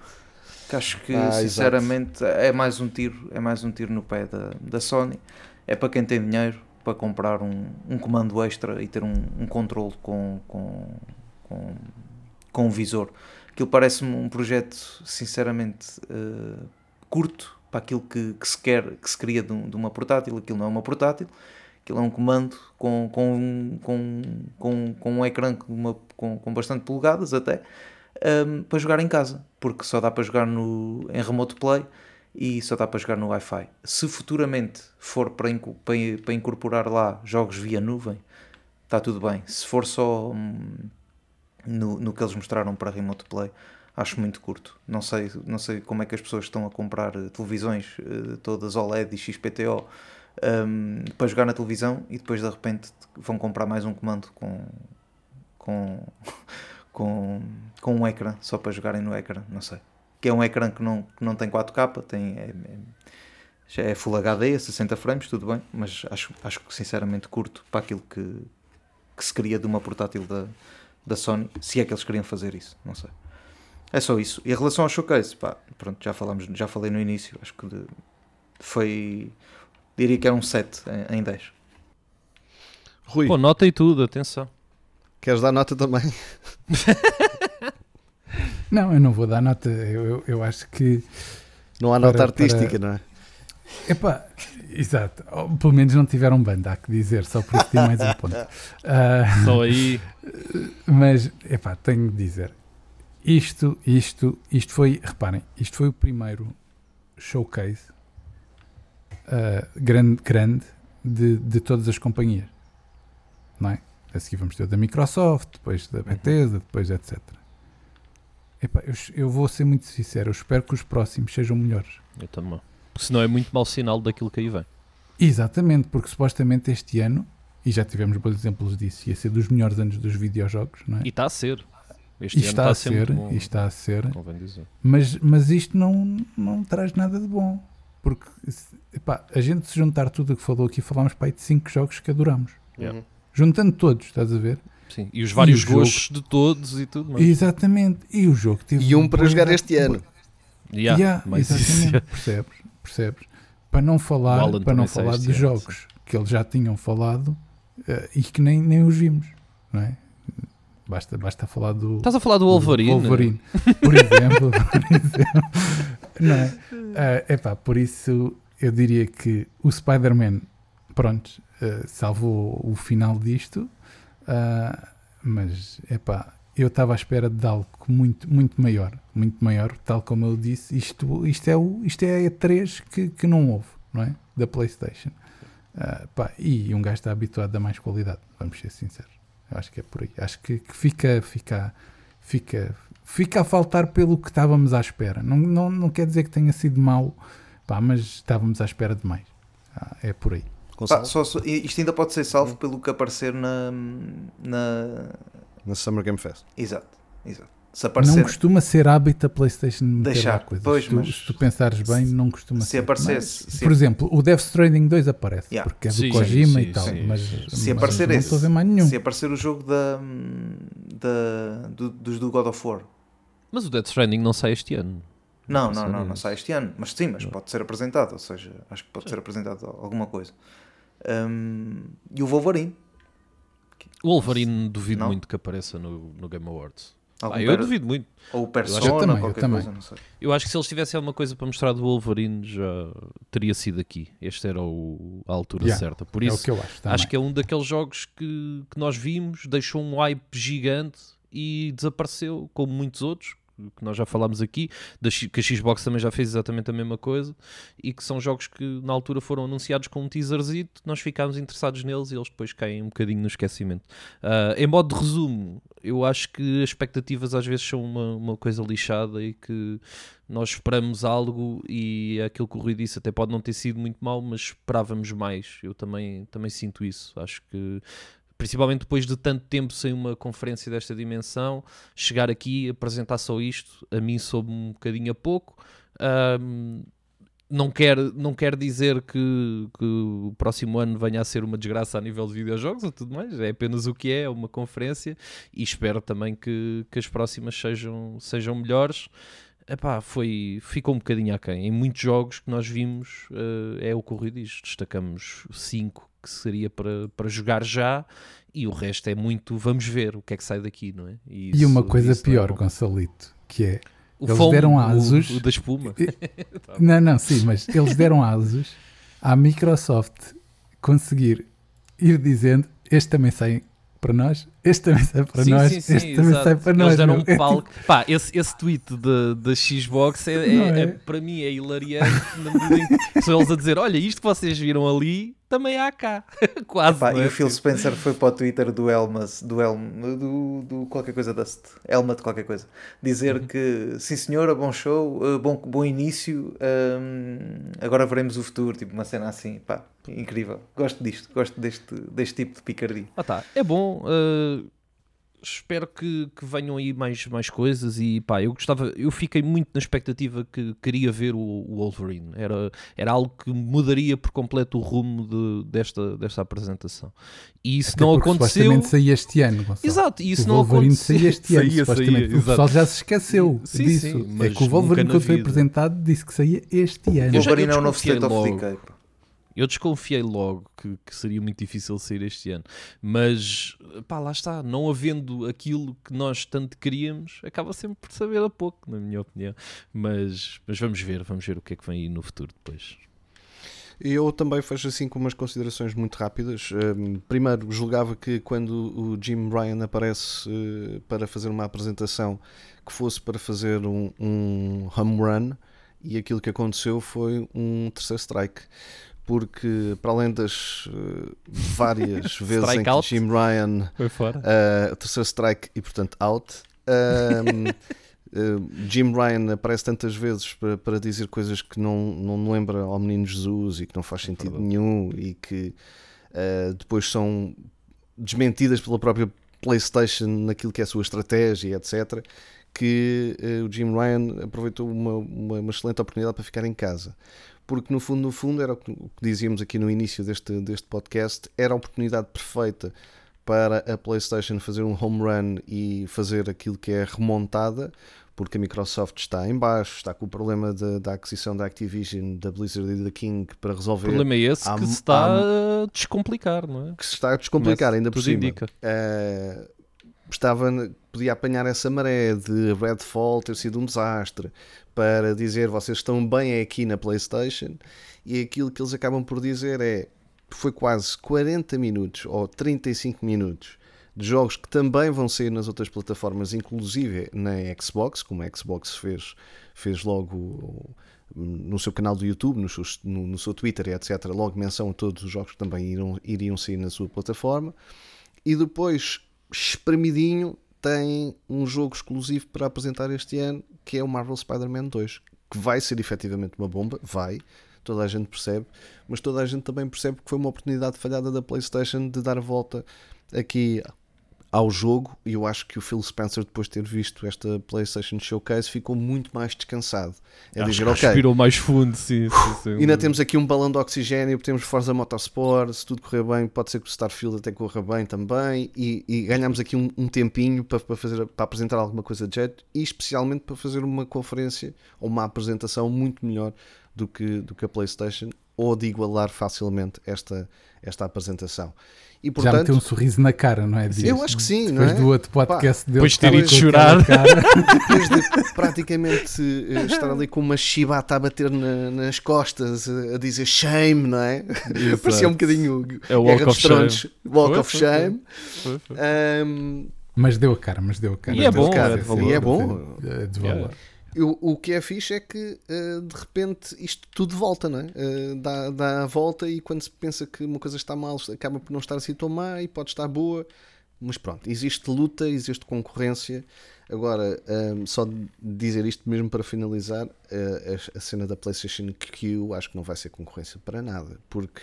F: Que acho que ah, sinceramente exato. é mais um tiro, é mais um tiro no pé da, da Sony. É para quem tem dinheiro para comprar um, um comando extra e ter um, um controle com, com, com, com um visor. Aquilo parece-me um projeto, sinceramente, uh, curto para aquilo que, que, se quer, que se queria de, de, uma portátil. Aquilo não é uma portátil, aquilo é um comando com, com, com, com, com um ecrã com, uma, com, com bastante polegadas até, um, ehm, para jogar em casa, porque só dá para jogar no, em remote play e só dá para jogar no Wi-Fi. Se futuramente for para, para incorporar lá jogos via nuvem, está tudo bem. Se for só hum, no, no que eles mostraram para Remote Play, acho muito curto. Não sei, não sei como é que as pessoas estão a comprar televisões uh, todas OLED e XPTO um, para jogar na televisão e depois de repente vão comprar mais um comando com com, com, com um ecrã só para jogarem no ecrã, não sei. Que é um ecrã que não, que não tem 4K, tem, é, é, já é Full HD, 60 frames, tudo bem, mas acho, acho que sinceramente curto para aquilo que, que se queria de uma portátil da, da Sony, se é que eles queriam fazer isso, não sei. É só isso. E em relação ao showcase, pá, pronto, já, falamos, já falei no início, acho que de, foi. diria que era um 7 em, em 10.
D: Rui,
E: Pô, nota e tudo, atenção.
D: queres dar nota também?
G: Não, eu não vou dar nota. Eu, eu, eu acho que.
D: Não há nota
G: Para-
D: artística,
G: para-
D: não é?
G: Epá, exato. Ou, pelo menos não tiveram banda, há que dizer, só por isso tem mais um ponto. Ah,
E: Só aí.
G: mas, epá, tenho de dizer. Isto, isto, isto foi, reparem, isto foi o primeiro showcase ah, grande, grande de, de todas as companhias. Não é? A seguir vamos ter o da Microsoft, depois da Bethesda, depois etc. Epá, eu, eu vou ser muito sincero, eu espero que os próximos sejam melhores.
E: Eu também. Porque senão é muito mau sinal daquilo que aí vem.
G: Exatamente, porque supostamente este ano, e já tivemos bons exemplos disso, ia ser dos melhores anos dos videojogos, não é?
E: E está a ser. Este
G: E
E: ano
G: está
E: está
G: a
E: ser, bom.
G: e está a ser, mas, mas isto não, não traz nada de bom, porque epá, a gente se juntar tudo o que falou aqui, falámos para aí de 5 jogos que adoramos,
E: Yeah.
G: juntando todos, estás a ver?
E: Sim. E os vários
G: jogo-
E: gostos de todos e tudo mais.
G: Exatamente, e o jogo teve
D: E um para jogar este ano.
E: Yeah,
G: Yeah,
E: mas isso-
G: exatamente, percebes? percebes? Para não falar, para não falar de
E: ano,
G: jogos que eles já tinham falado eh, e que nem, nem os vimos, não é? Basta, basta falar do
E: Estás a falar do
G: do
E: Wolverine?
G: Wolverine, por exemplo, por exemplo. Não é? Ah, epá, por isso eu diria que o Spider-Man, pronto, ah, salvou o final disto, ah, mas epá, eu estava à espera de algo muito, muito maior, muito maior, tal como eu disse, isto, isto, é, o, isto é a 3 que, que não houve, não é? Da Playstation. Ah, pá, e um gajo está habituado a mais qualidade, vamos ser sinceros. Eu acho que é por aí. Acho que, que fica, fica, fica, fica a faltar pelo que estávamos à espera. Não, não, não quer dizer que tenha sido mau, pá, mas estávamos à espera de mais. Ah, é por aí.
F: Só- só- isto ainda pode ser salvo pelo que aparecer na. na...
D: na Summer Game Fest.
F: Exato, exato. Se
G: Não
F: aparecer.
G: costuma ser hábito a PlayStation meter
F: Deixar,
G: coisas.
F: pois,
G: se, tu,
F: mas
G: se tu pensares bem, não costuma
F: se
G: ser.
F: aparecesse-
G: Mas,
F: se-
G: Por exemplo, o Death Stranding 2 aparece,
F: Yeah.
G: porque é do
E: Sim,
G: Kojima
E: sim,
G: e tal.
E: sim,
G: mas.
F: Se
G: mas
F: aparecer
G: não estou a ver mais nenhum.
F: se aparecer o jogo da, da, do, dos do God of War.
E: Mas o Death Stranding não sai este ano.
F: Não,
E: Não
F: não, não, não sai este ano. Mas sim, mas pode ser apresentado. Ou seja, acho que pode ser apresentado alguma coisa. Hum, e o Wolverine.
E: O Wolverine duvido
F: Não?
E: muito que apareça no, no Game Awards. Ah, eu
F: per-
E: duvido muito.
F: Ou o
G: Eu
F: Persona,
G: também, eu
F: qualquer
G: também.
F: coisa, não sei.
E: Eu acho que se eles tivessem alguma coisa para mostrar do Wolverine já teria sido aqui. Este era o- a altura
G: Yeah,
E: certa. Por
G: é o
E: isso,
G: que eu acho.
E: Acho que é um daqueles jogos que, que nós vimos, deixou um hype gigante e desapareceu, como muitos outros que nós já falámos aqui, da que a Xbox também já fez exatamente a mesma coisa, e que são jogos que na altura foram anunciados com um teaserzito, nós ficámos interessados neles e eles depois caem um bocadinho no esquecimento. Ah, em modo de resumo, eu acho que as expectativas às vezes são uma, uma coisa lixada e que nós esperamos algo e aquilo que o Rui disse até pode não ter sido muito mal, mas esperávamos mais. Eu também, também sinto isso. Acho que principalmente depois de tanto tempo sem uma conferência desta dimensão, chegar aqui apresentar só isto, a mim soube um bocadinho a pouco. Ahm, não quer, não quer dizer que, que o próximo ano venha a ser uma desgraça a nível de videojogos ou tudo mais, é apenas o que é, é uma conferência e espero também que, que as próximas sejam, sejam melhores. Epá, foi, ficou um bocadinho aquém. Em muitos jogos que nós vimos, eh, é o o Rui diz, destacamos 5 que seria para, para jogar já e o resto é muito vamos ver o que é que sai daqui, não é?
G: E
E: isso-
G: uma coisa
E: é
G: pior,
E: bom.
G: Gonçalito, que é.
E: O
G: eles
E: foam,
G: deram
E: o-
G: asos.
E: O, da espuma.
G: Não, não, sim, mas eles deram asos à Microsoft conseguir ir dizendo: este também sai para nós, este também sai para
E: sim,
G: nós,
E: sim, sim,
G: este também
E: exato.
G: sai para
E: Eles
G: nós.
E: deram
G: meu.
E: um
G: É
E: palco. Pá, esse, esse tweet da Xbox é, é-
G: é?
E: é- para mim é hilariante na medida em que são eles a dizer: olha, isto que vocês viram ali também há cá. Quase.
F: Pá,
E: não
F: e
E: é?
F: o Phil Spencer foi para o Twitter do Elmas, do Elm, do, do qualquer coisa Dust, Elma de qualquer coisa, dizer
E: Uhum.
F: que sim senhora, bom show, uh, bom, bom início, hum, agora veremos o futuro, tipo uma cena assim, pá, incrível. Gosto disto, gosto deste, deste tipo de picardia.
E: Ah tá, é bom. uh, espero que, que venham aí mais, mais coisas e pá, eu gostava, eu fiquei muito na expectativa que queria ver o, o Wolverine. Era, era algo que mudaria por completo o rumo de- desta, desta apresentação. E isso
G: Até
E: não aconteceu.
G: Saía este ano. Gonçalo.
E: Exato, e isso
G: o
E: não
G: Wolverine
E: aconteceu.
G: saía este ano,
E: Saía,
G: supostamente.
E: saía,
G: o pessoal já se esqueceu
E: Sim,
G: disso.
E: sim,
G: é
E: mas
G: que o Wolverine, quando foi apresentado, disse que saía este ano.
E: Já-
F: Wolverine é o novo State of. Decay.
E: Eu desconfiei logo que, que seria muito difícil sair este ano, mas pá, lá está, não havendo aquilo que nós tanto queríamos, acaba sempre por saber a pouco, na minha opinião. Mas, mas vamos ver, vamos ver o que é que vem aí no futuro depois.
D: Eu também fecho assim com umas considerações muito rápidas. Um, primeiro, julgava que quando o Jim Ryan aparece uh, para fazer uma apresentação, que fosse para fazer um, um home run, e aquilo que aconteceu foi um terceiro strike. Porque, para além das uh, várias vezes em que
E: Strikeout?
D: Jim Ryan
E: Foi fora?
D: Uh, terceiro strike e portanto out. Um, uh, Jim Ryan aparece tantas vezes para, para dizer coisas que não, não lembra ao menino Jesus e que não faz sentido
E: verdade.
D: nenhum e que depois são desmentidas pela própria PlayStation naquilo que é a sua estratégia, etc. Que o Jim Ryan aproveitou uma, uma, uma excelente oportunidade para ficar em casa porque no fundo, no fundo, era o que, o que dizíamos aqui no início deste, deste podcast, era a oportunidade perfeita para a PlayStation fazer um home run e fazer aquilo que é remontada, porque a Microsoft está em baixo, está com o problema da, da aquisição da Activision, da Blizzard e da King para
E: O
D: resolver,
E: problema é esse
D: há-
E: que se está
D: há-
E: a descomplicar, não é?
D: que se está a descomplicar
E: Começa-
D: ainda por cima.
E: indica.
D: Eh, estava, podia apanhar essa maré de Redfall ter sido um desastre para dizer vocês estão bem aqui na PlayStation e aquilo que eles acabam por dizer é foi quase 40 minutos ou 35 minutos de jogos que também vão sair nas outras plataformas, inclusive na Xbox, como a Xbox fez, fez logo no seu canal do YouTube, no seu, no, no seu Twitter, etc. Logo menção a todos os jogos que também iriam, iriam sair na sua plataforma. E depois, espremidinho, tem um jogo exclusivo para apresentar este ano, que é o Marvel Spider-Man 2, que vai ser efetivamente uma bomba, vai, toda a gente percebe, mas toda a gente também percebe que foi uma oportunidade falhada da PlayStation de dar a volta aqui ao jogo e eu acho que o Phil Spencer depois de ter visto esta PlayStation Showcase ficou muito mais descansado é
E: Acho
D: dizer
E: que
D: ok,
E: respirou mais fundo, sim. sim, sim.
D: ainda temos aqui um balão de oxigênio, temos Forza Motorsport, se tudo correr bem, pode ser que o Starfield até corra bem também, e, e ganhamos aqui um, um tempinho para, para, fazer, para apresentar alguma coisa de jeito, e especialmente para fazer uma conferência ou uma apresentação muito melhor do que, do que a PlayStation, ou de igualar facilmente esta, esta apresentação. E
G: Já
D: portanto,
G: meteu um sorriso na cara, não é? Dias?
D: eu acho que sim, não
G: Depois
D: é?
G: do outro podcast dele.
E: Depois de ter ido chorar.
D: depois de praticamente eh, estar ali com uma chibata a bater na- nas costas, eh, a dizer shame, não é? Parecia um bocadinho
E: É o Walk of Shame.
D: Walk
E: Foi,
D: of Shame.
E: Foi, foi.
D: Ahm,
G: Mas deu a cara, mas deu a cara.
E: E é
G: Deu
E: bom,
G: a cara,
E: é de valor.
D: E é bom.
G: é de valor.
D: O, que é fixe é que eh, de repente isto tudo volta, não é? Eh, dá, dá a volta e quando se pensa que uma coisa está mal, acaba por não estar assim tão má e pode estar boa. Mas pronto, existe luta, existe concorrência. Agora, ahm, só dizer isto mesmo para finalizar, eh, a, a cena da PlayStation Q acho que não vai ser concorrência para nada, porque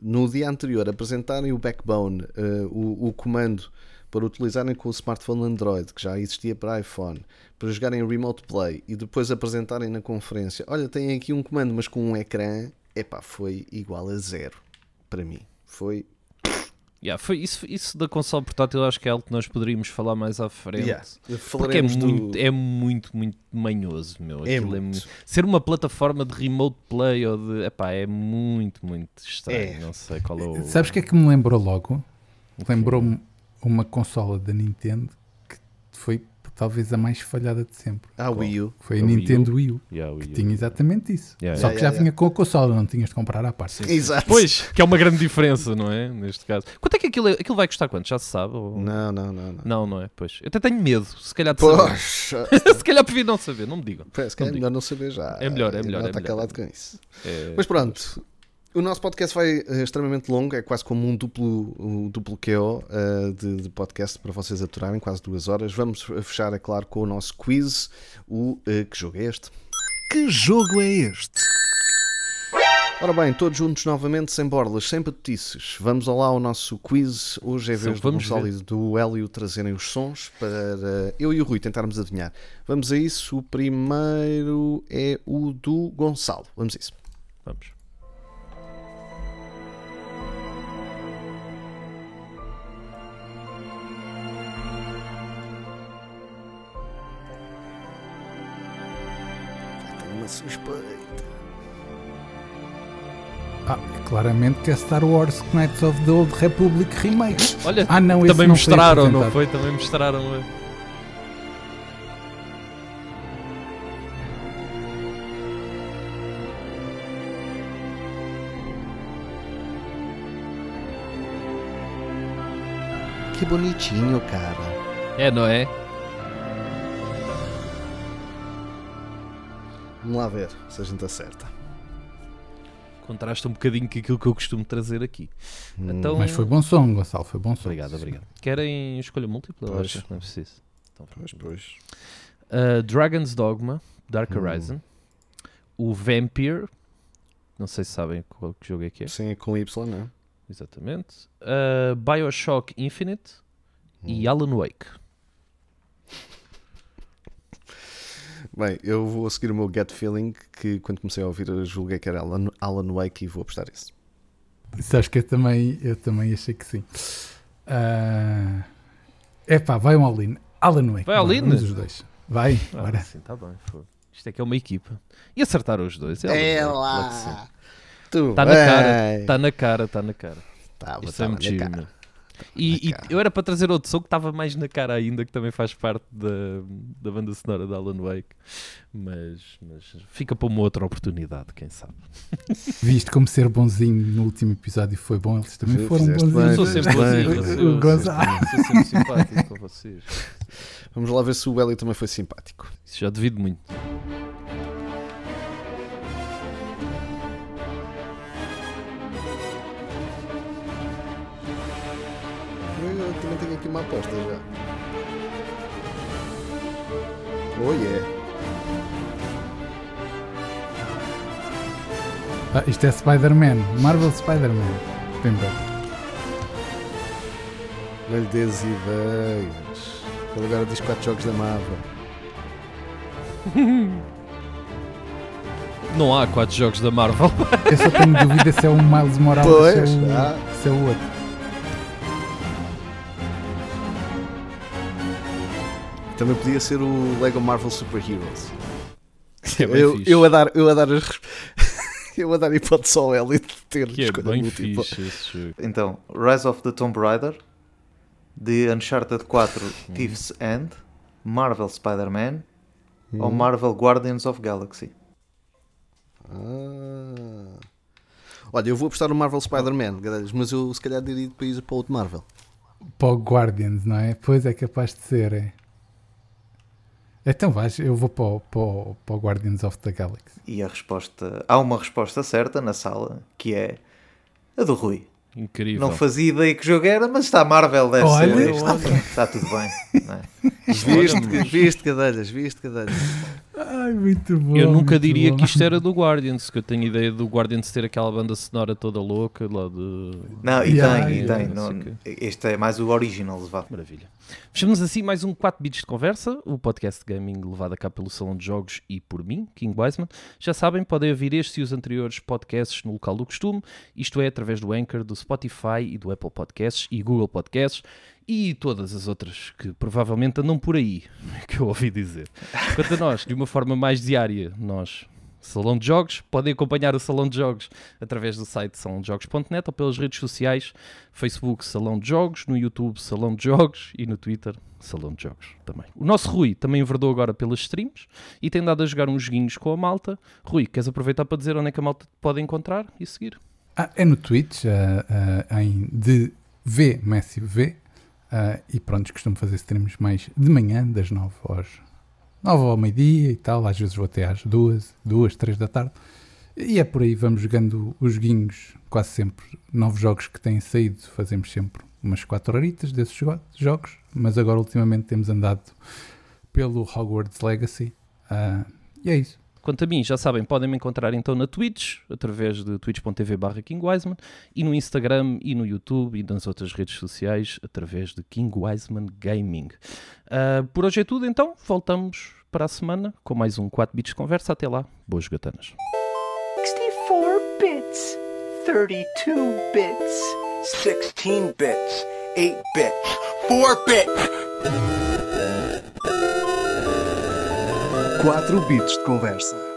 D: no dia anterior apresentarem o Backbone, eh, o, o comando para utilizarem com o smartphone Android, que já existia para iPhone, para jogarem Remote Play e depois apresentarem na conferência, olha, tem aqui um comando, mas com um ecrã, epá, foi igual a zero para mim. Foi.
E: Yeah, foi isso, isso da console portátil, acho que é algo que nós poderíamos falar mais à frente.
D: Yeah.
E: Porque é
D: do-
E: muito, é muito, muito manhoso, meu.
D: É
E: Aquilo
D: muito.
E: Ser uma plataforma de remote play ou de. Epá, é muito, muito estranho.
D: É.
E: Não sei qual é o.
G: Sabes o que é que me lembrou logo? Lembrou-me uma consola da Nintendo que foi talvez a mais falhada de sempre.
D: Ah, Wii U.
G: Que Foi a
E: A Wii U?
G: Nintendo Wii U.
E: Yeah,
G: Que
E: Wii U.
G: tinha exatamente isso.
E: Yeah,
G: Só
D: yeah,
G: que já
D: yeah,
G: vinha com a consola, não tinhas de comprar à parte.
D: Exato.
E: Pois, que é uma grande diferença, não é? Neste caso. Quanto é que aquilo, aquilo vai custar? Quanto? Já se sabe? ou-
D: Não, não, não. não.
E: Não, não é? Pois. Eu até tenho medo, se calhar de saber.
D: Poxa,
E: se calhar prefiro não saber, não me digam.
D: parece que é melhor não saber já.
E: É melhor, é melhor,
D: Não
E: é
D: está
E: melhor.
D: calado com isso.
E: É,
D: Mas pronto, O nosso podcast vai eh, extremamente longo, é quase como um duplo, um duplo QO eh, de, de podcast para vocês aturarem, quase duas horas. Vamos fechar, é claro, com o nosso quiz. O eh, Que Jogo é Este?
C: Que jogo é este?
D: Ora bem, todos juntos novamente, sem borlas, sem patetices. Vamos lá ao nosso quiz. Hoje é
E: Sim,
D: vez do
E: vamos
D: Gonçalo e do Hélio trazerem os sons para eu e o Rui tentarmos adivinhar. Vamos a isso. O primeiro é o do Gonçalo. Vamos a isso.
E: Vamos.
D: Suspeita.
G: Ah, claramente que é Star Wars Knights of the Old Republic Remake.
E: Olha,
G: Ah, não,
E: também
G: não foi
E: mostraram, não
G: apresentado.
E: foi? Também mostraram. eh.
D: Que bonitinho, cara.
E: É, não é?
D: Vamos lá ver se a gente acerta.
E: Contrasta um bocadinho com aquilo que eu costumo trazer aqui. Então,
G: Mas foi bom som, Gonçalo, foi bom som.
E: Obrigado, obrigado. Querem escolha múltipla?
D: Pois.
E: acho que não é preciso. Então,
D: Pois, pois.
E: Uh, Dragon's Dogma, Dark
D: Hum.
E: Horizon. O Vampire. Não sei se sabem qual que jogo é que é.
D: Sim, com Y, não é?
E: Exatamente. Uh, Bioshock Infinite e
D: Hum.
E: Alan Wake.
D: Bem, eu vou seguir o meu gut feeling que quando comecei a ouvir julguei que era Alan, Alan Wake e vou apostar isso.
G: Sabes que eu também, eu também achei que sim. É epá, vai um all-in. Alan Wake.
E: Vai all-in?
G: Vamos os dois. Vai,
E: Ah,
G: bora.
E: sim, tá bem. fogo. Isto é que é uma equipa. E acertaram os dois. É, que sim.
D: Tu,
E: Está na cara, está na cara, está na cara.
D: Tava,
E: Isso é
D: tava
E: muito E, e eu era para trazer outro som que estava mais na cara ainda, que também faz parte da, da banda sonora da Alan Wake. Mas, mas fica para uma outra oportunidade, quem sabe.
G: Viste como ser bonzinho no último episódio foi bom. Eles também
D: Sim,
G: foram bonzinhos.
D: bem,
E: sou
D: fizeste
E: sempre bonzinho, sou,
G: O
E: sou,
G: Gonçalo.
E: sou sempre simpático com vocês.
D: Vamos lá ver se o Hélio também foi simpático.
E: Isso já devido muito.
D: Aqui uma aposta já. Oh yeah.
G: Ah, isto é Spider-Man. Marvel Spider-Man. Lembra?
D: Não lhe des ideias. Ele agora diz 4 jogos da Marvel.
E: Não há quatro jogos da Marvel.
G: Eu só tenho dúvida se é o Miles Morales
D: Pois,
G: se, é o,
D: ah.
G: se é o outro.
D: Também podia ser o Lego Marvel Super Heroes.
E: É
D: eu, eu a dar, eu a dar as. eu a dar hipótese ao Hélio de ter
E: Que é bem
D: múltipla.
E: fixe esse jogo.
F: Então, Rise of the Tomb Raider, The Uncharted 4 Thief's End, Marvel Spider-Man ou Marvel Guardians of Galaxy.
D: Ah. Olha, eu vou apostar no Marvel Spider-Man, mas eu se calhar diria para ir para outro Marvel.
G: Para o Guardians, não é? Pois é capaz de ser. É. Então vais, eu vou para o, para, o, para o Guardians of the Galaxy.
F: E a resposta. Há uma resposta certa na sala que é a do Rui.
E: Incrível.
F: Não fazia ideia que jogo era, mas está Marvel, deve
G: Olha,
F: ser. Está,
G: olha.
F: está tudo bem. não é?
D: Viste, viste gadalhas, viste gadalhas.
G: Ai, muito bom.
E: Eu nunca diria
G: bom.
E: que isto era do Guardians, que eu tenho ideia do Guardians ter aquela banda sonora toda louca lá de.
F: Não, e
G: Yeah,
F: tem, e tem.
E: não
F: este é mais o original, vá.
E: Maravilha. Fechamos assim mais um 4 bits de conversa, o podcast de gaming levado a cá pelo Salão de Jogos e por mim, King Wiseman. Já sabem, podem ouvir este e os anteriores podcasts no local do costume, isto é, através do Anchor, do Spotify e do Apple Podcasts e Google Podcasts e todas as outras que provavelmente andam por aí, que eu ouvi dizer. Quanto a nós, de uma forma mais diária, nós Salão de Jogos. Podem acompanhar o Salão de Jogos através do site salãodejogos.net ou pelas redes sociais, Facebook Salão de Jogos, no YouTube Salão de Jogos e no Twitter Salão de Jogos também. O nosso Rui também enverdou agora pelas streams e tem dado a jogar uns joguinhos com a malta. Rui, queres aproveitar para dizer onde é que a malta te pode encontrar e seguir?
G: Ah, é no Twitch, ah, ah, em de V Messi V. ah, e pronto, costumo fazer streams mais de manhã, das 9 às 9 ao meio-dia e tal. Às vezes vou até às 2, 2, 3 da tarde. E é por aí, vamos jogando os joguinhos, quase sempre. Novos jogos que têm saído, fazemos sempre umas 4 horitas desses jo- jogos, mas agora ultimamente temos andado pelo Hogwarts Legacy. Ah, e é isso.
E: Quanto a mim, já sabem, podem me encontrar então na Twitch, através de twitch.tv barra King Wiseman, e no Instagram e no YouTube e nas outras redes sociais, através de King Wiseman Gaming. Ah, por hoje é tudo então, voltamos para a semana com mais um 4 bits conversa. Até lá, boas gatanas.
A: 64 bits, 32 bits,
B: 16 bits, 8 bits, 4 bits.
C: 4 bits de conversa.